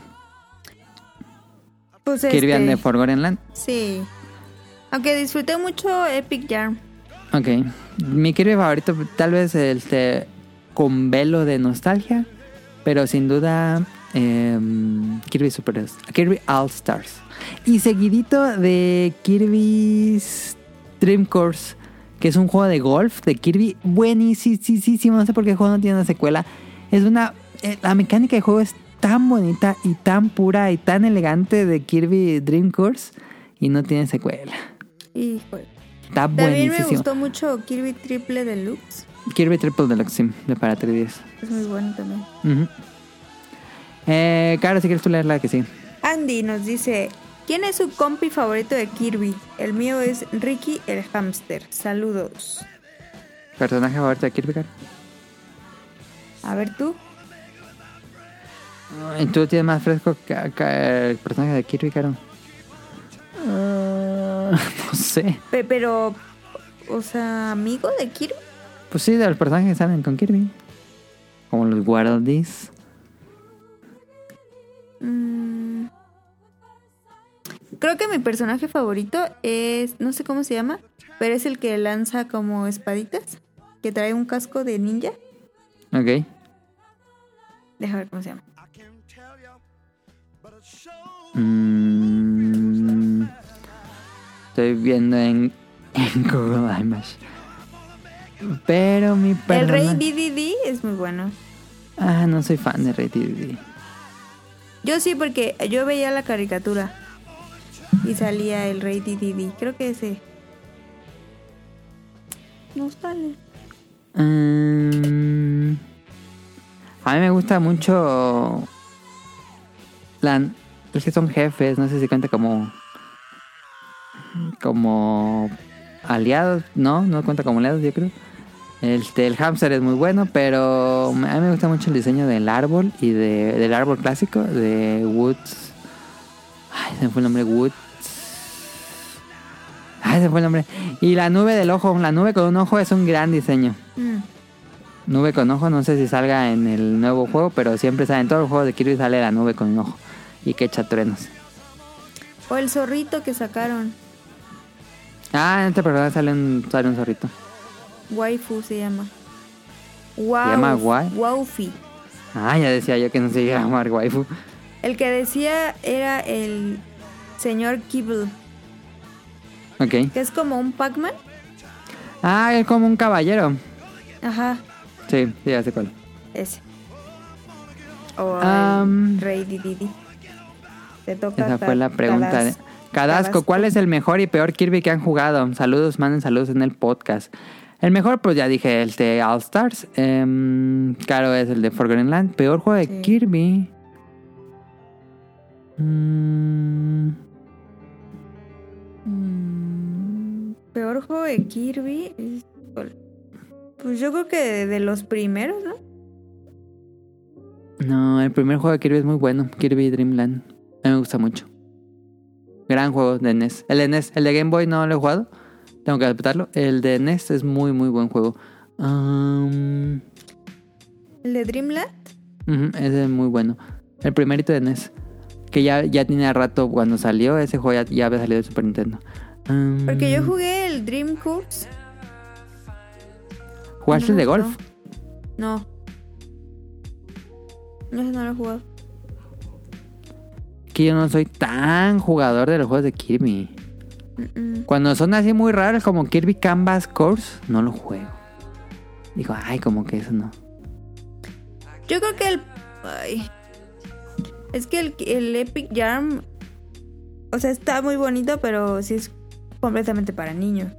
Pues Kirby and the este, Forgotten Land. Sí. Aunque disfruté mucho Epic Yarn. Ok. Mi Kirby favorito, tal vez este, con velo de nostalgia, pero sin duda em, Kirby Super Kirby All Stars. Y seguidito de Kirby's Dream Course, que es un juego de golf de Kirby buenísimo. No sé por qué el juego no tiene una secuela. Es una. eh, la mecánica de juego es tan bonita y tan pura y tan elegante de Kirby Dream Course y no tiene secuela. Híjole. Está También me buenísimo. gustó mucho Kirby Triple Deluxe. Kirby Triple Deluxe, sí, de para 3DS. Es muy bueno también. Ujú. Eh, Caro, si quieres tú leer la que sí. Andy nos dice, ¿quién es su compi favorito de Kirby? El mío es Ricky el Hamster. Saludos. ¿Personaje favorito de Kirby, Caro? A ver tú. ¿Y tú tienes más fresco que, que el personaje de Kirby, Caro? Ah, no sé. Pe- pero, o sea, amigo de Kirby. Pues sí, de los personajes que salen con Kirby. Como los Waddles. Mm. Creo que mi personaje favorito es, no sé cómo se llama, pero es el que lanza como espaditas, que trae un casco de ninja. Ok. Deja ver cómo se llama. Mm, estoy viendo en, en Google Image. Pero mi El rey. DDD es muy bueno. Ah, no soy fan de Rey DDD. Yo sí, porque yo veía la caricatura y salía el rey DDD. Creo que ese. No sale. Mm, a mí me gusta mucho. La, es que son jefes, no sé si cuenta como. Como. Aliados, no, no cuenta como aliados, yo creo. Este, el hamster es muy bueno, pero a mí me gusta mucho el diseño del árbol y de, del árbol clásico de Woods. Ay, se me fue el nombre, Woods. Ay, se fue el nombre. Y la nube del ojo, la nube con un ojo es un gran diseño. Mm. Nube con ojo, no sé si salga en el nuevo juego, pero siempre sale en todos los juegos de Kirby sale la nube con un ojo. Y que echa truenos. O el zorrito que sacaron. Ah, en este programa sale un, sale un zorrito. Waifu se llama. Wow, llama Wa- Waufi. Ah, ya decía yo que no se iba a llamar waifu. El que decía era el señor Kibble, Ok. que es como un Pac-Man. Ah, es como un caballero. Ajá, Sí, sí, ya sé cuál. ese. O Am. el Rey Dididi. Te toca Esa fue la pregunta. De- Cadasco, ¿cuál es el mejor y peor Kirby que han jugado? Saludos, manden saludos en el podcast. El mejor, pues ya dije, el de All Stars. Em, claro, es el de Forgotten Land. Peor juego de Sí. Kirby. Mm, Mm, Peor juego de Kirby. Pues yo creo que de, de los primeros, ¿no? no, el primer juego de Kirby es muy bueno. Kirby Dream Land. A mí me gusta mucho. Gran juego de NES. El de NES, el de Game Boy no lo he jugado. Tengo que aceptarlo. El de NES es muy, muy buen juego. El de Dreamland. Ujú, ese es muy bueno. El primerito de NES. Que ya, ya tenía rato cuando salió. Ese juego ya, ya había salido de Super Nintendo. Porque yo jugué el Dream Course. ¿Jugaste no el de golf? No. No, no lo he jugado. Que yo no soy tan jugador de los juegos de Kirby. Cuando son así muy raros como Kirby Canvas Course, no lo juego. Digo, ay, como que eso no. Yo creo que el. Ay. Es que el, el Epic Yarn. O sea, está muy bonito, pero sí es completamente para niños.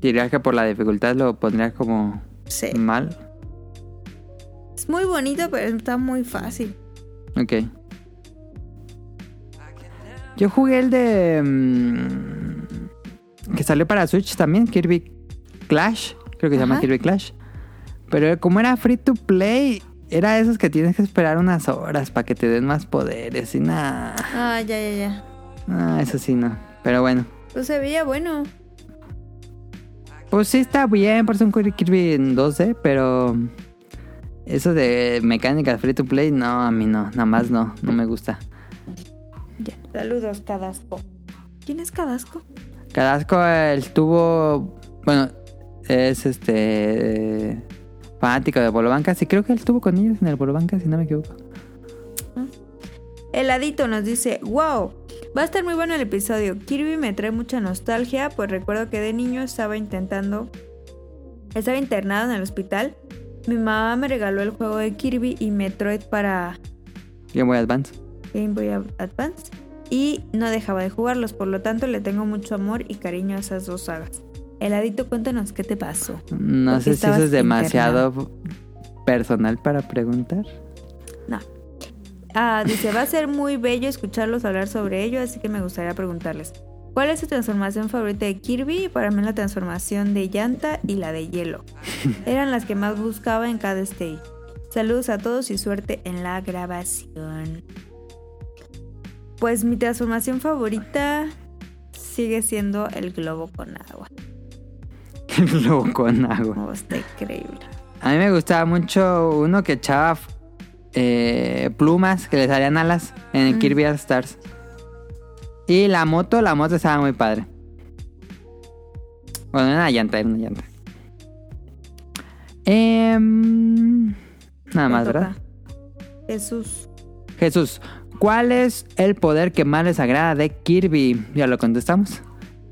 Diría que por la dificultad lo pondría como Sí. mal. Es muy bonito, pero está muy fácil. Ok. Yo jugué el de. mm, que salió para Switch también, Kirby Clash. Creo que se llama. Kirby Clash. Pero como era free to play, era esos que tienes que esperar unas horas para que te den más poderes y nada. Ah, ya, ya, ya. Ah, eso sí, no. Pero bueno. Pues se veía bueno. Pues sí está bien por ser un Kirby en 2D, pero. Eso de mecánicas free to play, no, a mí no. Nada más no. No me gusta. Saludos, Cadasco. ¿Quién es Cadasco? Cadasco él tuvo. Bueno, es este. Fanático de Bolo Banca. Sí, creo que él estuvo con ellos en el Bolo Banca, si no me equivoco. Heladito nos dice, wow, va a estar muy bueno el episodio. Kirby me trae mucha nostalgia, pues recuerdo que de niño estaba intentando, estaba internado en el hospital. Mi mamá me regaló el juego de Kirby y Metroid para Game Boy Advance. Game Boy Advance y no dejaba de jugarlos, por lo tanto le tengo mucho amor y cariño a esas dos sagas. Heladito, cuéntanos qué te pasó. No Porque sé si eso es demasiado personal para preguntar. No. Ah, dice, va a ser muy bello escucharlos hablar sobre ello, así que me gustaría preguntarles. ¿Cuál es su transformación favorita de Kirby? Para mí la transformación de llanta y la de hielo. Eran las que más buscaba en cada stage. Saludos a todos y suerte en la grabación. Pues mi transformación favorita sigue siendo el globo con agua. Luego con agua. Oh, está increíble. A mí me gustaba mucho uno que echaba eh, plumas que le salían alas en el Mm. Kirby All Stars. Y la moto, la moto estaba muy padre. Bueno, era una llanta, era una llanta. Em, nada más, toca. ¿verdad? Jesús. Jesús, ¿cuál es el poder que más les agrada de Kirby? Ya lo contestamos.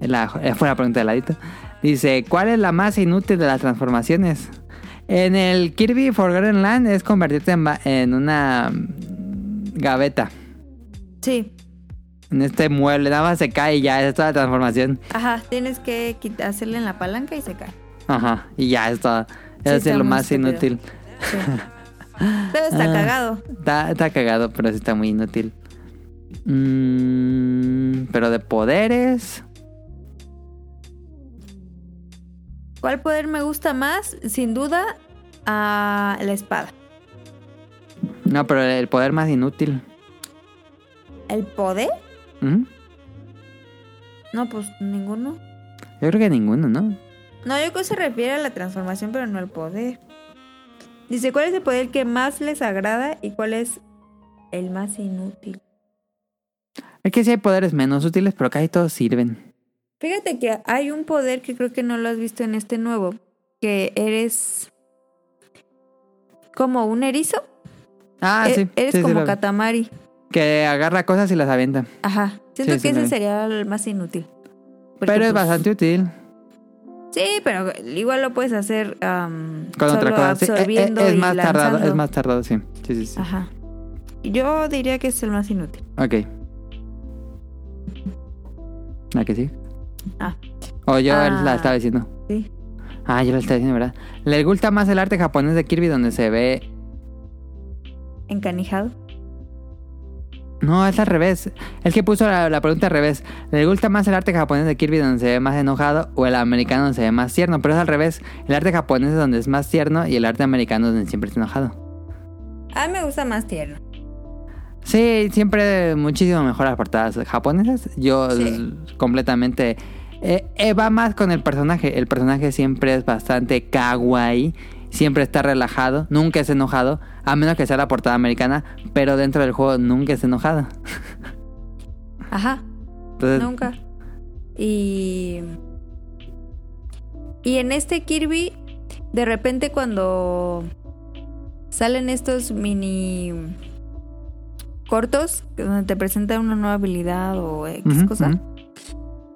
La, eh, fue la pregunta de ladito. Dice, ¿cuál es la más inútil de las transformaciones? En el Kirby Forgotten Land es convertirte en, en una mm, gaveta. Sí. En este mueble, nada más se cae y ya, esa es toda la transformación. Ajá, tienes que hacerle en la palanca y se cae. Ajá, y ya es todo. Eso Sí, es lo más estúpido. inútil. Sí. Pero está Ah. cagado. Está, está cagado, pero sí está muy inútil. Mm, pero de poderes... ¿Cuál poder me gusta más? Sin duda, a la espada. No, pero el poder más inútil. ¿El poder? No, pues ninguno. Yo creo que ninguno, ¿no? No, yo creo que se refiere a la transformación, pero no al poder. Dice, ¿cuál es el poder que más les agrada y cuál es el más inútil? Es que sí hay poderes menos útiles, pero casi todos sirven. Fíjate que hay un poder que creo que no lo has visto en este nuevo, que eres como un erizo. Ah, E- sí. Eres sí, sí, como lo- Katamari. Que agarra cosas y las avienta. Ajá. Siento Sí, sí, que ese sería el más inútil. Pero es pues, bastante útil. Sí, pero igual lo puedes hacer Con solo otra cosa. Sí, eh, absorbiendo es y más tardado, es más tardado, sí. Sí, sí, sí. Ajá. Yo diría que es el más inútil. Ok. ¿La que sí? Ah. O yo Ah. la estaba diciendo. Sí. Ah, yo la estaba diciendo, ¿verdad? ¿Le gusta más el arte japonés de Kirby donde se ve... Encanijado. No, es al revés. El que puso la, la pregunta al revés. ¿Le gusta más el arte japonés de Kirby donde se ve más enojado o el americano donde se ve más tierno? Pero es al revés. El arte japonés es donde es más tierno y el arte americano es donde siempre está enojado. A mí me gusta más tierno. Sí, siempre muchísimo mejor las portadas japonesas. Yo Sí. completamente... eh, eh, va más con el personaje. El personaje siempre es bastante kawaii. Siempre está relajado. Nunca es enojado. A menos que sea la portada americana. Pero dentro del juego nunca es enojado. Ajá. Entonces, Nunca. Y. Y en este Kirby, de repente cuando salen estos mini cortos, donde te presentan una nueva habilidad o X ujú, cosa,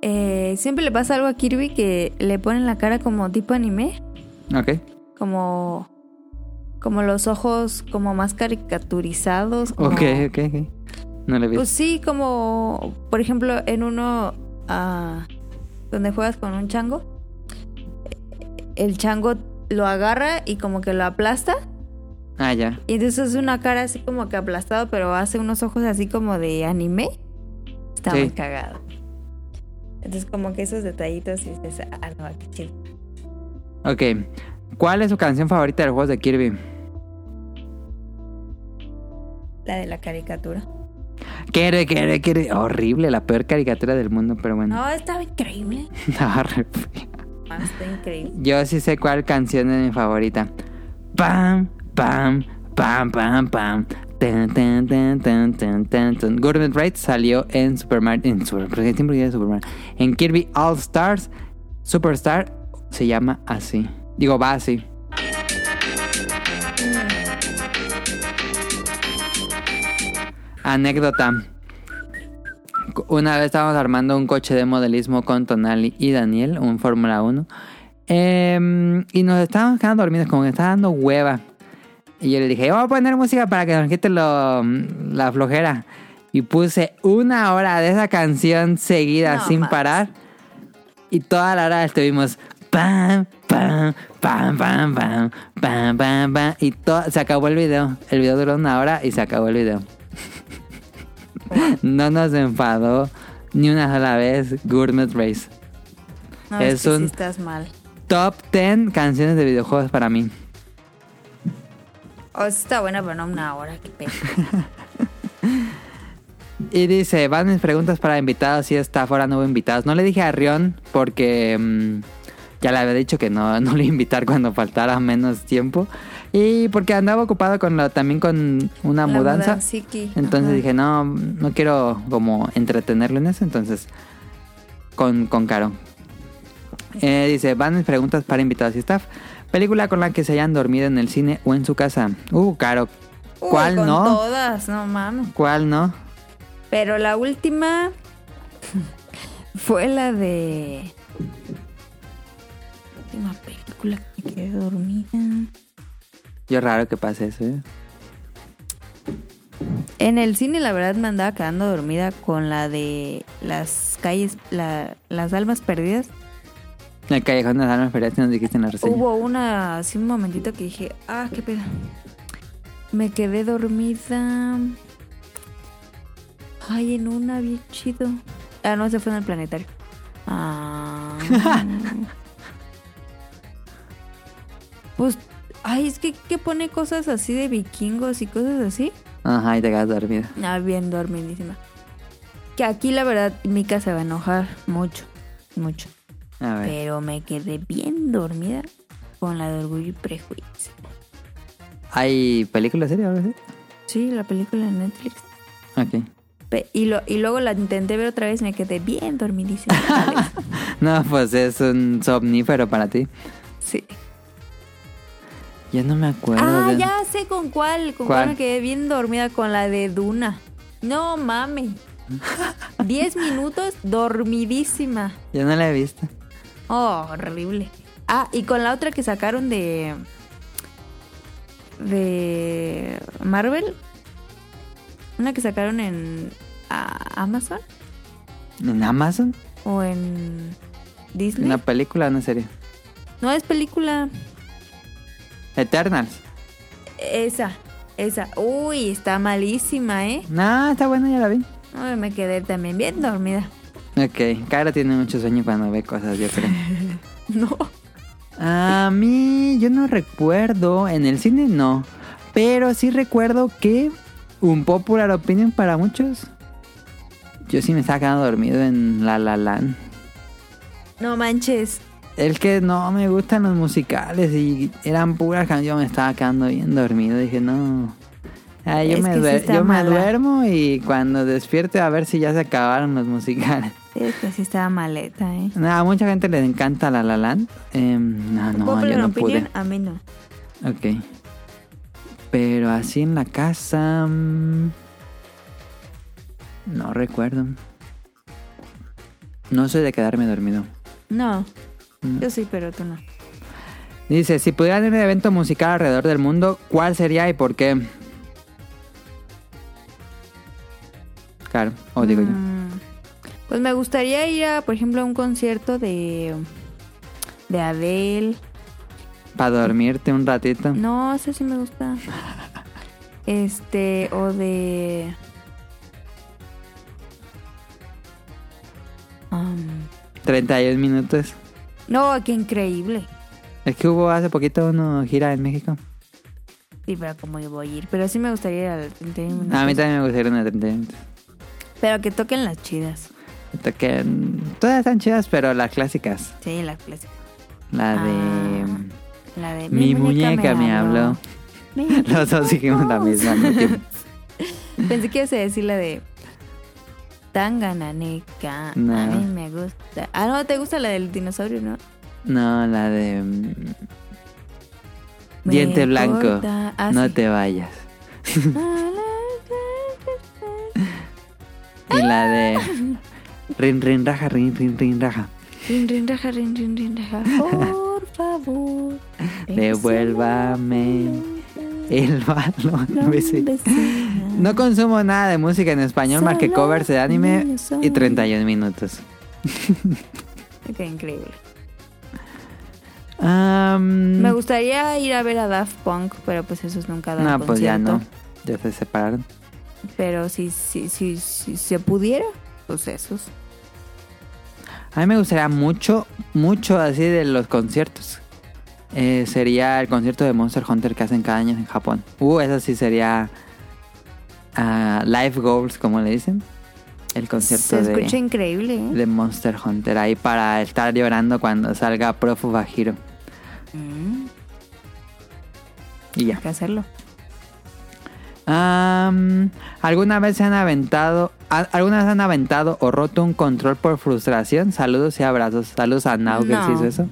eh, siempre le pasa algo a Kirby que le ponen la cara como tipo anime, Ok. Como. Como los ojos como más caricaturizados. como- Ok, ok, ok. No le vi. Pues sí, como por ejemplo en uno ah, donde juegas con un chango, el chango lo agarra y como que lo aplasta ah, ya. y entonces es una cara así como que aplastado, pero hace unos ojos así como de anime. Está Sí. muy cagado. Entonces como que esos detallitos y dices, ah, no, qué chido. Ok. ¿Cuál es su canción favorita de los juegos de Kirby? La de la caricatura. Quiere, quiere, quiere. Horrible, la peor caricatura del mundo, pero bueno. No, estaba increíble. Re. Man, está increíble. Yo sí sé cuál canción es mi favorita. Pam, pam, pam, pam, pam. Tan, tan, tan. Gourmet Raid salió en Super Mario. En Super, siempre Super Mario. En Kirby All Stars. Superstar se llama así. Digo, va así. Anécdota. Una vez estábamos armando un coche de modelismo con Tonali y Daniel, un Fórmula 1. Em, y nos estábamos quedando dormidos, como que estaba dando hueva. Y yo le dije, voy a poner música para que nos quite lo- la flojera. Y puse una hora de esa canción seguida No sin más. parar. Y toda la hora estuvimos pam, pam, pam, pam, pam, pam, pam, pam. Y to- se acabó el video. El video duró una hora y se acabó el video. no nos enfadó ni una sola vez Gourmet Race. No, Es es, que un- sí estás mal. Top 10 canciones de videojuegos para mí. O sea, está buena, pero no una hora, qué pena. Y dice, van mis preguntas para invitados y esta fuera no hubo invitados. No le dije a Rion porque mm, ya le había dicho que no, no le iba a invitar cuando faltara menos tiempo. Y porque andaba ocupado con lo, también con una La mudanza. Entonces ajá. dije, no, no quiero como entretenerlo en eso. Entonces, con, con Caro. Eh, dice, van mis preguntas para invitados y staff. Película con la que se hayan dormido en el cine o en su casa. Uh, Caro. Uy, ¿Cuál con no? todas, no mames. ¿Cuál no? Pero la última fue la de. La última película que me quedé dormida. Yo raro que pase eso, ¿eh? En el cine, la verdad, me andaba quedando dormida con la de las calles, la- las almas perdidas. En el Callejón de las Almas Perdidas nos dijiste en la reseña. Hubo una, así un momentito que dije, ah, qué pedo. Me quedé dormida. Ay, en una bien chido. Ah, no, se fue en el planetario. Ah. pues, ay, es que, que pone cosas así de vikingos y cosas así. Ajá, y te quedas dormida. Ah, bien dormidísima. Que aquí la verdad Mika se va a enojar mucho, mucho. A ver. Pero me quedé bien dormida con la de Orgullo y Prejuicio. ¿Hay películas serie o algo así? Sí, la película de Netflix. Ok. Pe- Y, lo, y luego la intenté ver otra vez y me quedé bien dormidísima. No, pues es un somnífero para ti. sí. Ya no me acuerdo. Ah, de- ya sé con cuál. Con ¿Cuál? cuál me quedé bien dormida con la de Duna. No mames. Diez minutos dormidísima. Ya no la he visto. Oh, horrible. Ah, y con la otra que sacaron de. de. Marvel. Una que sacaron en. a- Amazon ¿En Amazon? o en. Disney. ¿Una película o una serie? No es película. Eternals. Esa, esa. Uy, está malísima, ¿eh? No, está buena, ya la vi. Ay, me quedé también bien dormida. Ok, Cara tiene mucho sueño cuando ve cosas, yo creo. No. A mí, yo no recuerdo, en el cine no, pero sí recuerdo que un popular opinion para muchos. Yo sí me estaba quedando dormido en La La Land. No manches. El que no me gustan los musicales y eran puras canciones, yo me estaba quedando bien dormido. Dije, no. Yo Es me, sí duermo y cuando despierte a ver si ya se acabaron los musicales. Es que sí estaba maleta, ¿eh? No, a mucha gente les encanta La La Land. Em, no, no, yo no pude. A mí no. Ok. Pero así en la casa... mm, No recuerdo. No soy de quedarme dormido. No. Mm. Yo sí, pero tú no. Dice, si pudieran tener un evento musical alrededor del mundo, ¿cuál sería y por qué? Claro, o digo yo. Mm, Pues me gustaría ir a, por ejemplo, a un concierto de. de Adele. Para dormirte un ratito. No, ese sí me gusta. Este, o de. Um, 31 minutos. No, qué increíble. Es que hubo hace poquito uno gira en México. Sí, pero como yo voy a ir. Pero sí me gustaría ir al 31 minutos. A mí también me gustaría una de 31 minutos. Pero que toquen las chidas. Que, todas están chidas, pero las clásicas. Sí, las clásicas. La de... Ah. La de Mi muñeca me habló. Mi Los dos dijimos la misma. al. Pensé que ibas a decir la de Tangananeca. No. A mí me gusta. Ah, no, te gusta la del dinosaurio, ¿no? No, la de... mm, Me Diente blanco. Ah, no sí. te vayas. Y la de... Rin, rin, raja, rin, rin, rin, raja. Rin, rin, raja, rin, rin, rin, raja. Por favor. Devuélvame el balón. vecino. Vecina. No consumo nada de música en español más que covers de anime y 31 minutos. Qué increíble. Me gustaría ir a ver a Daft Punk, pero pues esos nunca dan no, pues ya no. Ya se separaron. Pero si, si, si, si se pudiera, pues esos. A mí me gustaría mucho, mucho así de los conciertos. Eh, sería el concierto de Monster Hunter que hacen cada año en Japón. Uh, eso sí sería ah, Life Goals, como le dicen. El concierto Se de, escucha increíble, ¿eh? de Monster Hunter. Ahí para estar llorando cuando salga Profu Bajiro. Mm, Y ya. hay que hacerlo. ¿Alguna vez se han aventado, a- alguna vez han aventado o roto un control por frustración? Saludos y abrazos. Saludos a Nau que No. sí hizo eso.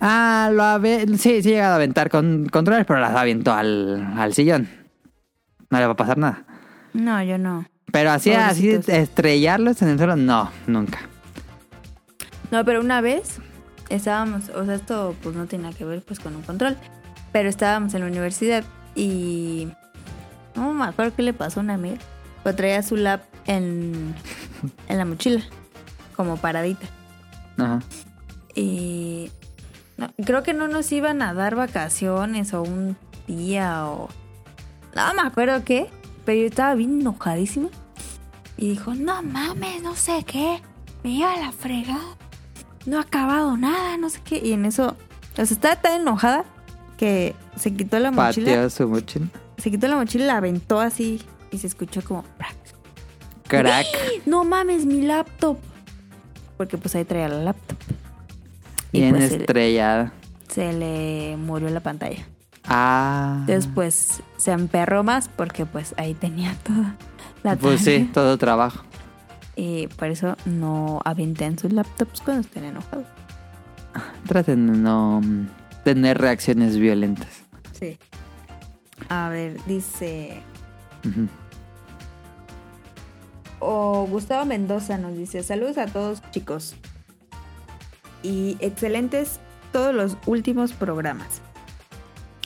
Ah, lo ave sí, sí he llegado a aventar con controles, pero las aviento al, al sillón. No le va a pasar nada. No, yo no. Pero así, así estrellarlos en el suelo, no, nunca. No, pero una vez estábamos, o sea, esto pues no tiene nada que ver pues con un control, pero estábamos en la universidad y no me acuerdo qué le pasó a una amiga, pero traía su lap en, en la mochila, como paradita. Ajá. Y no, creo que no nos iban a dar vacaciones o un día o... No me acuerdo qué, pero yo estaba bien enojadísima. Y dijo, no mames, no sé qué, me iba a la fregada. No ha acabado nada, no sé qué. Y en eso, o sea, estaba tan enojada que se quitó la mochila. Pateó su mochila. Se quitó la mochila y la aventó así y se escuchó como... Crack. No mames, mi laptop. Porque pues ahí traía la laptop. Bien pues, el- estrellada. se le murió la pantalla. Ah. Después se emperró más porque pues ahí tenía toda la Pues tarea. sí, todo trabajo. Y por eso no avienten sus laptops cuando estén enojados. Traten de no mm, tener reacciones violentas. Sí. A ver, dice. O Gustavo Mendoza nos dice: Saludos a todos, chicos. Y excelentes todos los últimos programas.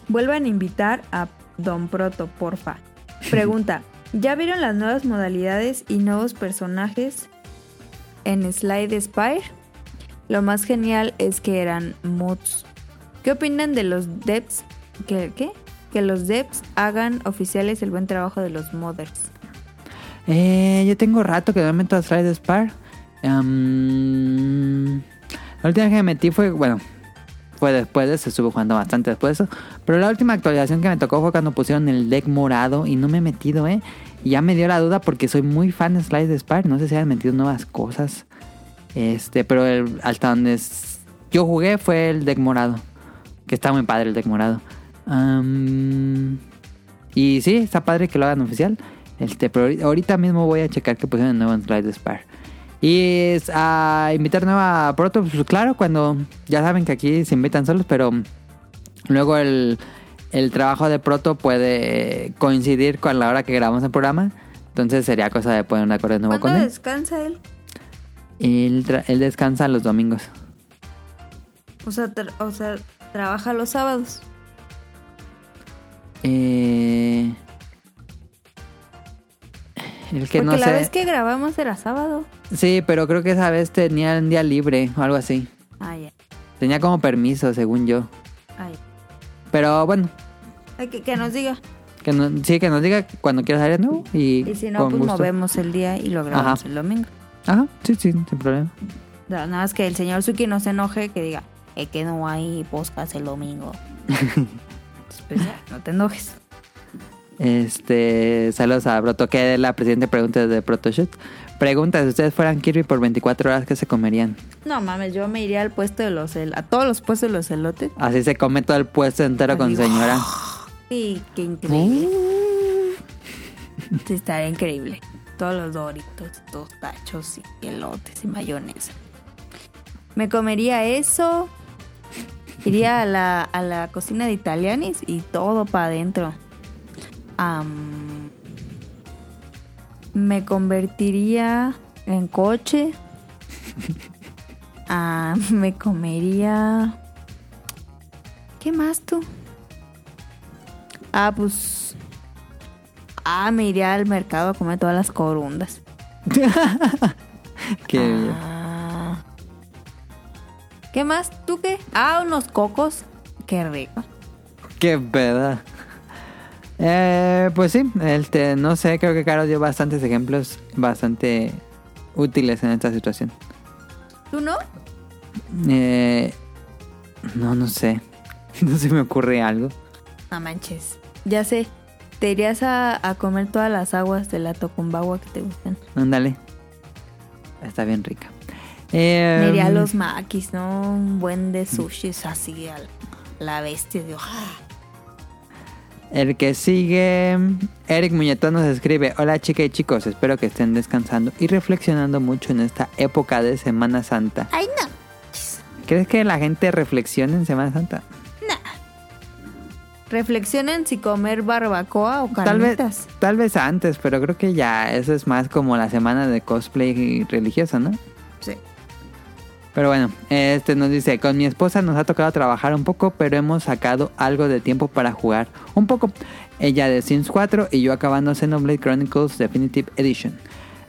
Vuelvan a invitar a Don Proto, porfa. Pregunta: ¿Ya vieron las nuevas modalidades y nuevos personajes en Slide Spire? Lo más genial es que eran mods. ¿Qué opinan de los devs? ¿Qué? qué? Que los devs hagan oficiales el buen trabajo de los modders. Eh, yo tengo rato que no me meto a Slide Spar. Em, la última que me metí fue, bueno, fue después de eso, estuve jugando bastante después de eso. Pero la última actualización que me tocó fue cuando pusieron el deck morado y no me he metido, ¿eh? Y ya me dio la duda porque soy muy fan de Slide Spar. No sé si han metido nuevas cosas. Este, pero el- hasta donde s- yo jugué fue el deck morado. Que está muy padre el deck morado. Y sí, está padre que lo hagan oficial. Este, pero ahorita- mismo voy a checar que pusieron el nuevo Slide Spar. Y es a invitar nueva Proto, pues claro, cuando ya saben que aquí se invitan solos, pero luego el, el trabajo de Proto puede coincidir con la hora que grabamos el programa. Entonces sería cosa de poner un acuerdo de nuevo con ¿Cuándo él. descansa él? Él, él descansa los domingos. O sea, o sea, trabaja los sábados. Eh, el que Porque no la sé. vez que grabamos era sábado. Sí, pero creo que esa vez tenía un día libre o algo así. Ah, ya. Tenía como permiso, según yo. Ah, ya. Pero bueno, Ay, que, que nos diga. que no- sí, que nos diga cuando quieras salir nuevo. Y, Y si no, pues gusto. movemos el día y lo grabamos Ajá. el domingo. Ajá, sí, sí, sin problema. No, Nada más que el señor Suki no se enoje, que diga, es que no hay podcast el domingo. Pues ya, no te enojes. Este, saludos a Broto, que la presidente pregunta de Protoshoot. Pregunta, si ustedes fueran Kirby por 24 horas, ¿qué se comerían? No mames, yo me iría al puesto de los el- a todos los puestos de los elotes. Así se come todo el puesto entero con señora. Sí, qué increíble. Sí, estaría increíble. Todos los doritos, dos tachos y elotes y mayonesa. Me comería eso. Iría a la, a la cocina de Italianis y todo para adentro. Me convertiría en coche. Ah, me comería... ¿Qué más tú? Ah, pues... Ah, me iría al mercado a comer todas las corundas. Que Ah. ¿Qué más? ¿Tú qué? Ah, unos cocos. Qué rico. Qué peda. Eh, pues sí, este, no sé, creo que Caro dio bastantes ejemplos bastante útiles en esta situación. ¿Tú no? Eh, no, no sé. No se me ocurre algo. No manches. Ya sé. Te irías a, a comer todas las aguas de la tocumbagua que te gustan. Ándale. Está bien rica. Eh, Me iría a los maquis, ¿no? Un buen de sushis así a la bestia. Digo, ¡ah! El que sigue, Eric Muñetón nos escribe, hola chicas y chicos, espero que estén descansando y reflexionando mucho en esta época de Semana Santa. ¡Ay, no! ¿Crees que la gente reflexione en Semana Santa? Reflexionen si comer barbacoa o Tal vez, carnitas. tal vez antes, pero creo que ya eso es más como la semana de cosplay religiosa, ¿no? Pero bueno, este nos dice, con mi esposa nos ha tocado trabajar un poco, pero hemos sacado algo de tiempo para jugar un poco. Ella de Sims 4 y yo acabando Xenoblade Chronicles Definitive Edition.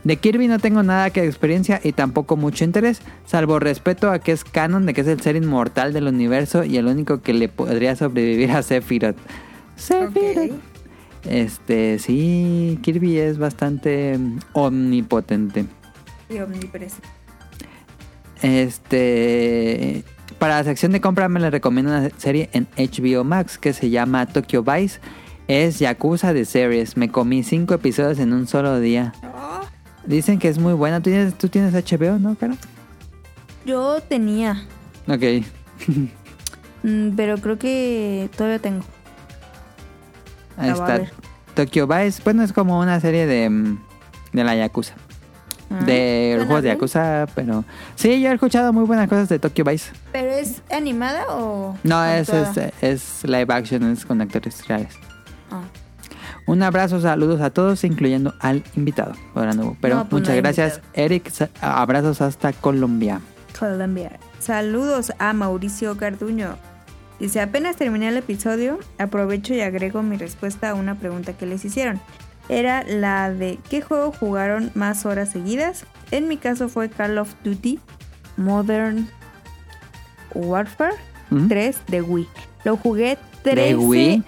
De Kirby no tengo nada que experiencia y tampoco mucho interés, salvo respeto a que es canon de que es el ser inmortal del universo y el único que le podría sobrevivir a Sephiroth. Sephiroth. Este, sí, Kirby es bastante omnipotente. Y omnipresente. Este. Para la sección de compra me le recomiendo una serie en HBO Max que se llama Tokyo Vice. Es Yakuza de series. Me comí cinco episodios en un solo día. Dicen que es muy buena. ¿Tú tienes, tú tienes HBO, no, Cara? Yo tenía, Ok. mm, pero creo que todavía tengo. Ahí está. Tokyo Vice. Bueno, es como una serie de, mm, de la Yakuza. Ah, de suena juegos de. Yakuza, pero... Sí, yo he escuchado muy buenas cosas de Tokyo Vice. ¿Pero es animada o.? No, es, actuada? es, es live action, es con actores reales. Ah. Un abrazo, saludos a todos, incluyendo al invitado. Ahora no, pero No, pues muchas no gracias, Eric. Abrazos hasta Colombia. Colombia. Saludos a Mauricio Garduño. Dice, apenas terminé el episodio, aprovecho y agrego mi respuesta a una pregunta que les hicieron. Era la de ¿qué juego jugaron más horas seguidas? En mi caso fue Call of Duty Modern Warfare Ujú. 3 de Wii. Lo jugué 13 De Wii.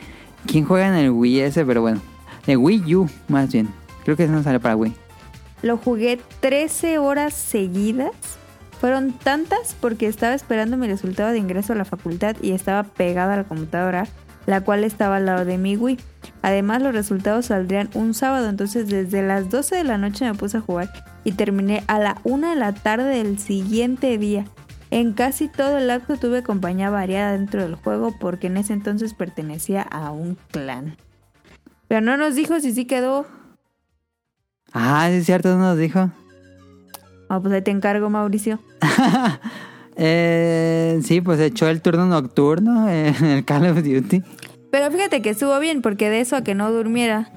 ¿Quién juega en el Wii ese? Pero bueno. De Wii U, más bien. Creo que ese no sale para Wii. Lo jugué 13 horas seguidas. Fueron tantas porque estaba esperando mi resultado de ingreso a la facultad y estaba pegada a la computadora, la cual estaba al lado de mi Wii. Además, los resultados saldrían un sábado, entonces desde las 12 de la noche me puse a jugar y terminé a la 1 de la tarde del siguiente día. En casi todo el acto tuve compañía variada dentro del juego porque en ese entonces pertenecía a un clan. Pero no nos dijo si sí quedó. Ah, sí es cierto, no nos dijo. Ah, pues ahí te encargo, Mauricio. Eh, sí, pues echó el turno nocturno en el Call of Duty. Pero fíjate que estuvo bien, porque de eso a que no durmiera,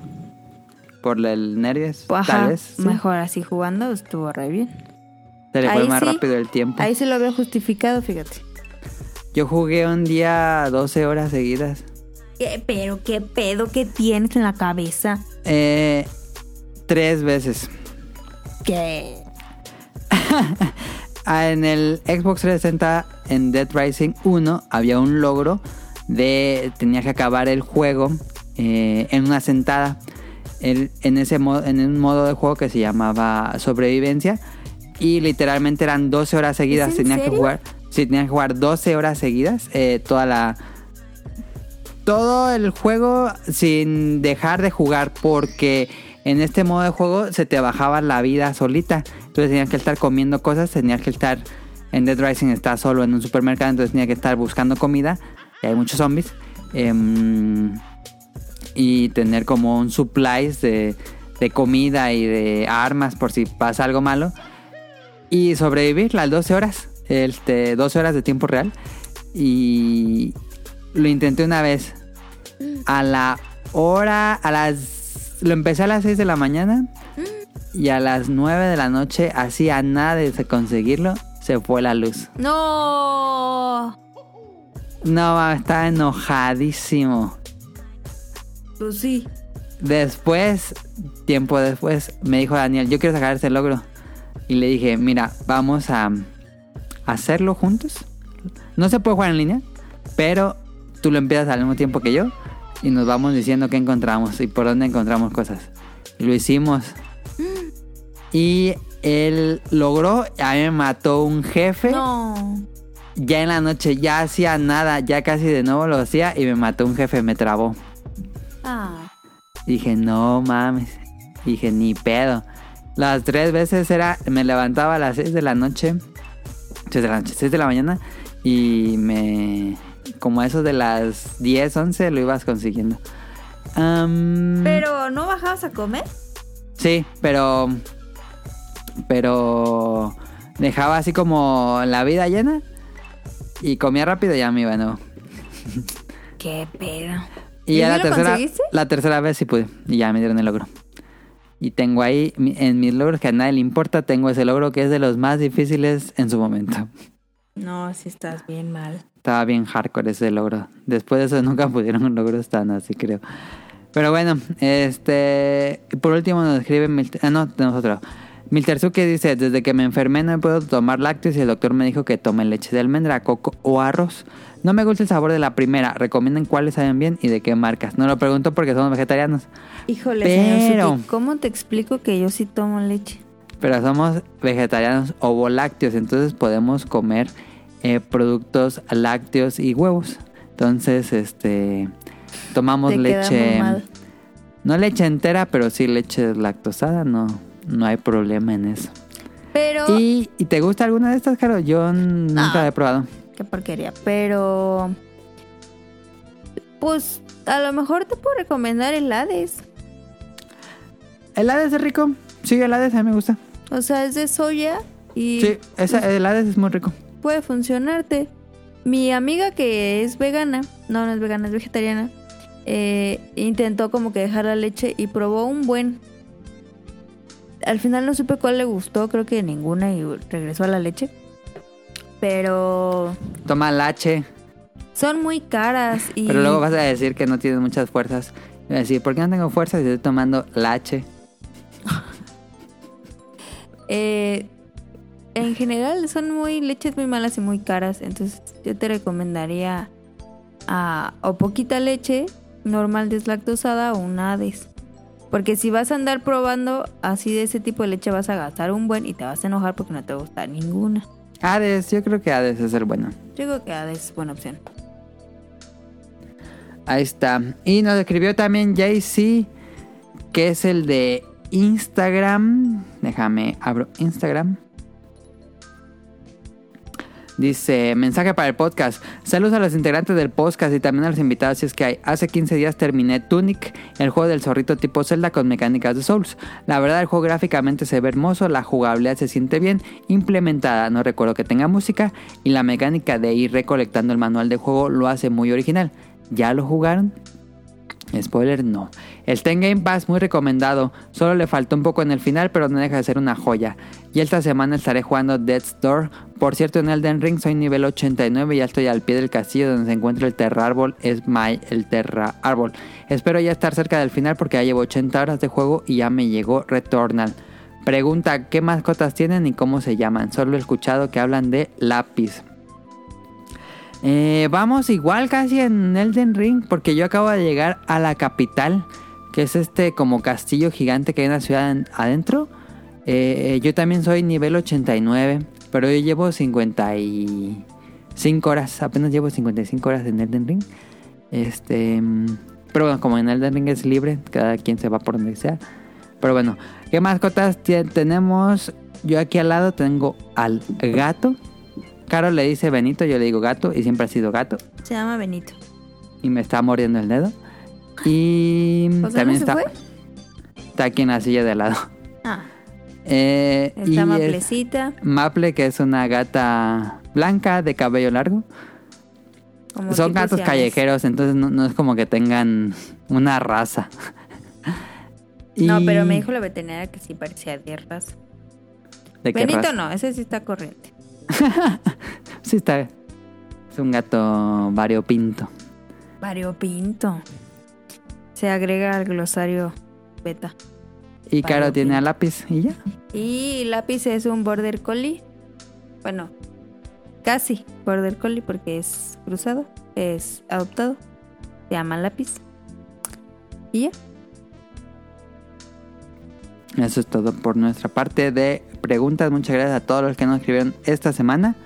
Por el nervios, ajá, tal vez. sí. mejor así jugando, estuvo re bien. Se le fue más sí. rápido el tiempo. Ahí se lo había justificado, fíjate. Yo jugué un día 12 horas seguidas. ¿Qué, pero qué pedo que tienes en la cabeza. Eh, tres veces. ¿Qué? Ah, En el Xbox 360, en Dead Rising 1, había un logro de. Tenía que acabar el juego eh, en una sentada. El- en, ese modo, en un modo de juego que se llamaba Sobrevivencia. Y literalmente eran 12 horas seguidas. ¿Es en Tenía que jugar. Sí, tenía que jugar 12 horas seguidas. eh, toda la. Todo el juego sin dejar de jugar. Porque en este modo de juego se te bajaba la vida solita. Entonces tenías que estar comiendo cosas. Tenías que estar. En Dead Rising está solo en un supermercado. Entonces tenía que estar buscando comida. Y hay muchos zombies. Em, y tener como un supplies de, de comida y de armas por si pasa algo malo. Y sobrevivir las 12 horas. Este, 12 horas de tiempo real. Y lo intenté una vez. A la hora, a las... Lo empecé a las 6 de la mañana. Y a las 9 de la noche, así a nada de conseguirlo, se fue la luz. No. No, estaba enojadísimo. Pues sí. Después, tiempo después, me dijo Daniel, yo quiero sacar ese logro. Y le dije, mira, vamos a hacerlo juntos. No se puede jugar en línea, pero tú lo empiezas al mismo tiempo que yo y nos vamos diciendo qué encontramos y por dónde encontramos cosas. Y lo hicimos. Y él logró, a mí me mató un jefe. No. Ya en la noche ya hacía nada, ya casi de nuevo lo hacía y me mató un jefe, me trabó. Ah. Dije, no mames. Dije, ni pedo. Las tres veces era, me levantaba a las 6 de la noche. 6 de la noche, 6 de la mañana. Y me... Como eso de las 10, 11 lo ibas consiguiendo. Pero ¿no bajabas a comer? Sí, pero... Pero... Dejaba así como la vida llena. Y comía rápido y ya me iba de nuevo. Qué pedo. Y, ¿Y ya la tercera, la tercera vez sí pude. Y ya me dieron el logro. Y tengo ahí, en mis logros que a nadie le importa, tengo ese logro que es de los más difíciles en su momento. No, si estás bien mal. Estaba bien hardcore ese logro. Después de eso nunca pudieron logros tan así, creo. Pero bueno, este... Por último nos escribe... Milter- ah, no, tenemos otro. Dice, desde que me enfermé no puedo tomar lácteos y el doctor me dijo que tome leche de almendra, coco o arroz. No me gusta el sabor de la primera. Recomienden cuáles saben bien y de qué marcas. No lo pregunto porque somos vegetarianos. Híjole, Pero- señor Suki, ¿cómo te explico que yo sí tomo leche? Pero somos vegetarianos ovolácteos, entonces podemos comer eh, productos lácteos y huevos. Entonces, este, tomamos Te leche, no leche entera, pero sí leche lactosada, no, no hay problema en eso. Pero... ¿Y, y te gusta alguna de estas, Caro? Yo nunca No. la he probado. Qué porquería. Pero... Pues a lo mejor te puedo recomendar el Hades. ¿El Hades es rico? Sí, el Hades a mí me gusta. O sea, es de soya y Sí, esa, el Hades es muy rico. puede funcionarte. Mi amiga que es vegana, no, no es vegana, es vegetariana, eh, intentó como que dejar la leche y probó un buen. Al final no supe cuál le gustó, creo que ninguna y regresó a la leche. Pero Toma lache, son muy caras y pero luego vas a decir que no tienes muchas fuerzas. Voy a decir, ¿por qué no tengo fuerzas si estoy tomando lache? eh, en general son muy leches muy malas y muy caras. Entonces yo te recomendaría a, o poquita leche normal deslactosada o un Hades. Porque si vas a andar probando así de ese tipo de leche vas a gastar un buen y te vas a enojar porque no te gusta ninguna. Hades, yo creo que Hades es el bueno. Yo creo que Hades es buena opción. Ahí está. Y nos escribió también JC, que es el de Instagram. Déjame, abro Instagram. Dice, mensaje para el podcast. Saludos a los integrantes del podcast y también a los invitados si es que hay. Hace 15 días terminé Tunic, el juego del zorrito tipo Zelda con mecánicas de Souls. La verdad el juego gráficamente se ve hermoso, la jugabilidad se siente bien implementada, no recuerdo que tenga música y la mecánica de ir recolectando el manual de juego lo hace muy original. ¿Ya lo jugaron? Spoiler, no. El Ten Game Pass muy recomendado. Solo le faltó un poco en el final, pero no deja de ser una joya. Y esta semana estaré jugando Death's Door. Por cierto, en Elden Ring soy nivel 89 y ya estoy al pie del castillo donde se encuentra el Terra Árbol. Es My el Terra Árbol. Espero ya estar cerca del final porque ya llevo 80 horas de juego y ya me llegó Returnal. Pregunta, ¿qué mascotas tienen y cómo se llaman? Solo he escuchado que hablan de lápiz. Eh, vamos igual casi en Elden Ring porque yo acabo de llegar a la capital, que es este como castillo gigante que hay en la ciudad en- adentro. Eh, yo también soy nivel 89, pero yo llevo 55 horas, apenas llevo 55 horas en Elden Ring. Este, pero bueno, como en Elden Ring es libre, cada quien se va por donde sea. Pero bueno, ¿qué mascotas tenemos? Yo aquí al lado tengo al gato. Caro le dice Benito, yo le digo gato y siempre ha sido gato. Se llama Benito. Y me está mordiendo el dedo. Y O sea, también ¿no se está, fue? está aquí en la silla de al lado. Ah, Eh, y está es Maplecita. Maple, que es una gata blanca de cabello largo. como Son gatos callejeros, entonces no, no es como que tengan una raza. No, Y- pero me dijo la veterinaria que sí parecía de raza. ¿De qué Benito raza? no, ese sí está corriente. Sí, está. Es un gato variopinto. Variopinto. Se agrega al glosario beta. Y Caro tiene a lápiz y ya. Y lápiz es un border collie. Bueno, casi border collie porque es cruzado, es adoptado. Se llama lápiz. Y ya. Eso es todo por nuestra parte de preguntas. Muchas gracias a todos los que nos escribieron esta semana.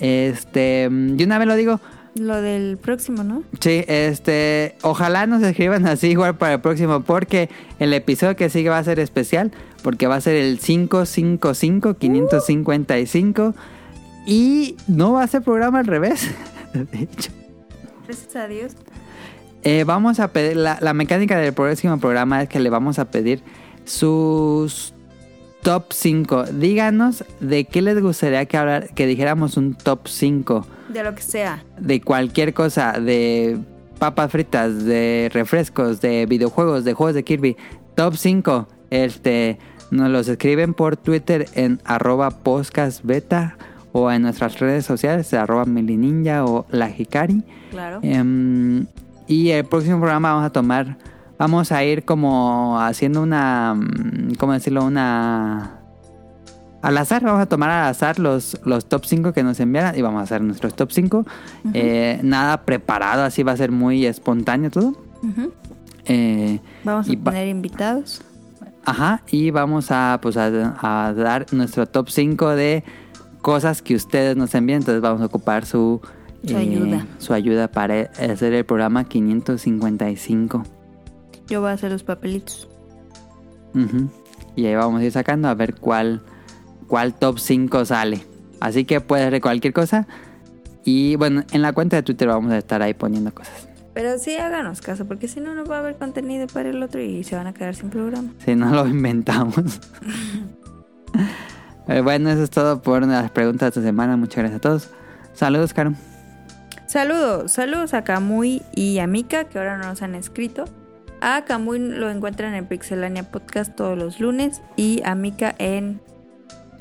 Este, mm, de una vez lo digo. Lo del próximo, ¿no? Sí, este, ojalá nos escriban así igual para el próximo porque el episodio que sigue va a ser especial porque va a ser el 555 555 y no va a ser programa al revés. De hecho. Gracias a Dios. Eh, vamos a pedir, la, la mecánica del próximo programa es que le vamos a pedir sus top 5. Díganos de qué les gustaría que, hablar, que dijéramos un top 5 De lo que sea. de cualquier cosa, de papas fritas, de refrescos, de videojuegos, de juegos de Kirby. Top 5. Este, nos los escriben por Twitter en arroba podcastbeta o en nuestras redes sociales, arroba milininja o la Hikari. Claro. Em, y el próximo programa vamos a tomar, vamos a ir como haciendo una, mm, ¿cómo decirlo? Una... Al azar, vamos a tomar al azar los, los top 5 que nos enviaran y vamos a hacer nuestros top 5. Eh, nada preparado, así va a ser muy espontáneo todo. Eh, Vamos a tener invitados. Ajá, y vamos a, pues, a, a dar nuestro top 5 de cosas que ustedes nos envían. Entonces vamos a ocupar su, eh, ayuda. su ayuda para hacer el programa 555. Yo voy a hacer los papelitos. Y ahí vamos a ir sacando a ver cuál, cuál top 5 sale. Así que puedes ver cualquier cosa. Y bueno, en la cuenta de Twitter vamos a estar ahí poniendo cosas. Pero sí háganos caso, porque si no, no va a haber contenido para el otro y se van a quedar sin programa. Si no lo inventamos. Eh, bueno, eso es todo por las preguntas de esta semana. Muchas gracias a todos. Saludos, Caro. Saludos, saludos a Kamui y a Mika, que ahora no nos han escrito. A Kamui lo encuentran en Pixelania Podcast todos los lunes y a Mika en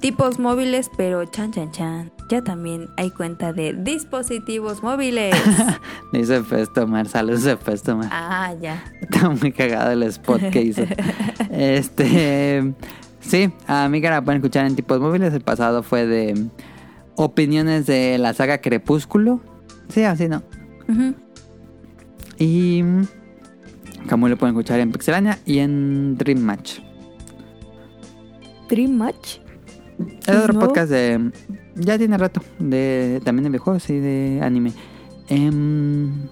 tipos móviles, pero chan chan chan. Ya también hay cuenta de dispositivos móviles. Dice Festomar. Saludos a Festomar. ah, ya. Está muy cagado el spot que hizo. este. Sí, a que la pueden escuchar en tipos móviles. El pasado fue de opiniones de la saga Crepúsculo. Sí, así no. Y. Como lo pueden escuchar en Pixelania y en Dream Match. Dream Match. Es otro nuevo? podcast de. Ya tiene rato. De, también de videojuegos y de anime. Em,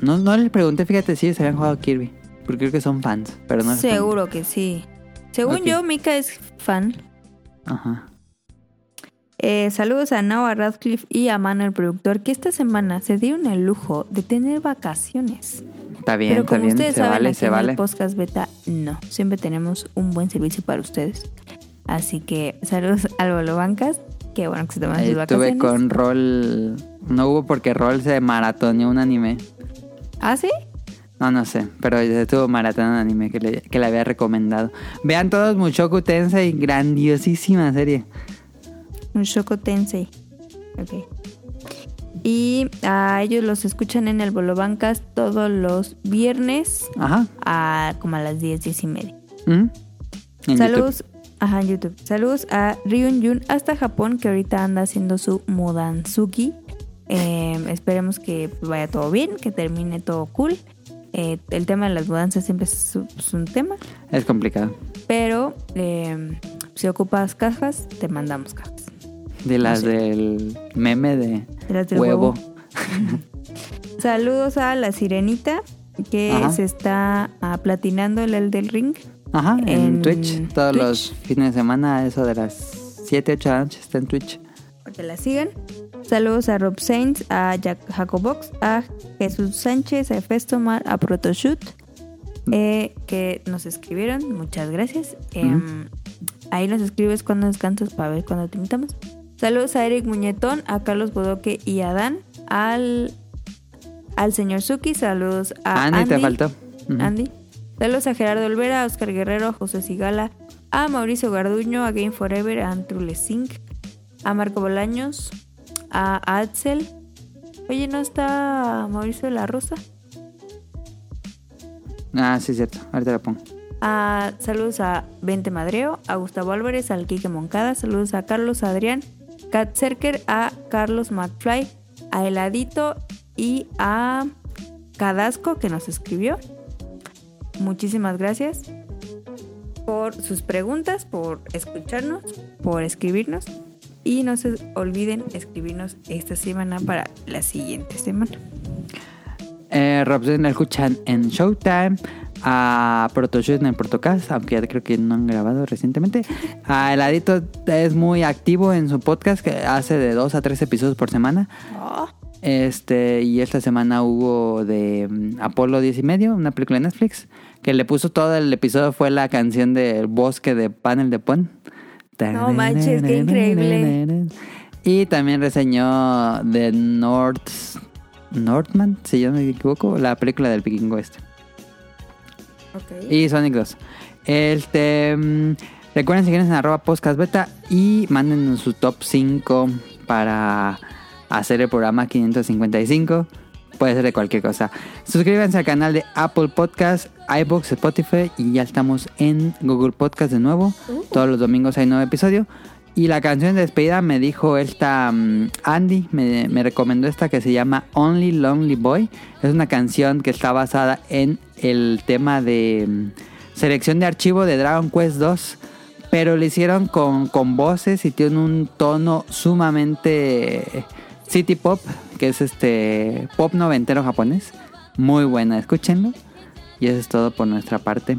no, no les pregunté, fíjate si se habían jugado Kirby. Porque creo que son fans. Pero no les Seguro que sí. Según yo, Mika es fan. Ajá. Eh, saludos a Noah Radcliffe y a Mano, el productor, que esta semana se dieron el lujo de tener vacaciones. Está bien, Pero está como bien. ustedes Se saben, vale, aquí se en vale. el podcast beta, no. Siempre tenemos un buen servicio para ustedes. Así que saludos al Bolo Bancas. Qué bueno que se toman sus Ahí vacaciones. Estuve con Roll. No hubo porque Roll se maratoneó un anime. ¿Ah, sí? No, no sé, pero estuvo maratón anime que le, que le había recomendado. Vean todos Mushoku Tensei, grandiosísima serie. Un Shoko Tensei. Ok. Y a ellos los escuchan en el Bolo Bancas todos los viernes Ajá. a como a las 10, 10 y media. ¿Mm? Saludos, ajá, en YouTube. Saludos a Ryun Jun hasta Japón, que ahorita anda haciendo su Modansuki. Eh, esperemos que vaya todo bien, que termine todo cool. Eh, el tema de las mudanzas siempre es, un tema. Es complicado. pero eh, si ocupas cajas, te mandamos cajas. De las del meme de De las del huevo. Saludos a la sirenita, que Ajá. se está ah, platinando el Elden Ring. Ajá, en, En Twitch. Todos Twitch. los fines de semana, eso de las 7, 8 de la noche está en Twitch. para que la sigan. Saludos a Rob Sainz, a Jack Jacobox, a Jesús Sánchez, a Festomar, a Protoshoot, eh, que nos escribieron. Muchas gracias. Em, ahí nos escribes cuando descansas para ver cuándo te invitamos. Saludos a Eric Muñetón, a Carlos Bodoque y a Dan, al, al señor Suki. Saludos a Andy, Andy. te faltó. Andy. Saludos a Gerardo Olvera, a Oscar Guerrero, a José Sigala, a Mauricio Garduño, a Game Forever, a Sync, a Marco Bolaños, a Axel. Oye, ¿no está Mauricio de la Rosa? Ah, sí, cierto. Ahorita la pongo. A, saludos a Vente Madreo, a Gustavo Álvarez, al Quique Moncada. Saludos a Carlos Adrián, Kat Cerker, a Carlos McFly, a Heladito y a Cadasco que nos escribió. Muchísimas gracias por sus preguntas, por escucharnos, por escribirnos. Y no se olviden escribirnos esta semana para la siguiente semana. Eh, Robson escuchan en Showtime. A Protoshoot en el Protocast, aunque ya creo que no han grabado recientemente. A Heladito es muy activo en su podcast, que hace de dos a tres episodios por semana. Este, y esta semana hubo de mm, Apolo 10 y medio, una película de Netflix, que le puso todo el episodio, fue la canción del bosque de Panel de Pon. No manches, qué increíble. Y también reseñó The North, Northman, si yo no me equivoco, la película del vikingo este. Ok. Y Sonic 2. Este, mm, recuerden seguirnos en arroba podcast beta y manden su top 5 para hacer el programa 555. Puede ser de cualquier cosa. Suscríbanse al canal de Apple Podcast, iBooks, Spotify y ya estamos en Google Podcast de nuevo. Todos los domingos hay nuevo episodio. Y la canción de despedida me dijo esta mm, Andy, me, me recomendó esta que se llama Only Lonely Boy. Es una canción que está basada en el tema de mm, selección de archivo de Dragon Quest 2. Pero lo hicieron con, con voces y tiene un tono sumamente city pop, que es este pop noventero japonés. Muy buena, escúchenlo. Y eso es todo por nuestra parte.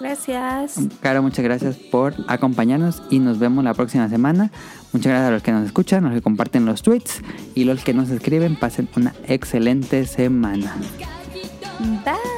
Gracias. Caro, muchas gracias por acompañarnos y nos vemos la próxima semana. Muchas gracias a los que nos escuchan, los que comparten los tweets y los que nos escriben. Pasen una excelente semana. Bye.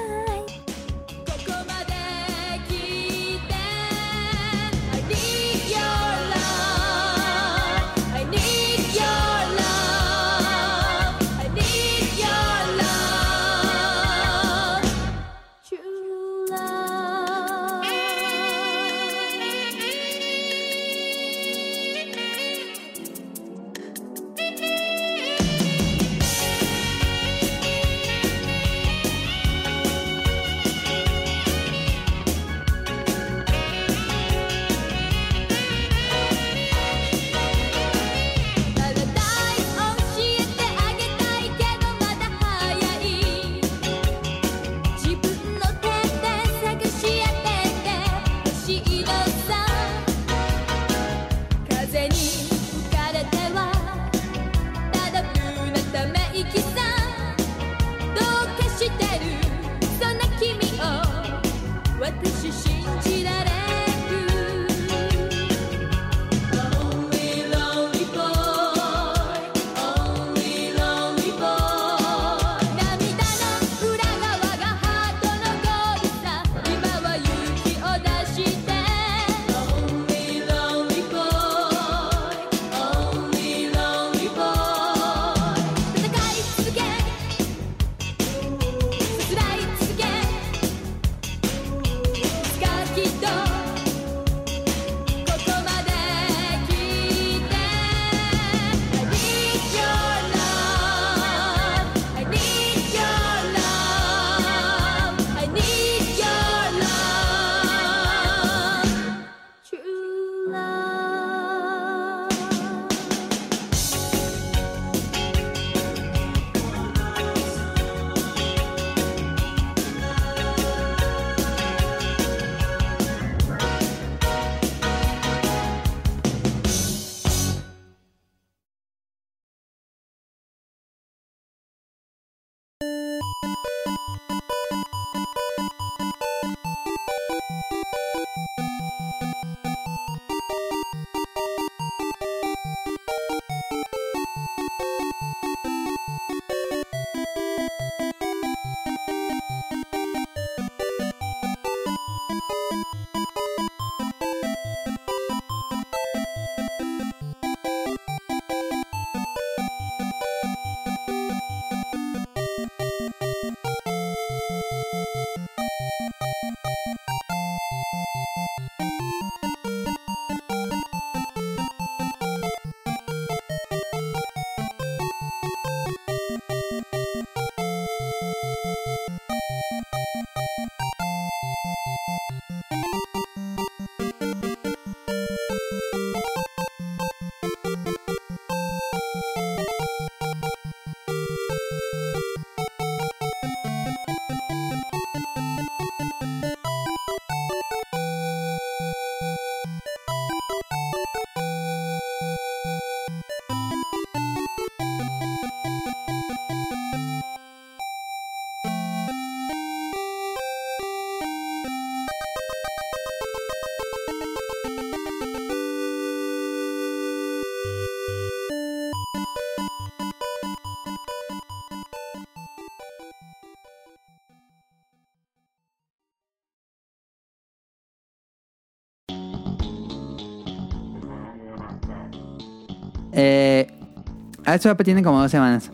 Eso tiene como dos semanas.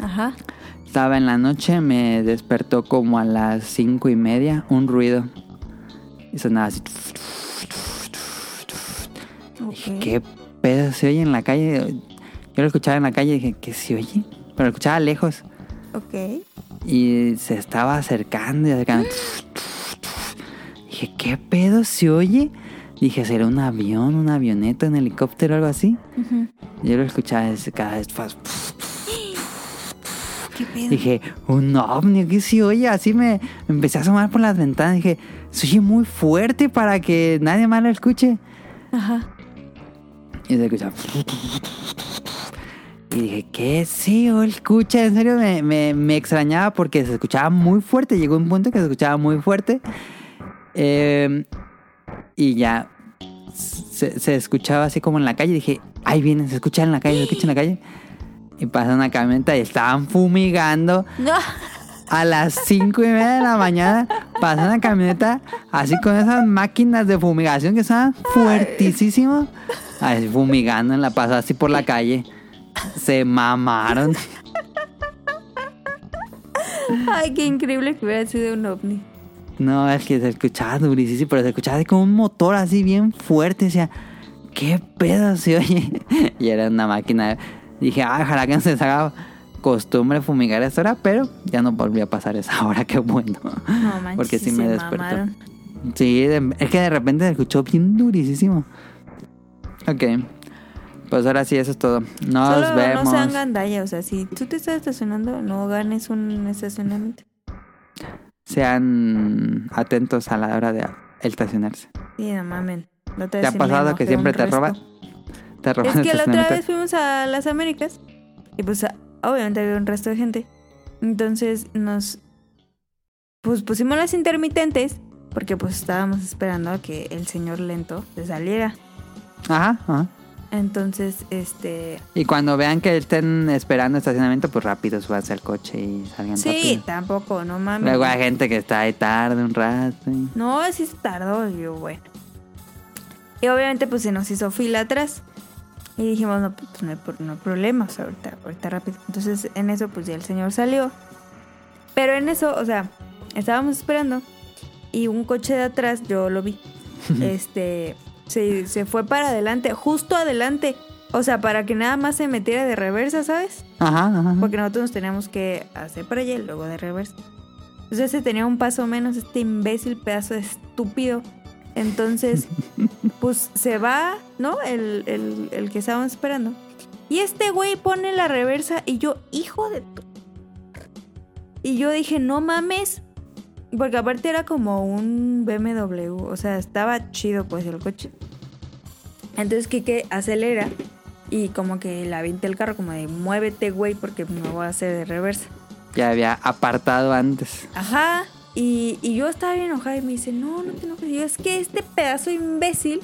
Ajá. Estaba en la noche, me despertó como a las cinco y media un ruido. Y sonaba así. Dije. ¿qué pedo se oye en la calle? Yo lo escuchaba en la calle y dije, ¿qué se oye? Pero lo escuchaba lejos. Ok. Y se estaba acercando y acercando. Dije, ¿qué pedo se oye? Dije, ¿será un avión, un avioneta, un helicóptero, algo así? Ujú. Yo lo escuchaba desde cada vez más. ¿Qué pedo? Dije, un ovni, ¿qué se oye? Así me, empecé a asomar por las ventanas. Dije, se oye muy fuerte para que nadie más lo escuche. Ajá. Y se escucha. Y dije, ¿qué sí escucha? En serio me, me- me extrañaba porque se escuchaba muy fuerte. Llegó un punto que se escuchaba muy fuerte. Eh, y ya se, se escuchaba así como en la calle. Dije, ahí viene, se escucha en la calle, se escucha en la calle. Y pasa una camioneta y estaban fumigando No. a las 5 y media de la mañana pasa una camioneta así con esas máquinas de fumigación que estaban fuertísimas. Así fumigando en la pasada así por la calle. Se mamaron. Ay, qué increíble que hubiera sido un ovni. No, es que se escuchaba durísimo, pero se escuchaba así como un motor así bien fuerte. Decía, ¿qué pedo se oye? Y era una máquina. Dije, ah, ojalá que no se haga costumbre fumigar a esta hora, pero ya no volvió a pasar esa hora, qué bueno. No manches. Porque sí me despertó. mamaron. Sí, es que de repente se escuchó bien durísimo. Ok. Pues ahora sí, eso es todo. Nos Solo vemos. no sean o sea, si tú te estás estacionando, no ganes un estacionamiento. Sean atentos a la hora de estacionarse. Sí, no mamen. Otra ¿Te ha sí pasado que siempre te roban? Te roban Es que la otra vez fuimos a las Américas y pues obviamente había un resto de gente. Entonces nos pues pusimos las intermitentes porque pues estábamos esperando a que el señor lento se saliera. Ajá, ajá. Entonces, este... Y cuando vean que estén esperando estacionamiento, pues rápido súbanse al coche y salgan Sí, rápido. tampoco, no mames. Luego hay gente que está ahí tarde un rato. y- No, sí se tardó, yo, bueno. Y obviamente pues se nos hizo fila atrás. Y dijimos, no, pues no hay, no hay problema, o sea, ahorita, ahorita rápido. Entonces en eso pues ya el señor salió. Pero en eso, o sea, estábamos esperando y un coche de atrás, yo lo vi, este, se, se fue para adelante, justo adelante. O sea, para que nada más se metiera de reversa, ¿sabes? Ajá, ajá. Porque nosotros nos teníamos que hacer para allá y luego de reversa. Entonces se tenía un paso menos este imbécil pedazo de estúpido. Entonces, pues se va, ¿no? El, el, el que estábamos esperando. Y este güey pone la reversa y yo, hijo de tu... Y yo dije, no mames. Porque aparte era como un BMW. O sea, estaba chido pues el coche. Entonces Kike acelera y como que le avienta el carro como de muévete, güey, porque me voy a hacer de reversa. Ya había apartado antes. Ajá. Y, y yo estaba bien enojada y me dice, no, no te enojes. Y yo, es que este pedazo imbécil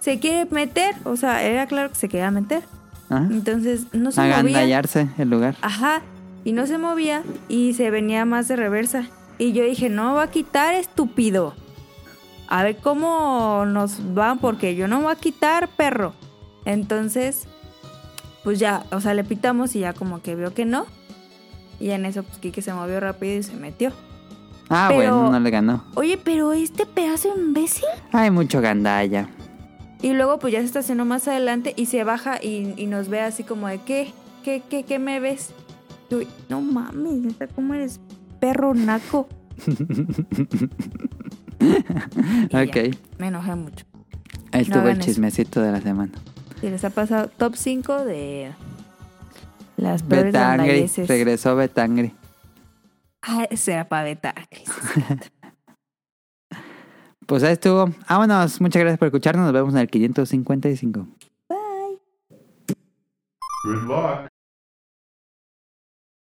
se quiere meter. O sea, era claro que se quería meter. Ajá. Entonces no se movía. Agandallarse el lugar. Ajá. Y no se movía y se venía más de reversa. Y yo dije, no va a quitar, estúpido. A ver cómo nos va, porque yo no voy a quitar, perro. Entonces, pues ya, o sea, le pitamos y ya como que vio que no. Y en eso, pues Kike se movió rápido y se metió. Ah, Pero- bueno, no le ganó. Oye, pero este pedazo de imbécil. Hay mucho gandalla. Y luego, pues ya se estacionó más adelante y se baja y, y nos ve así como de, ¿qué? ¿Qué, qué, qué me ves? Yo, no mames, neta, ¿cómo eres perro naco? Ya, Ok. me enojé mucho. No estuvo hagan el eso. chismecito de la semana. Y les ha pasado top 5 de las peores Betangri. Regresó Betangri. Ah, será para Betangri. Pues ahí estuvo. Vámonos. Muchas gracias por escucharnos. Nos vemos en el 555. Bye. Good luck.